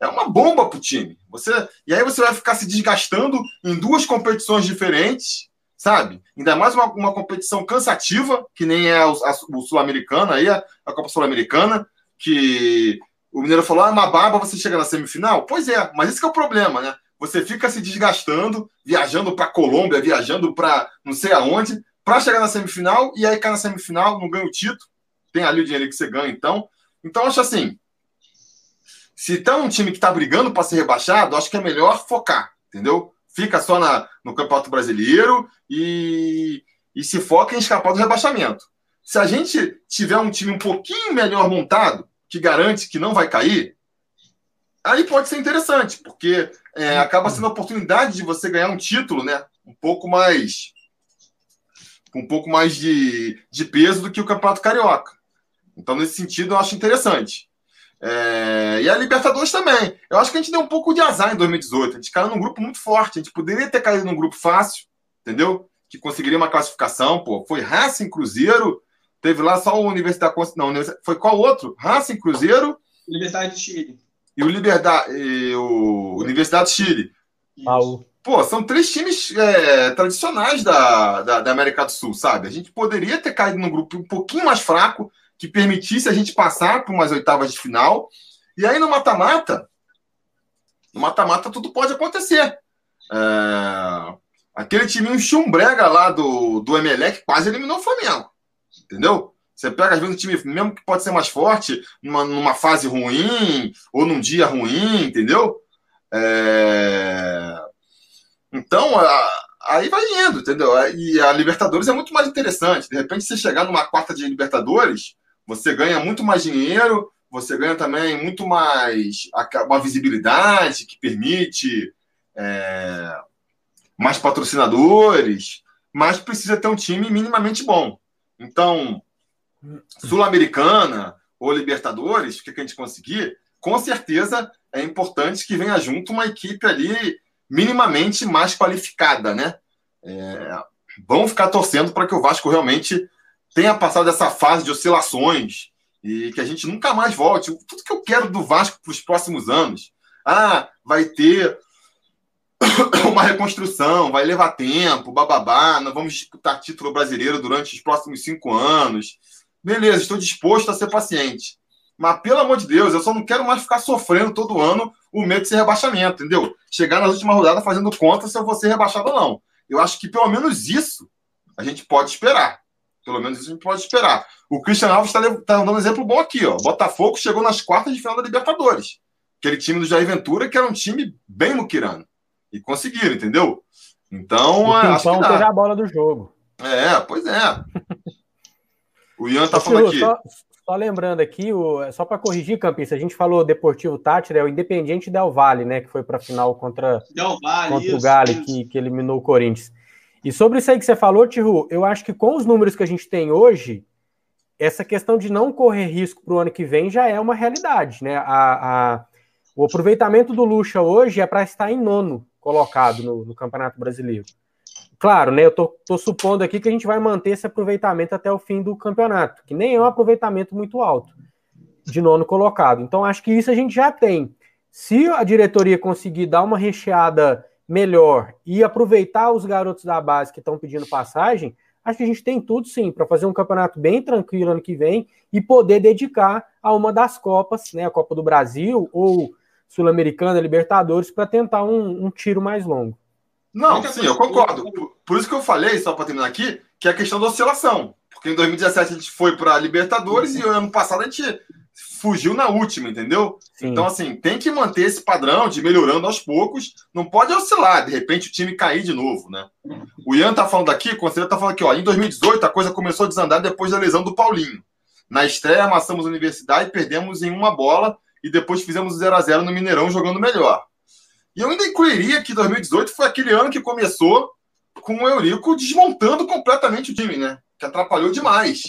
Speaker 1: é uma bomba para o time. Você, e aí você vai ficar se desgastando em duas competições diferentes, sabe? Ainda mais uma, uma competição cansativa, que nem é o, o Sul-Americana, aí a, a Copa Sul-Americana, que o Mineiro falou, ah, uma baba você chega na semifinal. Pois é, mas esse é o problema, né? você fica se desgastando, viajando para Colômbia, viajando para não sei aonde, para chegar na semifinal, e aí cai na semifinal, não ganha o título, tem ali o dinheiro que você ganha, então. Então, acho assim, se tá um time que está brigando para ser rebaixado, acho que é melhor focar, entendeu? Fica só na, no Campeonato Brasileiro e, e se foca em escapar do rebaixamento. Se a gente tiver um time um pouquinho melhor montado, que garante que não vai cair, aí pode ser interessante, porque é, acaba sendo a oportunidade de você ganhar um título, né? Um pouco mais. Com um pouco mais de, de peso do que o Campeonato Carioca. Então, nesse sentido, eu acho interessante. É, e a Libertadores também. Eu acho que a gente deu um pouco de azar em 2018. A gente caiu num grupo muito forte. A gente poderia ter caído num grupo fácil, entendeu? Que conseguiria uma classificação. Pô, foi Racing Cruzeiro. Teve lá só o Universidade. Não, foi qual outro? Racing Cruzeiro.
Speaker 3: Universidade de Chile
Speaker 1: e o Liberdade, e o Universidade de Chile.
Speaker 2: Paulo.
Speaker 1: Pô, são três times é, tradicionais da, da, da, América do Sul, sabe? A gente poderia ter caído num grupo um pouquinho mais fraco, que permitisse a gente passar por umas oitavas de final. E aí no mata-mata, no mata-mata tudo pode acontecer. É, aquele time um chumbrega lá do, do Emelec quase eliminou o Flamengo. Entendeu? Você pega, às vezes, um time, mesmo que pode ser mais forte, numa, numa fase ruim, ou num dia ruim, entendeu? É... Então, a, aí vai indo, entendeu? E a Libertadores é muito mais interessante. De repente, você chegar numa quarta de Libertadores, você ganha muito mais dinheiro, você ganha também muito mais uma visibilidade que permite é, mais patrocinadores, mas precisa ter um time minimamente bom. Então, Sul-Americana ou Libertadores, o que a gente conseguir, com certeza é importante que venha junto uma equipe ali minimamente mais qualificada, né? É, vamos ficar torcendo para que o Vasco realmente tenha passado essa fase de oscilações e que a gente nunca mais volte. Tudo que eu quero do Vasco para os próximos anos. Ah, vai ter uma reconstrução, vai levar tempo, bababá, nós vamos disputar título brasileiro durante os próximos cinco anos. Beleza, estou disposto a ser paciente. Mas, pelo amor de Deus, eu só não quero mais ficar sofrendo todo ano o medo de ser rebaixamento, entendeu? Chegar nas últimas rodadas fazendo conta se eu vou ser rebaixado ou não. Eu acho que pelo menos isso a gente pode esperar. Pelo menos isso a gente pode esperar. O Christian Alves está tá dando um exemplo bom aqui, ó. Botafogo chegou nas quartas de final da Libertadores. Aquele time do Jair Ventura, que era um time bem muquirano. E conseguiram, entendeu? Então,
Speaker 2: o acho que dá. teve a bola do jogo.
Speaker 1: É, pois é. O Ian tá falando aqui.
Speaker 2: Só, só lembrando aqui, o, só para corrigir, Campista, a gente falou Deportivo Tátira, é o Independiente Del Valle, né? Que foi para a final contra,
Speaker 3: Valle,
Speaker 2: contra isso, o Gale, que, que eliminou o Corinthians. E sobre isso aí que você falou, Tiru, eu acho que com os números que a gente tem hoje, essa questão de não correr risco para o ano que vem já é uma realidade, né? A, a, o aproveitamento do Lucha hoje é para estar em nono colocado no, no, Campeonato Brasileiro. Claro, né? Eu tô, tô, supondo aqui que a gente vai manter esse aproveitamento até o fim do campeonato, que nem é um aproveitamento muito alto de nono colocado. Então, acho que isso a gente já tem. Se a diretoria conseguir dar uma recheada melhor e aproveitar os garotos da base que estão pedindo passagem, acho que a gente tem tudo sim para fazer um campeonato bem tranquilo ano que vem e poder dedicar a uma das Copas, né, a Copa do Brasil ou Sul-Americana, Libertadores, para tentar um, um, tiro mais longo.
Speaker 1: Não, sim, eu concordo. Por, isso que eu falei, só para terminar aqui, que é a questão da oscilação. Porque em 2017 a gente foi para Libertadores e ano passado a gente fugiu na última, entendeu? Sim. Então, assim, tem que manter esse padrão de melhorando aos poucos. Não pode oscilar, de repente o time cair de novo, né? O Ian tá falando aqui, o conselheiro tá falando aqui, ó, em 2018 a coisa começou a desandar depois da lesão do Paulinho. Na estreia, amassamos a universidade, perdemos em uma bola e depois fizemos 0 a 0 no Mineirão jogando melhor. E eu ainda incluiria que 2018 foi aquele ano que começou com o Eurico desmontando completamente o time, né? Que atrapalhou demais.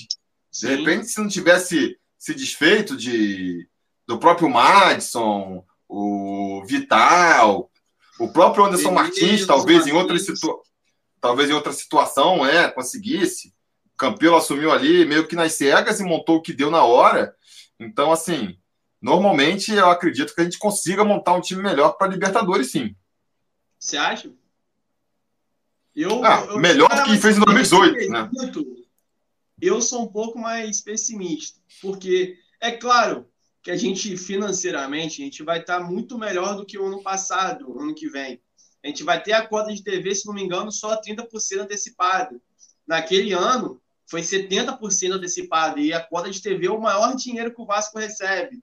Speaker 1: De repente, se não tivesse se desfeito de, do próprio Madison, o Vital, o próprio Anderson Martins, talvez em outra situa talvez em outra situação, é, conseguisse. O Campelo assumiu ali meio que nas cegas e montou o que deu na hora. Então, assim, normalmente eu acredito que a gente consiga montar um time melhor para Libertadores, sim.
Speaker 3: Você acha?
Speaker 1: Eu, ah, eu melhor do que fez em 2018, né?
Speaker 3: Eu sou um pouco mais pessimista, porque é claro que a gente financeiramente a gente vai estar muito melhor do que o ano passado, ano que vem. A gente vai ter a cota de TV, se não me engano, só 30% antecipado. Naquele ano foi 70% antecipado e a cota de TV é o maior dinheiro que o Vasco recebe.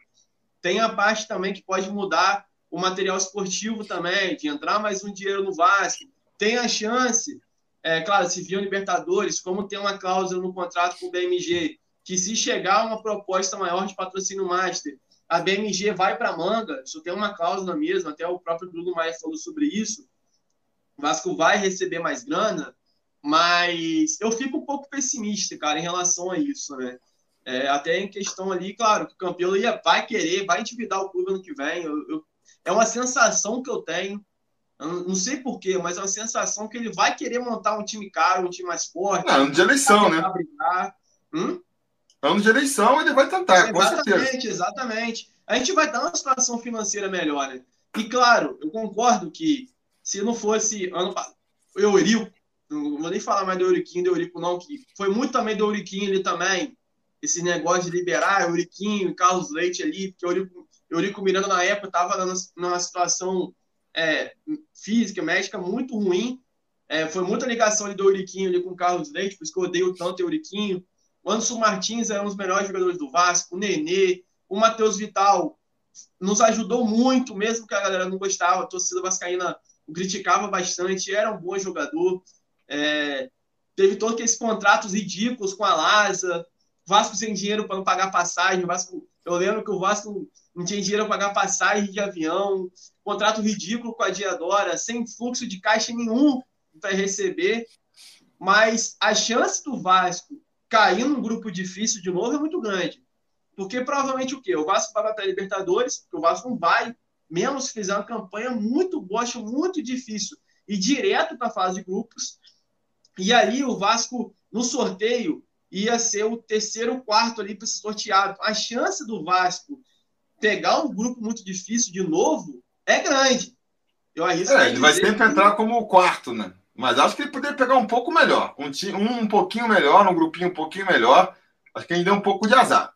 Speaker 3: Tem a parte também que pode mudar o material esportivo também, de entrar mais um dinheiro no Vasco. Tem a chance é, claro, se viu Libertadores, como tem uma cláusula no contrato com o BMG, que se chegar uma proposta maior de patrocínio master, a BMG vai para a manga, isso tem uma cláusula mesmo, até o próprio Bruno Maia falou sobre isso, o Vasco vai receber mais grana, mas eu fico um pouco pessimista, cara, em relação a isso, né? É, até em questão ali, claro, que o campeão ia, vai querer, vai endividar o clube ano que vem. Eu, eu, é uma sensação que eu tenho. Eu não sei porquê, mas é uma sensação que ele vai querer montar um time caro, um time mais forte.
Speaker 1: Não, ano de eleição, né? Hum? Ano de eleição ele vai tentar,
Speaker 3: exatamente, Exatamente, A gente vai dar uma situação financeira melhor, né? E claro, eu concordo que se não fosse ano o Eurico, não vou nem falar mais do Euriquinho, do Eurico não, que foi muito também do Euriquinho ali também, esse negócio de liberar Euriquinho, Carlos Leite ali, porque o Eurico, Eurico Miranda na época estava numa situação é, física, médica muito ruim. É, foi muita ligação ali do Euriquinho ali com o Carlos Leite, por isso que eu odeio tanto o Euriquinho. O Anderson Martins era um dos melhores jogadores do Vasco, o Nenê, o Matheus Vital nos ajudou muito, mesmo que a galera não gostava, a torcida vascaína o criticava bastante, era um bom jogador. É, teve todos aqueles contratos ridículos com a Laza, Vasco sem dinheiro para não pagar passagem, Vasco, eu lembro que o Vasco não tinha dinheiro para pagar passagem de avião, contrato ridículo com a Diadora, sem fluxo de caixa nenhum para receber. Mas a chance do Vasco cair num grupo difícil de novo é muito grande. Porque provavelmente o quê? O Vasco vai bater a Libertadores, porque o Vasco não vai, mesmo se fizer uma campanha muito boa, acho muito difícil, e direto para a fase de grupos. E aí o Vasco, no sorteio, ia ser o terceiro quarto ali para ser sorteado. A chance do Vasco pegar um grupo muito difícil de novo é grande.
Speaker 1: Eu arrisco é, ele vai sempre entrar como o quarto, né? Mas acho que ele poderia pegar um pouco melhor. Um, um, um pouquinho melhor, um grupinho um pouquinho melhor. Acho que ainda é um pouco de azar.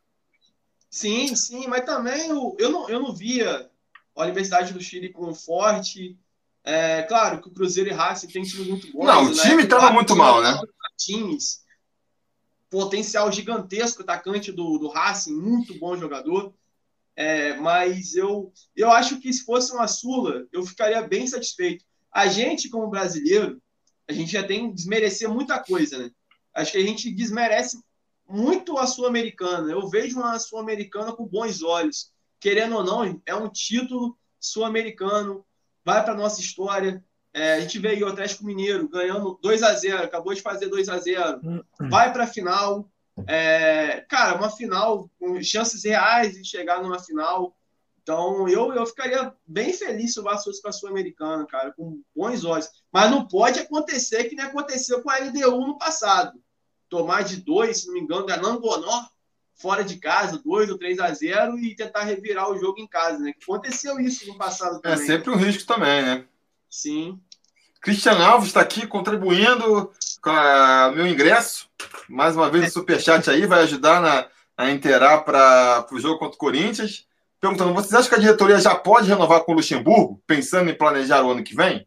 Speaker 3: Sim, sim, mas também eu, eu, não, eu não via a Universidade do Chile com forte. É, claro que o Cruzeiro e Racing tem time muito bom.
Speaker 1: Não, o time estava né? muito mal, né?
Speaker 3: Times potencial gigantesco, atacante do, do Racing, muito bom jogador. É, mas eu, eu acho que se fosse uma Sula, eu ficaria bem satisfeito. A gente, como brasileiro, a gente já tem que desmerecer muita coisa, né? Acho que a gente desmerece muito a Sul-Americana. Eu vejo uma Sul-Americana com bons olhos. Querendo ou não, é um título sul-americano, vai para nossa história. É, a gente veio o Atlético Mineiro ganhando 2 a 0 acabou de fazer 2 a 0 vai para a final. É, cara, uma final com chances reais de chegar numa final. Então, eu, eu ficaria bem feliz se o Vasco fosse para a Sul-Americana, cara, com bons olhos. Mas não pode acontecer que nem aconteceu com a LDU no passado. Tomar de dois, se não me engano, da Nangonó, fora de casa, 2 ou 3 a 0 e tentar revirar o jogo em casa, né? Aconteceu isso no passado
Speaker 1: é também. É sempre um risco também, né?
Speaker 3: Sim.
Speaker 1: Cristian Alves está aqui contribuindo meu ingresso. Mais uma vez o Superchat aí vai ajudar na, a inteirar para o jogo contra o Corinthians. Perguntando, vocês acham que a diretoria já pode renovar com o Luxemburgo, pensando em planejar o ano que vem?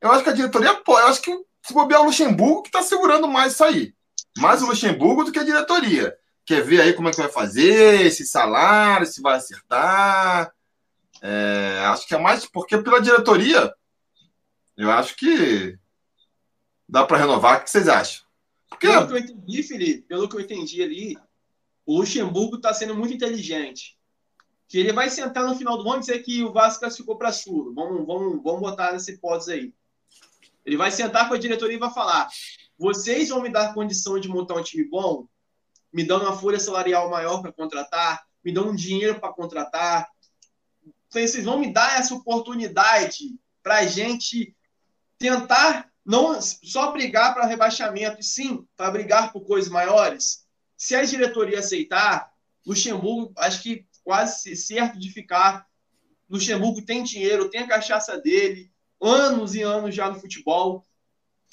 Speaker 1: Eu acho que a diretoria pode. Eu acho que se bobear o Luxemburgo que está segurando mais isso aí. Mais o Luxemburgo do que a diretoria. Quer ver aí como é que vai fazer, esse salário, se vai acertar. É, acho que é mais porque pela diretoria, eu acho que dá para renovar. O que vocês acham?
Speaker 3: Porque... Pelo que eu entendi, Felipe, pelo que eu entendi ali, o Luxemburgo está sendo muito inteligente. Que ele vai sentar no final do ano e dizer que o Vasco classificou para Sul. Vamos, vamos, vamos botar nessa hipótese aí. Ele vai sentar com a diretoria e vai falar: vocês vão me dar condição de montar um time bom? me dando uma folha salarial maior para contratar, me dando um dinheiro para contratar. Então, vocês vão me dar essa oportunidade para a gente tentar não só brigar para rebaixamento, e sim para brigar por coisas maiores. Se a diretoria aceitar, Luxemburgo, acho que quase certo de ficar. Luxemburgo tem dinheiro, tem a cachaça dele, anos e anos já no futebol.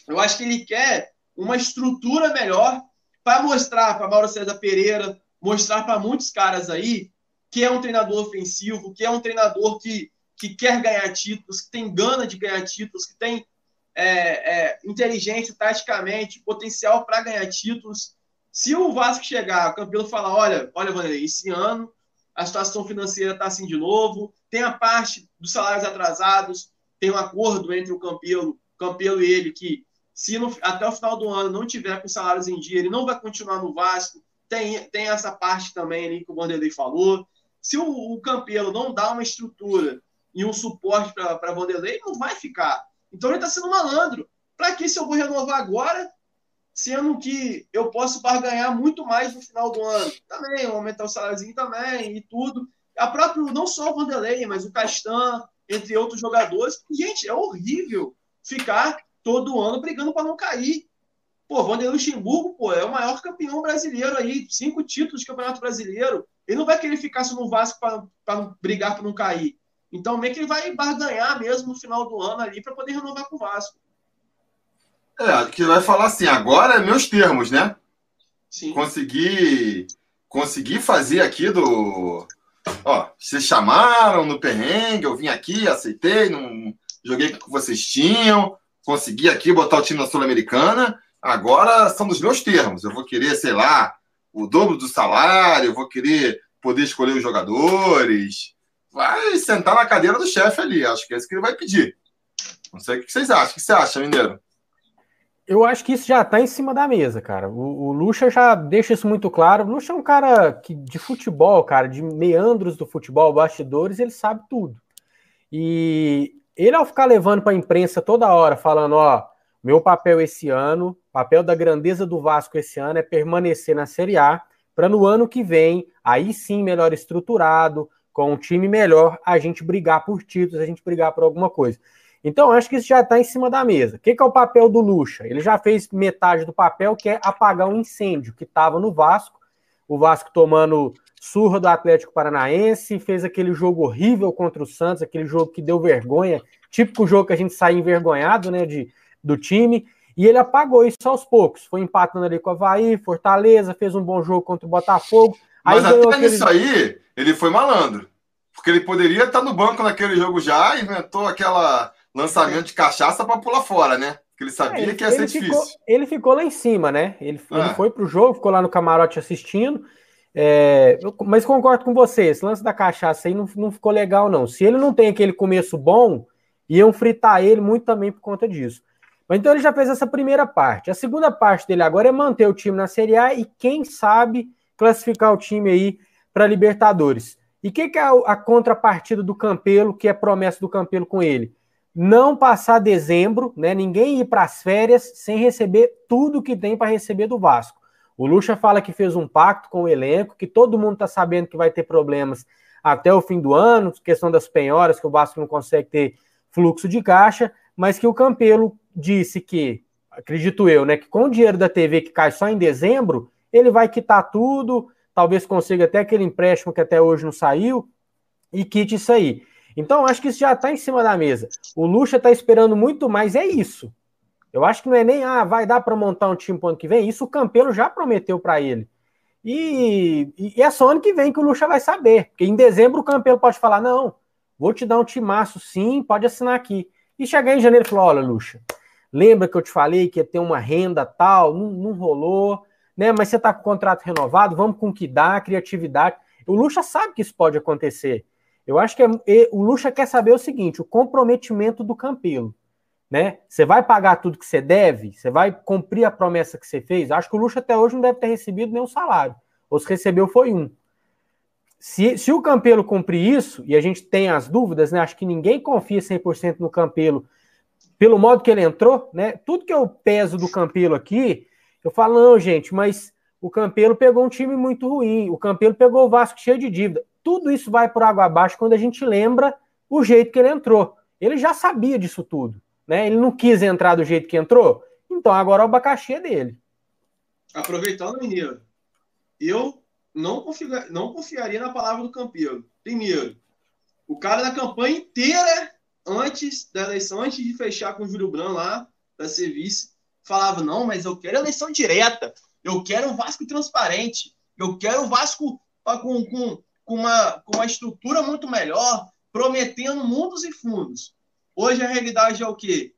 Speaker 3: Eu acho que ele quer uma estrutura melhor para mostrar para Mauro César Pereira, mostrar para muitos caras aí que é um treinador ofensivo, que é um treinador que, que quer ganhar títulos, que tem gana de ganhar títulos, que tem é, é, inteligência taticamente, potencial para ganhar títulos. Se o Vasco chegar, o Campelo falar, olha, olha, Vanderlei, esse ano a situação financeira está assim de novo, tem a parte dos salários atrasados, tem um acordo entre o Campelo, Campelo e ele que se no, até o final do ano não tiver com salários em dia, ele não vai continuar no Vasco. Tem, tem essa parte também ali que o Vanderlei falou. Se o, o Campelo não dá uma estrutura e um suporte para Vanderlei, não vai ficar. Então ele está sendo malandro. Para que se eu vou renovar agora, sendo que eu posso barganhar muito mais no final do ano? Também, aumentar o saláriozinho também e tudo. A própria, não só o Vanderlei, mas o Castan, entre outros jogadores. Gente, é horrível ficar todo ano brigando para não cair. Pô, Vanderlei Luxemburgo, pô, é o maior campeão brasileiro aí, cinco títulos de campeonato brasileiro. Ele não vai querer ficar só no Vasco para brigar para não cair. Então, meio que ele vai barganhar mesmo no final do ano ali para poder renovar com o Vasco.
Speaker 1: É, que vai falar assim, agora é meus termos, né?
Speaker 3: Sim.
Speaker 1: Consegui, consegui fazer aqui do. Ó, vocês chamaram no perrengue, eu vim aqui, aceitei, não joguei com o que vocês tinham consegui aqui botar o time na Sul-Americana, agora são dos meus termos. Eu vou querer, sei lá, o dobro do salário, eu vou querer poder escolher os jogadores. Vai sentar na cadeira do chefe ali. Acho que é isso que ele vai pedir. Não sei o que vocês acham. O que você acha, Mineiro?
Speaker 2: Eu acho que isso já está em cima da mesa, cara. O, o Lucha já deixa isso muito claro. O Lucha é um cara que, de futebol, cara, de meandros do futebol, bastidores, ele sabe tudo. E ele ao ficar levando para a imprensa toda hora, falando, ó, meu papel esse ano, papel da grandeza do Vasco esse ano é permanecer na Série A, para no ano que vem, aí sim melhor estruturado, com um time melhor, a gente brigar por títulos, a gente brigar por alguma coisa. Então, acho que isso já está em cima da mesa. O que, que, é o papel do Lucha? Ele já fez metade do papel, que é apagar um incêndio que estava no Vasco, o Vasco tomando surra do Atlético Paranaense, fez aquele jogo horrível contra o Santos, aquele jogo que deu vergonha, típico jogo que a gente sai envergonhado, né, de, do time, e ele apagou isso aos poucos, foi empatando ali com o Havaí, Fortaleza, fez um bom jogo contra o Botafogo.
Speaker 1: Mas até aquele... nisso aí, ele foi malandro, porque ele poderia estar no banco naquele jogo já, inventou aquela lançamento de cachaça para pular fora, né? Que ele sabia é, ele, que ia ser
Speaker 2: difícil.
Speaker 1: Ficou,
Speaker 2: ele ficou lá em cima, né? Ele, ah. ele foi pro jogo, ficou lá no camarote assistindo. É, mas concordo com você, esse lance da cachaça aí não, não ficou legal, não. Se ele não tem aquele começo bom, iam fritar ele muito também por conta disso. Mas então ele já fez essa primeira parte. A segunda parte dele agora é manter o time na Série A e, quem sabe, classificar o time aí para Libertadores. E o que, que, é a, contrapartida do Campelo, que é promessa do Campelo com ele? Não passar dezembro, né? Ninguém ir para as férias sem receber tudo que tem para receber do Vasco. O Lucha fala que fez um pacto com o elenco, que todo mundo está sabendo que vai ter problemas até o fim do ano, questão das penhoras, que o Vasco não consegue ter fluxo de caixa, mas que o Campelo disse que, acredito eu, né, que com o dinheiro da TV que cai só em dezembro, ele vai quitar tudo, talvez consiga até aquele empréstimo que até hoje não saiu, e quite isso aí. Então, acho que isso já está em cima da mesa. O Lucha está esperando muito mais, é isso. Eu acho que não é nem, ah, vai dar para montar um time para ano que vem. Isso o Campelo já prometeu para ele. E, e, é só ano que vem que o Lucha vai saber. Porque em dezembro o Campelo pode falar: não, vou te dar um timaço sim, pode assinar aqui. E chegar em janeiro e falar: olha, Lucha, lembra que eu te falei que ia ter uma renda tal? Não, não rolou, né? Mas você está com o contrato renovado, vamos com o que dá, criatividade. O Lucha sabe que isso pode acontecer. Eu acho que é, o Lucha quer saber o seguinte: o comprometimento do Campelo né? Você vai pagar tudo que você deve? Você vai cumprir a promessa que você fez? Acho que o Luxo até hoje não deve ter recebido nenhum salário. Ou se recebeu foi um. Se, se o Campelo cumprir isso, e a gente tem as dúvidas, né? Acho que ninguém confia 100% no Campelo pelo modo que ele entrou, né? Tudo que eu peso do Campelo aqui, eu falo, não, gente, mas o Campelo pegou um time muito ruim, o Campelo pegou o Vasco cheio de dívida. Tudo isso vai por água abaixo quando a gente lembra o jeito que ele entrou. Ele já sabia disso tudo. Né? Ele não quis entrar do jeito que entrou, então agora o abacaxi é dele.
Speaker 3: Aproveitando, Mineiro, eu não, confia, não confiaria na palavra do Campeiro. Primeiro, o cara da campanha inteira, antes da eleição, antes de fechar com o Júlio Branco lá, da serviço, falava: não, mas eu quero eleição direta, eu quero um Vasco transparente, eu quero um Vasco com, com, com, uma, com uma estrutura muito melhor, prometendo mundos e fundos. Hoje a realidade é o quê?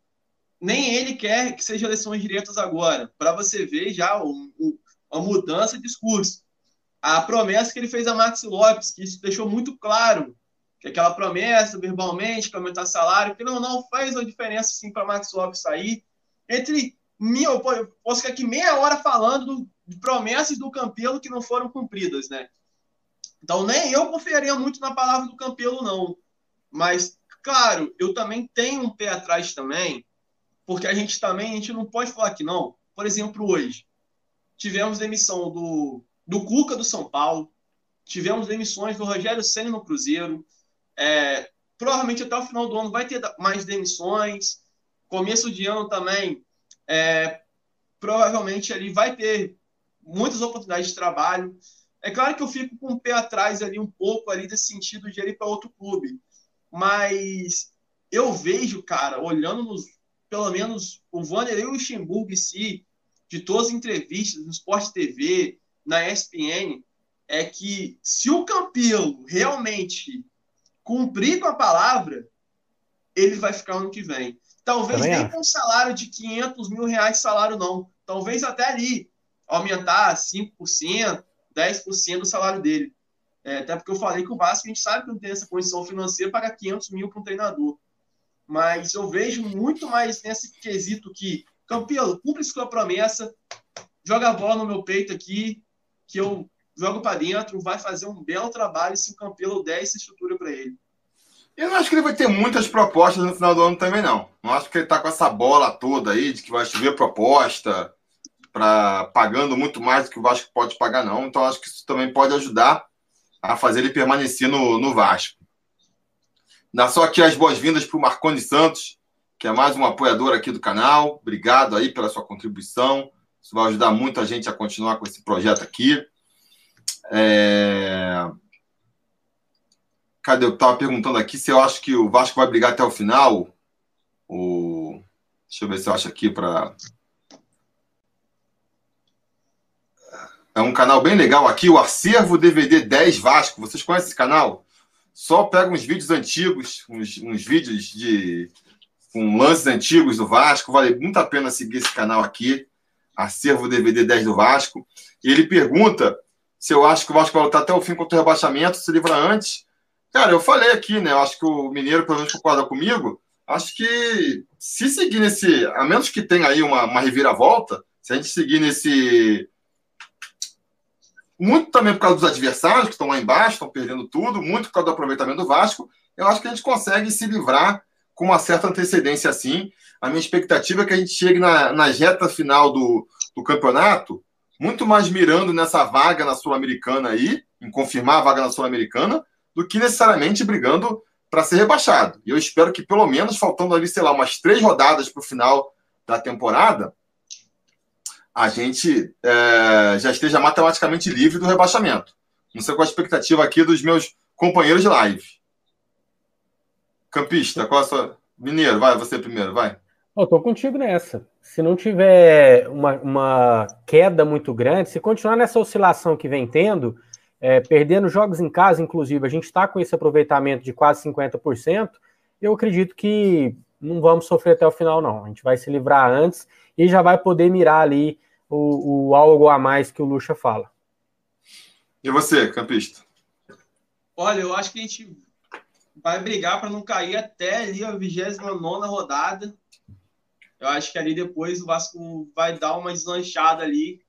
Speaker 3: Nem ele quer que seja eleições diretas agora, para você ver já o, o, a mudança de discurso. A promessa que ele fez a Max Lopes, que isso deixou muito claro, que aquela promessa verbalmente, que aumentar salário, que não, não faz uma diferença sim para Max Lopes sair. Entre eu posso ficar aqui meia hora falando de promessas do Campelo que não foram cumpridas, né? Então nem eu confiaria muito na palavra do Campelo, não. Mas Claro, eu também tenho um pé atrás também, porque a gente também, a gente não pode falar que não. Por exemplo, hoje, tivemos demissão do, do Cuca do São Paulo, tivemos demissões do Rogério Senna no Cruzeiro, é, provavelmente até o final do ano vai ter mais demissões, começo de ano também, é, provavelmente ali vai ter muitas oportunidades de trabalho. É claro que eu fico com o pé atrás ali um pouco ali desse sentido de ir para outro clube. Mas eu vejo, cara, olhando nos, pelo menos o Vanderlei Luxemburgo em si, de todas as entrevistas no Sport TV, na ESPN, é que se o Campelo realmente cumprir com a palavra, ele vai ficar ano que vem. Talvez Também nem é. com um salário de 500 mil reais salário, não. Talvez até ali aumentar 5%, 10% do salário dele. É, até porque eu falei que o Vasco, a gente sabe que não tem essa condição financeira para 500 mil para um treinador. Mas eu vejo muito mais nesse quesito que, Campelo, cumpre sua promessa, joga a bola no meu peito aqui, que eu jogo para dentro, vai fazer um belo trabalho se o Campelo der essa estrutura para ele.
Speaker 1: Eu não acho que ele vai ter muitas propostas no final do ano também, não. Não acho que ele está com essa bola toda aí de que vai chover proposta, para pagando muito mais do que o Vasco pode pagar, não. Então acho que isso também pode ajudar a fazer ele permanecer no, no Vasco. Dá só aqui as boas-vindas para o Marconi Santos, que é mais um apoiador aqui do canal. Obrigado aí pela sua contribuição. Isso vai ajudar muito a gente a continuar com esse projeto aqui. É... Cadê? Eu estava perguntando aqui se eu acho que o Vasco vai brigar até o final. O... Deixa eu ver se eu acho aqui para É um canal bem legal aqui, o Acervo DVD 10 Vasco. Vocês conhecem esse canal? Só pega uns vídeos antigos, uns, uns vídeos de com lances antigos do Vasco. Vale muito a pena seguir esse canal aqui, Acervo DVD 10 do Vasco. E ele pergunta se eu acho que o Vasco vai lutar até o fim contra o rebaixamento, se livra antes. Cara, eu falei aqui, né? Eu acho que o Mineiro provavelmente concorda comigo. Acho que se seguir nesse. A menos que tenha aí uma, uma reviravolta, se a gente seguir nesse. Muito também por causa dos adversários que estão lá embaixo, estão perdendo tudo, muito por causa do aproveitamento do Vasco, eu acho que a gente consegue se livrar com uma certa antecedência assim. A minha expectativa é que a gente chegue na, na reta final do, do campeonato, muito mais mirando nessa vaga na Sul-Americana aí, em confirmar a vaga na Sul-Americana, do que necessariamente brigando para ser rebaixado. E eu espero que, pelo menos, faltando ali, sei lá, umas três rodadas para o final da temporada, a gente é, já esteja matematicamente livre do rebaixamento. Não sei qual a expectativa aqui dos meus companheiros de live. Campista, qual a sua. Mineiro, vai, você primeiro, vai.
Speaker 2: Eu tô contigo nessa. Se não tiver uma, uma queda muito grande, se continuar nessa oscilação que vem tendo, é, perdendo jogos em casa, inclusive, a gente está com esse aproveitamento de quase 50%, eu acredito que não vamos sofrer até o final, não. A gente vai se livrar antes e já vai poder mirar ali o, o algo a mais que o Lucha fala.
Speaker 1: E você, campista?
Speaker 3: Olha, eu acho que a gente vai brigar para não cair até ali a 29 rodada. Eu acho que ali depois o Vasco vai dar uma deslanchada ali.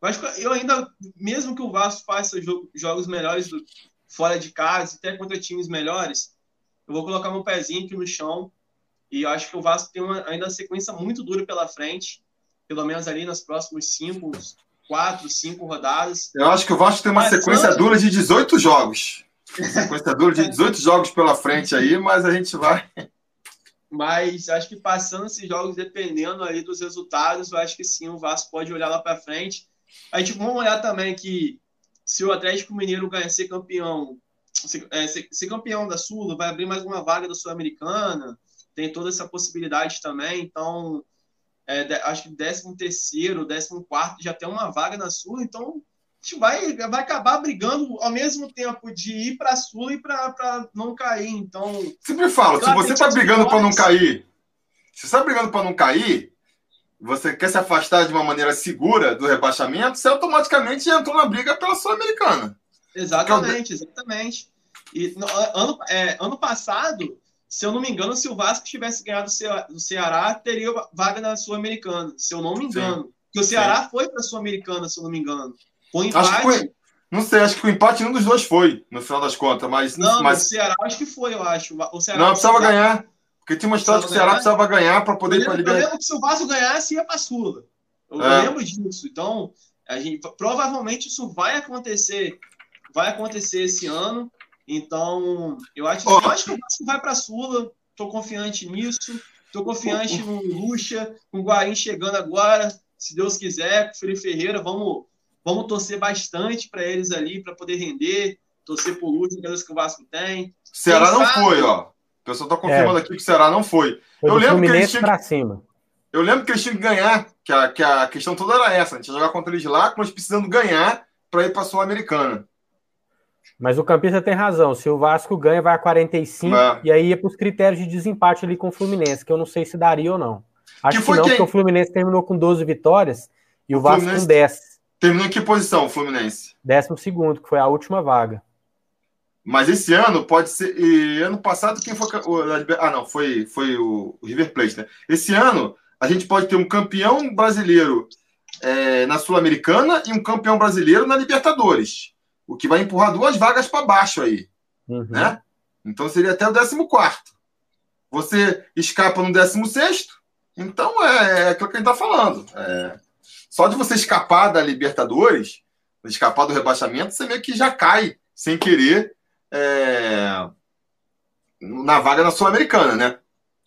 Speaker 3: Mas eu ainda, mesmo que o Vasco faça jogos melhores do, fora de casa, até contra times melhores, eu vou colocar meu pezinho aqui no chão. E eu acho que o Vasco tem uma, ainda uma sequência muito dura pela frente, pelo menos ali nas próximas cinco, quatro, cinco rodadas.
Speaker 1: Eu acho que o Vasco tem uma sequência dura de 18 jogos. Sequência dura de 18 jogos pela frente aí, mas a gente vai.
Speaker 3: Mas acho que passando esses jogos, dependendo ali dos resultados, eu acho que sim, o Vasco pode olhar lá para frente. A gente vamos olhar também que se o Atlético Mineiro ganhar ser campeão, ser, é, ser, ser campeão da Sula, vai abrir mais uma vaga da Sul-Americana, tem toda essa possibilidade também. Então, é, de, acho que 13 terceiro, 14 quarto já tem uma vaga na Sula, então gente vai, vai acabar brigando ao mesmo tempo de ir para a Sul e para não cair. Então.
Speaker 1: Sempre falo, se você está brigando para não cair, se você está brigando para não cair, você quer se afastar de uma maneira segura do rebaixamento, você automaticamente entrou na briga pela Sul-Americana.
Speaker 3: Exatamente, exatamente. E no, ano, é, ano passado, se eu não me engano, se o Vasco tivesse ganhado do Ceará, teria vaga na Sul-Americana, se eu não me engano. Sim. Porque o Ceará Sim. foi para a Sul-Americana, se eu não me engano.
Speaker 1: O empate. Acho que foi, não sei, acho que o empate nenhum dos dois foi, no final das contas, mas.
Speaker 3: Não,
Speaker 1: mas...
Speaker 3: o Ceará acho que foi, eu acho. O Ceará
Speaker 1: não, precisava ganhar. Porque tinha uma história que o Ceará precisava ganhar para poder
Speaker 3: ir para a Libertadores. Eu lembro que se o Vasco ganhasse, ia para a Sula. Eu é. lembro disso. Então, a gente, provavelmente isso vai acontecer. Vai acontecer esse ano. Então, eu acho, oh. eu acho que o Vasco vai para a Sula. Estou confiante nisso. Estou confiante no Lucha, com o Guarim chegando agora. Se Deus quiser, com o Felipe Ferreira, vamos Vamos torcer bastante para eles ali, para poder render, torcer por Luz, que o Vasco tem.
Speaker 1: Ceará não foi, ó. O pessoal está confirmando é. aqui que o Ceará não foi.
Speaker 2: foi eu lembro que eles tinham... cima.
Speaker 1: Eu lembro que eles tinham que ganhar, que a, que a questão toda era essa. A gente ia jogar contra eles lá, mas precisando ganhar para ir para a Sul-Americana.
Speaker 2: Mas o campista tem razão. Se o Vasco ganha, vai a 45 é. e aí ia para os critérios de desempate ali com o Fluminense, que eu não sei se daria ou não. Acho que, que não, quem? porque o Fluminense terminou com 12 vitórias e o, o Vasco Fluminense... com 10.
Speaker 1: Terminou em que posição o Fluminense?
Speaker 2: Décimo segundo, que foi a última vaga.
Speaker 1: Mas esse ano pode ser. E ano passado, quem foi. Ah, não, foi, foi o River Plate, né? Esse ano, a gente pode ter um campeão brasileiro é, na Sul-Americana e um campeão brasileiro na Libertadores. O que vai empurrar duas vagas para baixo aí. Uhum. Né? Então seria até o 14. Você escapa no 16. Então é, é aquilo que a gente está falando. É, só de você escapar da Libertadores, escapar do rebaixamento, você meio que já cai sem querer é, na vaga na Sul-Americana, né?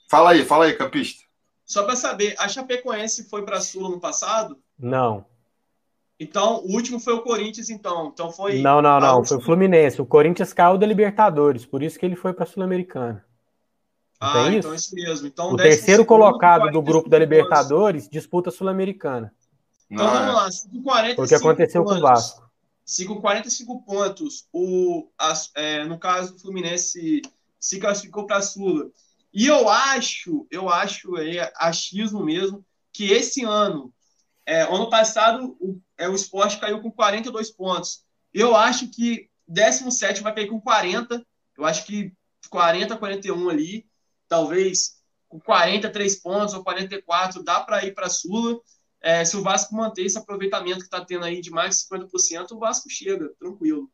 Speaker 1: Fala aí, fala aí, campista.
Speaker 3: Só para saber, a Chapecoense foi para a Sul no passado?
Speaker 2: Não.
Speaker 3: Então, o último foi o Corinthians, então. Então foi.
Speaker 2: Não, não, não. Foi o Fluminense. O Corinthians caiu da Libertadores, por isso que ele foi para a Sul-Americana.
Speaker 3: Ah, então isso mesmo. Então,
Speaker 2: o terceiro colocado do grupo da Libertadores disputa a Sul-Americana.
Speaker 3: Então não vamos é. lá, 5,45
Speaker 2: O que aconteceu pontos, com o Vasco?
Speaker 3: 5,45 pontos. O, é, no caso, o Fluminense se classificou para a Sula. E eu acho, eu acho, é achismo mesmo, que esse ano, é, ano passado, o, é, o esporte caiu com 42 pontos. Eu acho que 17 vai cair com 40. Eu acho que 40, 41 ali, talvez com 43 pontos ou 44, dá para ir para a Sula. É, se o Vasco manter esse aproveitamento que está tendo aí de mais de 50%, o Vasco chega, tranquilo.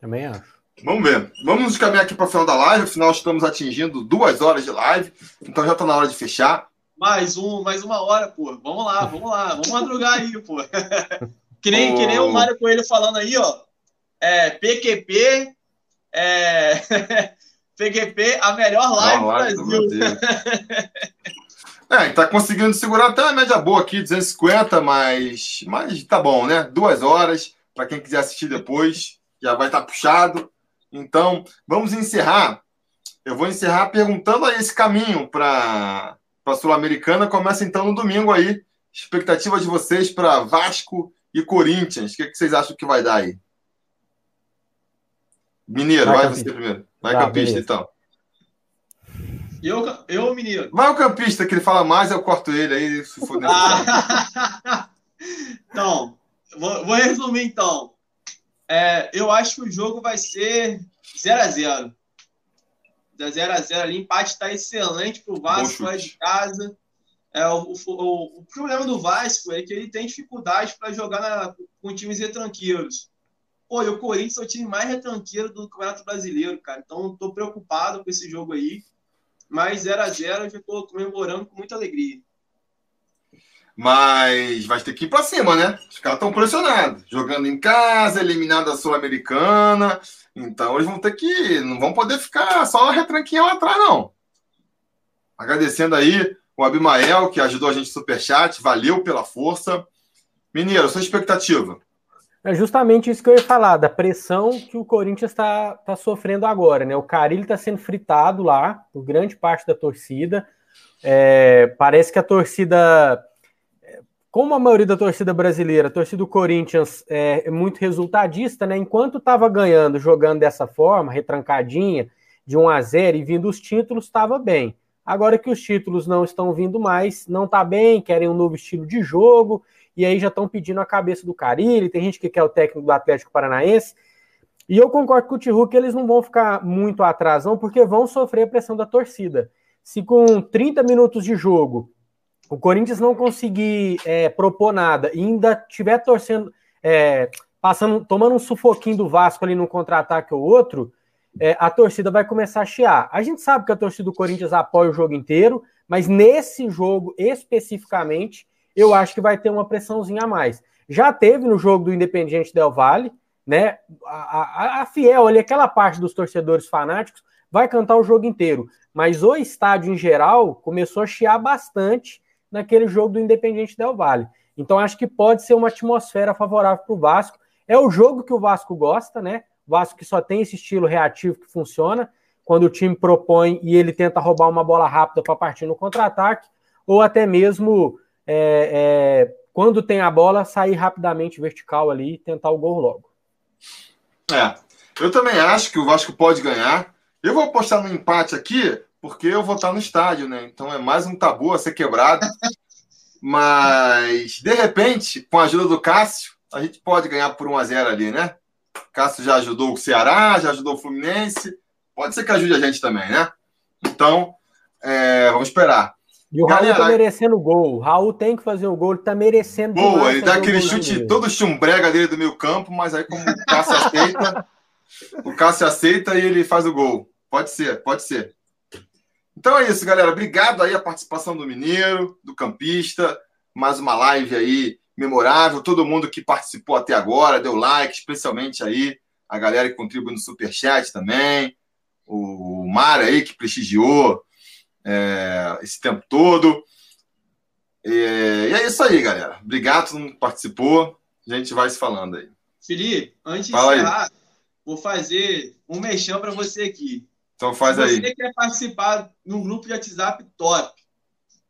Speaker 2: Também acho.
Speaker 1: Vamos ver. Vamos caminhar aqui para o final da live. Afinal, estamos atingindo duas horas de live. Então já está na hora de fechar.
Speaker 3: Mais um, mais uma hora, pô. Vamos lá, vamos lá. Vamos madrugar aí, pô. que, nem, oh. que nem o Mário Coelho falando aí, ó. É, PQP. É... PQP, a melhor live, live do Brasil.
Speaker 1: é, tá conseguindo segurar até a média boa aqui, 250, mas, mas tá bom, né? Duas horas. Para quem quiser assistir depois, já vai estar tá puxado. Então, vamos encerrar. Eu vou encerrar perguntando aí esse caminho para a Sul-Americana. Começa então no domingo aí. Expectativa de vocês para Vasco e Corinthians. O que, que, vocês acham que vai dar aí? Mineiro, vai, vai você primeiro. Vai tá, campista, beleza. então.
Speaker 3: Eu, eu, mineiro.
Speaker 1: Vai o campista, que ele fala mais, eu corto ele aí. Se
Speaker 3: ah. então, vou, vou resumir então. É, eu acho que o jogo vai ser 0 a 0 0 a 0 ali, empate está excelente para o Vasco lá de casa. É, o, o, o, problema do Vasco é que ele tem dificuldade para jogar na, com times retranqueiros. Pô, e o Corinthians é o time mais retranqueiro do Campeonato Brasileiro, cara. Então, estou preocupado com esse jogo aí. Mas 0 a 0 eu estou comemorando com muita alegria.
Speaker 1: Mas vai ter que ir para cima, né? Os caras estão pressionados. Jogando em casa, eliminado a Sul-Americana. Então eles vão ter que. Não vão poder ficar só retranquinha lá atrás, não. Agradecendo aí o Abimael, que ajudou a gente no Superchat. Valeu pela força. Mineiro, sua expectativa?
Speaker 2: É justamente isso que eu ia falar, da pressão que o Corinthians está tá sofrendo agora, né? O Carilho está sendo fritado lá por grande parte da torcida. É, parece que a torcida como a maioria da torcida brasileira, a torcida do Corinthians é, muito resultadista, né? Enquanto estava ganhando, jogando dessa forma, retrancadinha, de 1 a 0 e vindo os títulos, estava bem. Agora que os títulos não estão vindo mais, não está bem, querem um novo estilo de jogo, e aí já estão pedindo a cabeça do Carilli, tem gente que quer o técnico do Atlético Paranaense. E eu concordo com o Tihu que eles não vão ficar muito atrás, não, porque vão sofrer a pressão da torcida. Se com 30 minutos de jogo o Corinthians não conseguir é, propor nada e ainda tiver torcendo, é, passando, tomando um sufoquinho do Vasco ali no contra-ataque ou outro, é, a torcida vai começar a chiar. A gente sabe que a torcida do Corinthians apoia o jogo inteiro, mas nesse jogo especificamente, eu acho que vai ter uma pressãozinha a mais. Já teve no jogo do Independiente Del Valle, né? A, a, a Fiel ali, aquela parte dos torcedores fanáticos, vai cantar o jogo inteiro. Mas o estádio em geral começou a chiar bastante naquele jogo do Independiente Del Valle. Então acho que pode ser uma atmosfera favorável para o Vasco. É o jogo que o Vasco gosta, né? O Vasco que só tem esse estilo reativo que funciona, quando o time propõe e ele tenta roubar uma bola rápida para partir no contra-ataque, ou até mesmo é, é, quando tem a bola, sair rapidamente vertical ali e tentar o gol logo.
Speaker 1: É, eu também acho que o Vasco pode ganhar. Eu vou apostar no empate aqui, porque eu vou estar no estádio, né? Então é mais um tabu a ser quebrado. Mas, de repente, com a ajuda do Cássio, a gente pode ganhar por 1 a 0 ali, né? Cássio já ajudou o Ceará, já ajudou o Fluminense. Pode ser que ajude a gente também, né? Então, é, vamos esperar.
Speaker 2: E o Galera, Raul tá merecendo gol. O Raul tem que fazer o gol, ele tá merecendo.
Speaker 1: Boa, ele dá aquele chute todo chumbrega dele do meio campo, mas aí como o Cássio aceita, o Cássio aceita e ele faz o gol. Pode ser, pode ser. Então é isso, galera. Obrigado aí a participação do Mineiro, do Campista. Mais uma live aí memorável. Todo mundo que participou até agora, deu like, especialmente aí a galera que contribui no Superchat também. O Mar aí que prestigiou é, esse tempo todo. E, e é isso aí, galera. Obrigado a todo mundo que participou. A gente vai se falando aí.
Speaker 3: Felipe, antes de encerrar, vou fazer um mexão para você aqui.
Speaker 1: Então faz
Speaker 3: Se
Speaker 1: aí.
Speaker 3: você quer participar de um grupo de WhatsApp top,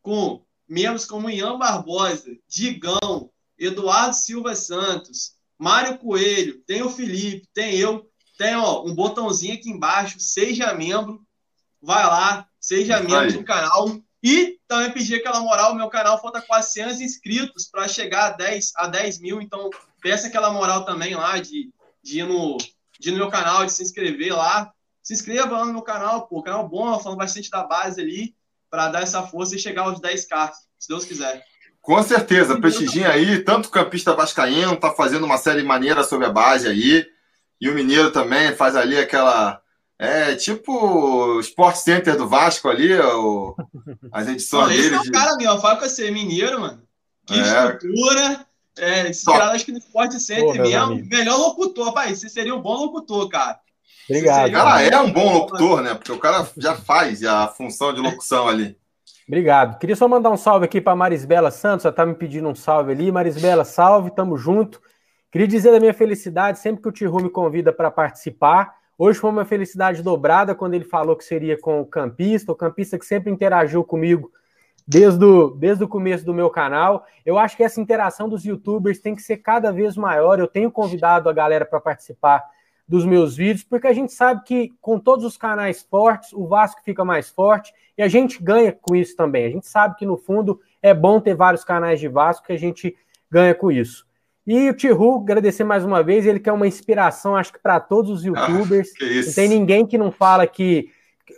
Speaker 3: com membros como Ian Barbosa, Digão, Eduardo Silva Santos, Mário Coelho, tem o Felipe, tem eu, tem ó, um botãozinho aqui embaixo, seja membro. vai lá, seja membro do canal. E também pedir aquela moral, meu canal falta 400 inscritos para chegar a 10, a 10 mil, então peça aquela moral também lá de, de, ir no, de ir no meu canal, de se inscrever lá. Se inscreva lá no meu canal, pô, canal bom, falando bastante da base ali, para dar essa força e chegar aos 10k, se Deus quiser.
Speaker 1: Com certeza, prestigiem aí, tanto o campista vascaíno tá fazendo uma série maneira sobre a base aí, e o Mineiro também faz ali aquela é tipo o Sport Center do Vasco ali, o, as edições dele. Esse é o
Speaker 3: cara, meu, fala com você, mineiro, mano. Que é. estrutura. É, esse cara acho que no Sport Center Pô, mesmo, melhor locutor, pai. Você seria um bom locutor, cara.
Speaker 1: Obrigado. O cara é um bom locutor, né? Porque o cara já faz a função de locução ali.
Speaker 2: Obrigado. Queria só mandar um salve aqui para Marisbela Santos, já tá me pedindo um salve ali. Marisbela, salve, tamo junto. Queria dizer da minha felicidade sempre que o Tihu me convida para participar. Hoje foi uma felicidade dobrada quando ele falou que seria com o campista, o campista que sempre interagiu comigo desde o, desde o começo do meu canal. Eu acho que essa interação dos youtubers tem que ser cada vez maior. Eu tenho convidado a galera para participar dos meus vídeos, porque a gente sabe que com todos os canais fortes, o Vasco fica mais forte e a gente ganha com isso também. A gente sabe que no fundo é bom ter vários canais de Vasco que a gente ganha com isso. E o Tihu, agradecer mais uma vez, ele que é uma inspiração, acho que para todos os ah, youtubers. Ah, não tem ninguém que não fala que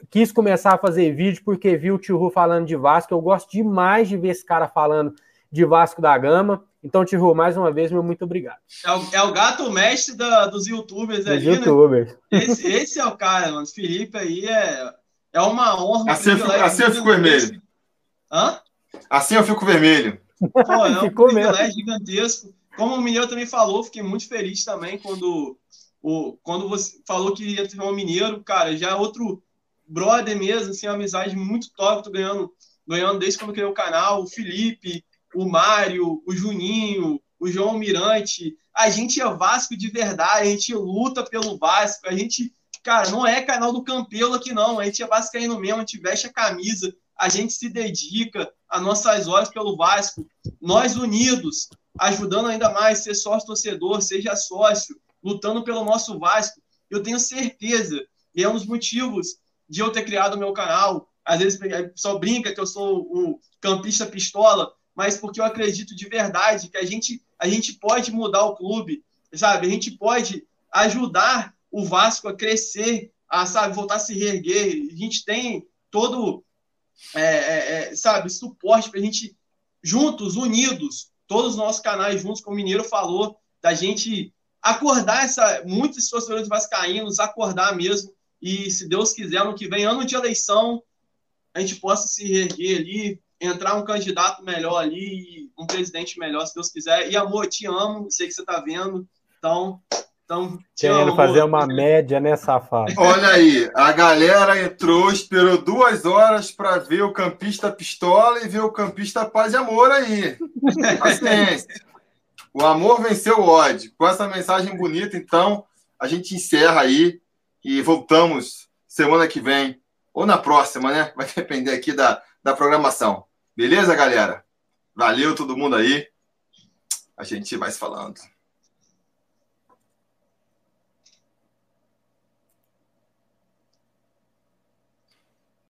Speaker 2: quis começar a fazer vídeo porque viu o Tihu falando de Vasco. Eu gosto demais de ver esse cara falando de Vasco da Gama. Então, Tihu, mais uma vez, meu muito obrigado.
Speaker 3: É o, é o gato mestre da, dos youtubers dos ali,
Speaker 2: né? youtubers.
Speaker 3: Né? Esse, esse, é o cara, mano. Felipe aí é, é uma honra.
Speaker 1: Assim, eu fico, assim eu fico vermelho.
Speaker 3: Hã?
Speaker 1: Assim eu fico vermelho.
Speaker 3: Pô, é um Ficou privilégio gigantesco. Como o Mineiro também falou, fiquei muito feliz também quando, o, quando você falou que ia ter um Mineiro, cara, já é outro brother mesmo, assim, uma amizade muito top, tô ganhando, ganhando desde quando criei o canal, o Felipe, o Mário, o Juninho, o João Mirante, a gente é Vasco de verdade, a gente luta pelo Vasco, a gente, cara, não é canal do Campelo aqui não, a gente é vascaíno mesmo, a gente veste a camisa, a gente se dedica a nossas horas pelo Vasco, nós unidos, ajudando ainda mais, ser sócio torcedor, seja sócio, lutando pelo nosso Vasco. Eu tenho certeza, e é um dos motivos de eu ter criado o meu canal. Às vezes o pessoal brinca que eu sou o campista pistola, mas porque eu acredito de verdade que a gente, a gente pode mudar o clube, sabe? A gente pode ajudar o Vasco a crescer, a sabe, voltar a se reerguer. A gente tem todo, é, é, é sabe, suporte para a gente, juntos, unidos, todos os nossos canais juntos, como o Mineiro falou, da gente acordar essa, muitos torcedores vascaínos, acordar mesmo, e se Deus quiser, ano que vem, ano de eleição, a gente possa se reerguer ali, entrar um candidato melhor ali, um presidente melhor, se Deus quiser. E amor, te amo, sei que você está vendo, então então,
Speaker 2: Querendo fazer uma média, né, safado?
Speaker 1: Olha aí, a galera entrou, esperou duas horas para ver o campista pistola e ver o campista paz e amor aí. Paciência. O amor venceu o ódio. Com essa mensagem bonita, então, a gente encerra aí e voltamos semana que vem, ou na próxima, né? Vai depender aqui da, da programação. Beleza, galera? Valeu todo mundo aí. A gente vai se falando.